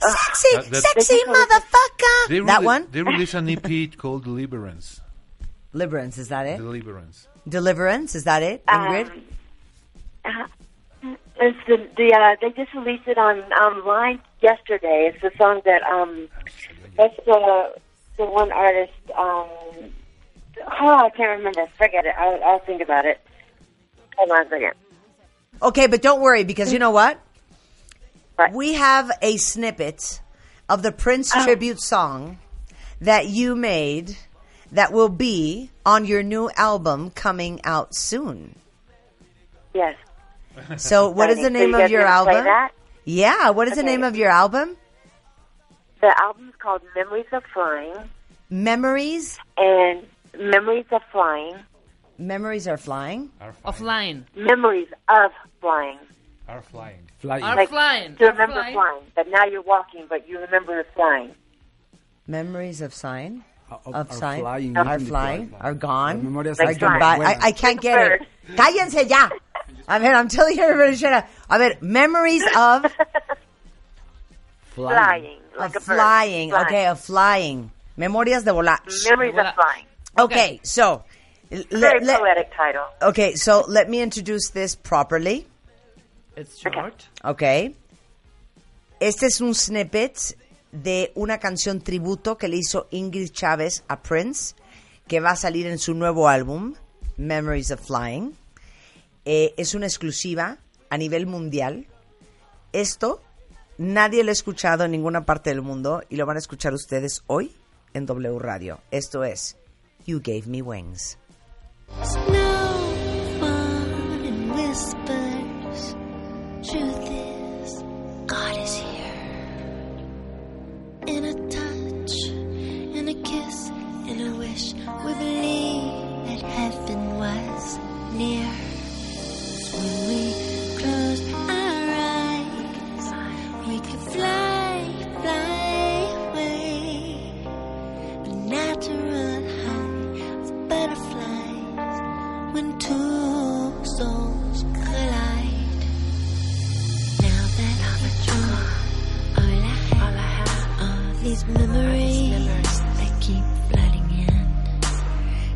Sexy, That- that- sexy motherfucker. They that one? They released an EP called Deliverance. Deliverance, is that it? Deliverance. Deliverance, is that it, Ingrid? Um, uh, it's the the uh, they just released it on online yesterday. It's the song that um that's the the one artist um oh I can't remember. Forget it. I'll, I'll think about it. Hold on a second. Okay, but don't worry because you know what? We have a snippet of the Prince Oh. tribute song that you made that will be on your new album coming out soon. Yes. So, [laughs] what is the So name you of your album? that? Yeah, what is the name of your album? The album's called Memories of Flying Memories. and Memories of Flying. Memories are flying. Offline. Memories of Flying. Are flying. Flying. Are Like, flying. To Are remember flying. flying. But now you're walking, but you remember flying. Memories of sign. Of- Of are sign. flying, Are not in the flying. Are gone. Memorias like goodbye. buenas. I, I can't get it. Cállense ya. A ver, I'm telling everybody shut up. A ver, memories of [laughs] Flying. Like of flying. Flying. Okay, of flying. Memorias de volar. Memories of Flying. Okay, so Very let- poetic title. okay, so let me introduce this properly. It's short. Okay. Este es un snippet de una canción tributo que le hizo Ingrid Chávez a Prince, que va a salir en su nuevo álbum, Memories of Flying. Eh, es una exclusiva a nivel mundial. Esto nadie lo ha escuchado en ninguna parte del mundo y lo van a escuchar ustedes hoy en W Radio. Esto es You Gave Me Wings. Truth is, God is here. These memories that keep flooding in.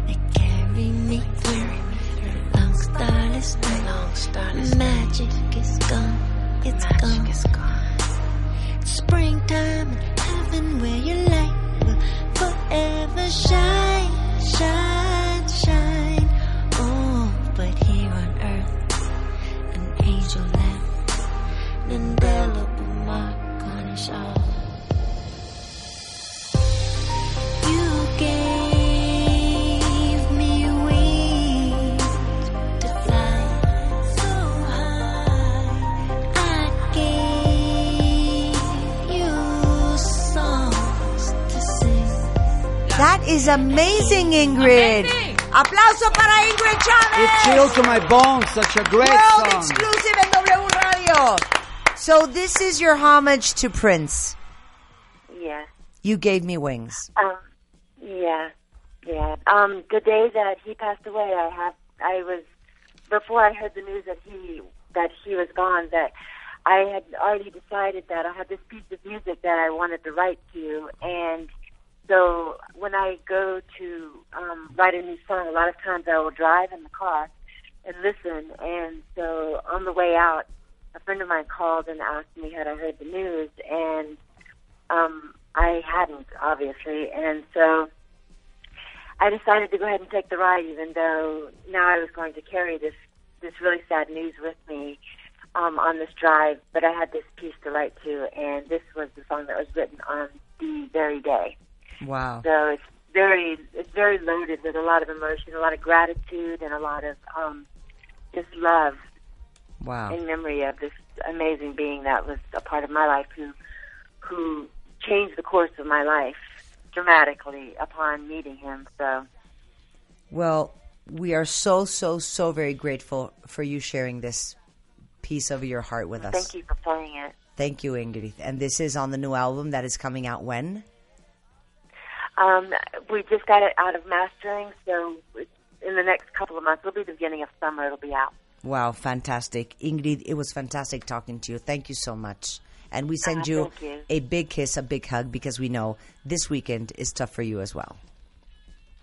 They carry me through the long starless night. Magic is gone, it's gone. Is gone. It's Springtime in heaven where your light will forever shine, shine, shine. Oh, but here on earth, an angel left an indelible mark on his all. Is amazing, Ingrid. Aplauso para Ingrid Chavez. It chills to my bones. Such a great World song. exclusive en W Radio. So this is your homage to Prince. Yeah. You gave me wings. Um, yeah, yeah. Um, the day that he passed away, I have, I was, before I heard the news that he, that he was gone, that I had already decided that I had this piece of music that I wanted to write to, and so when I go to um, write a new song, a lot of times I will drive in the car and listen, and so on the way out, a friend of mine called and asked me had I heard the news, and um, I hadn't, obviously, and so I decided to go ahead and take the ride, even though now I was going to carry this this really sad news with me um, on this drive. But I had this piece to write to, and this was the song that was written on the very day. Wow. So it's very it's very loaded with a lot of emotion, a lot of gratitude, and a lot of um, just love Wow. in memory of this amazing being that was a part of my life who who changed the course of my life dramatically upon meeting him. So Well, we are so, so, so very grateful for you sharing this piece of your heart with us. thank you for playing it. Thank you, Ingrid. And this is on the new album that is coming out when? Um, we just got it out of mastering, so in the next couple of months, it'll be the beginning of summer. It'll be out. Wow, fantastic. Ingrid, it was fantastic talking to you. Thank you so much. And we send Ah, you, you. a big kiss, a big hug, because we know this weekend is tough for you as well.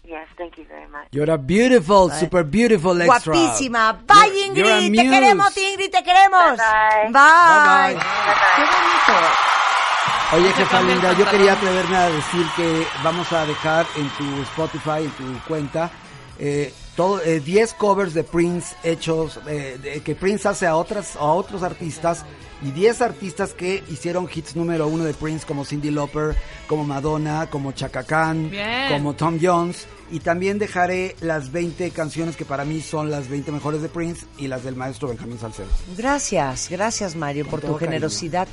Yes, thank you very much. You're a beautiful, super beautiful extra. Guapísima. Bye, You're- Ingrid. you're Te queremos, Ingrid, te queremos. Bye. Bye. Bye, Qué bonito. Oye, jefa linda, yo quería atreverme a decir que vamos a dejar en tu Spotify, en tu cuenta, eh, todo, eh, 10 covers de Prince hechos, eh, de- que Prince hace a, otras, a otros artistas y 10 artistas que hicieron hits número uno de Prince como Cindy Lauper, como Madonna, como Chaka Khan, Bien. como Tom Jones. Y también dejaré las 20 canciones que para mí son las 20 mejores de Prince y las del maestro Benjamín Salcedo. Gracias, gracias, Mario, por tu cariño. generosidad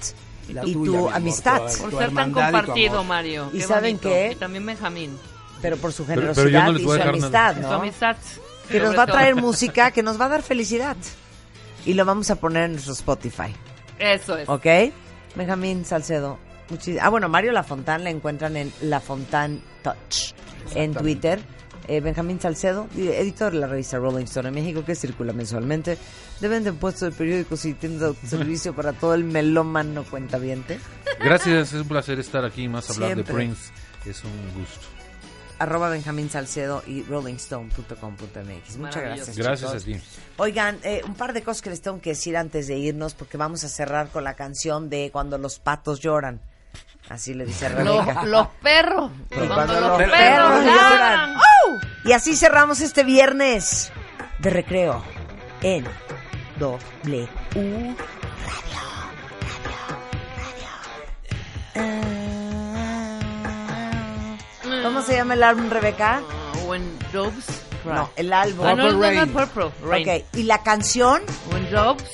Y la y tuya, tu amor, amistad. Por tu ser tan y tu compartido, amor. Mario. ¿Y Qué saben qué? Y también Benjamín. Pero por su Pero- generosidad pero yo no y su amistad, Su ¿no? amistad. Que nos va a traer [laughs] música que nos va a dar felicidad. Y lo vamos a poner en nuestro Spotify. Eso es. ¿Ok? Benjamín Salcedo. muchis- Ah, bueno, Mario Lafontán la encuentran en Lafontán Touch en Twitter. Eh, Benjamín Salcedo, di- editor de la revista Rolling Stone en México, que circula mensualmente. De venta en puestos de periódicos y tiendas [laughs] de autoservicio para todo el melómano cuentaviente. Gracias, es un placer estar aquí y más hablar Siempre. de Prince. Es un gusto. Arroba Benjamín Salcedo y rollingstone.com.mx. Muchas gracias. Gracias chicos. a ti. Oigan, eh, un par de cosas que les tengo que decir antes de irnos, porque vamos a cerrar con la canción de Cuando los patos lloran. Así le dice [laughs] Rebeca. Los, los perros. Cuando Cuando los los perros perros lloran. ladran. Y así cerramos este viernes de recreo en W Radio. ¿Cómo se llama el álbum, Rebeca? When doves cry. No, el álbum. Ah, no, no, no, Rain. Purple Rain. Ok, ¿y la canción? When doves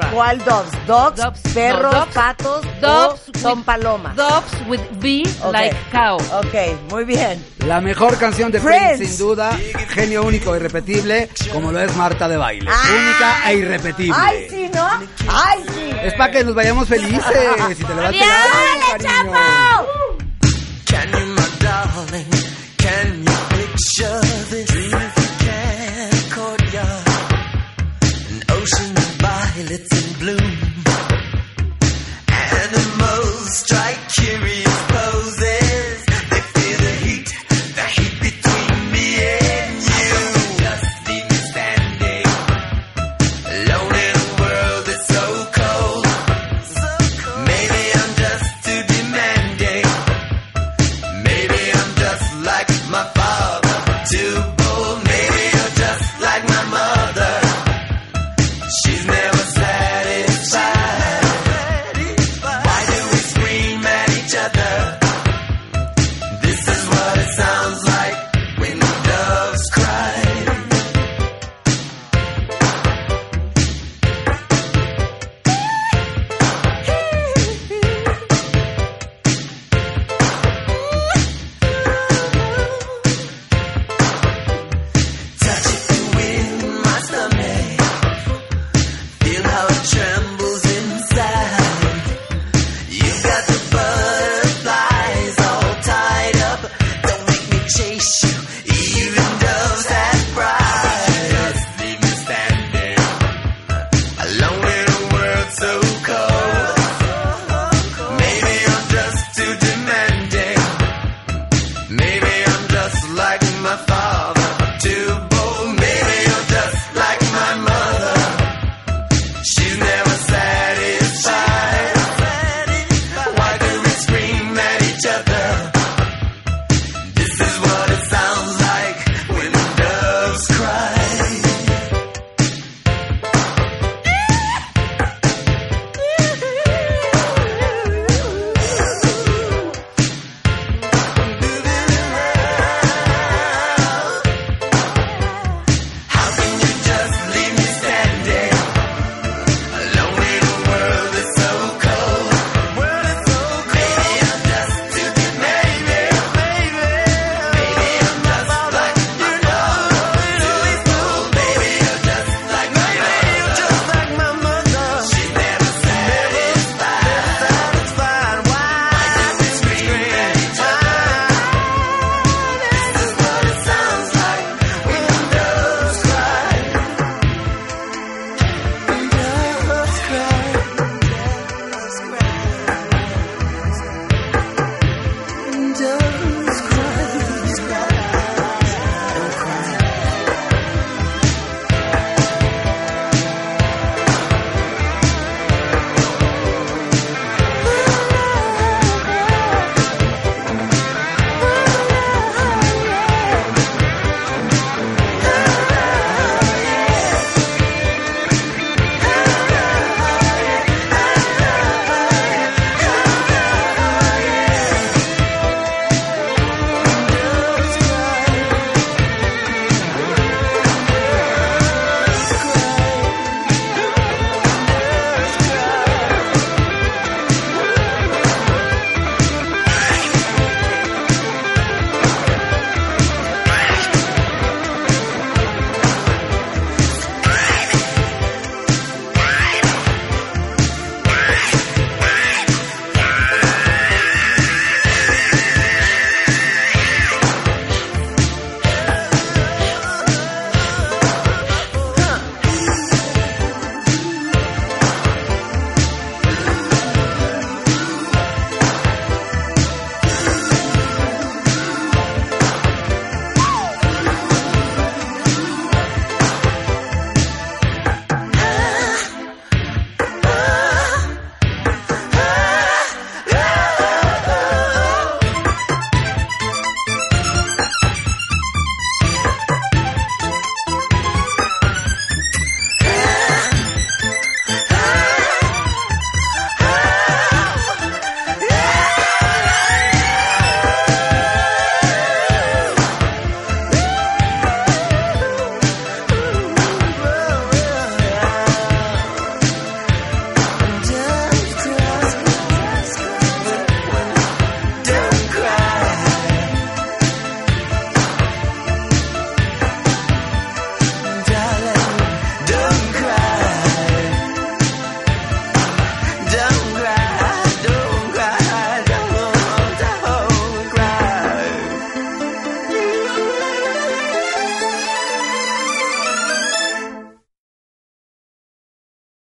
cry. ¿Cuál dogs? ¿Dogs? Dogs, ¿Perros? no, dogs, ¿Patos? dogs ¿O son with- palomas? Doves with B like cow. Ok, muy bien. La mejor canción de Prince, Prince. sin duda, genio único e irrepetible, como lo es Marta de Baile. Ah. Única e irrepetible. ¡Ay, sí, no! ¡Ay, sí! Es para que nos vayamos felices [laughs] y te ¡Dale, cariño. Chapo! Can you, my darling? Can you picture this?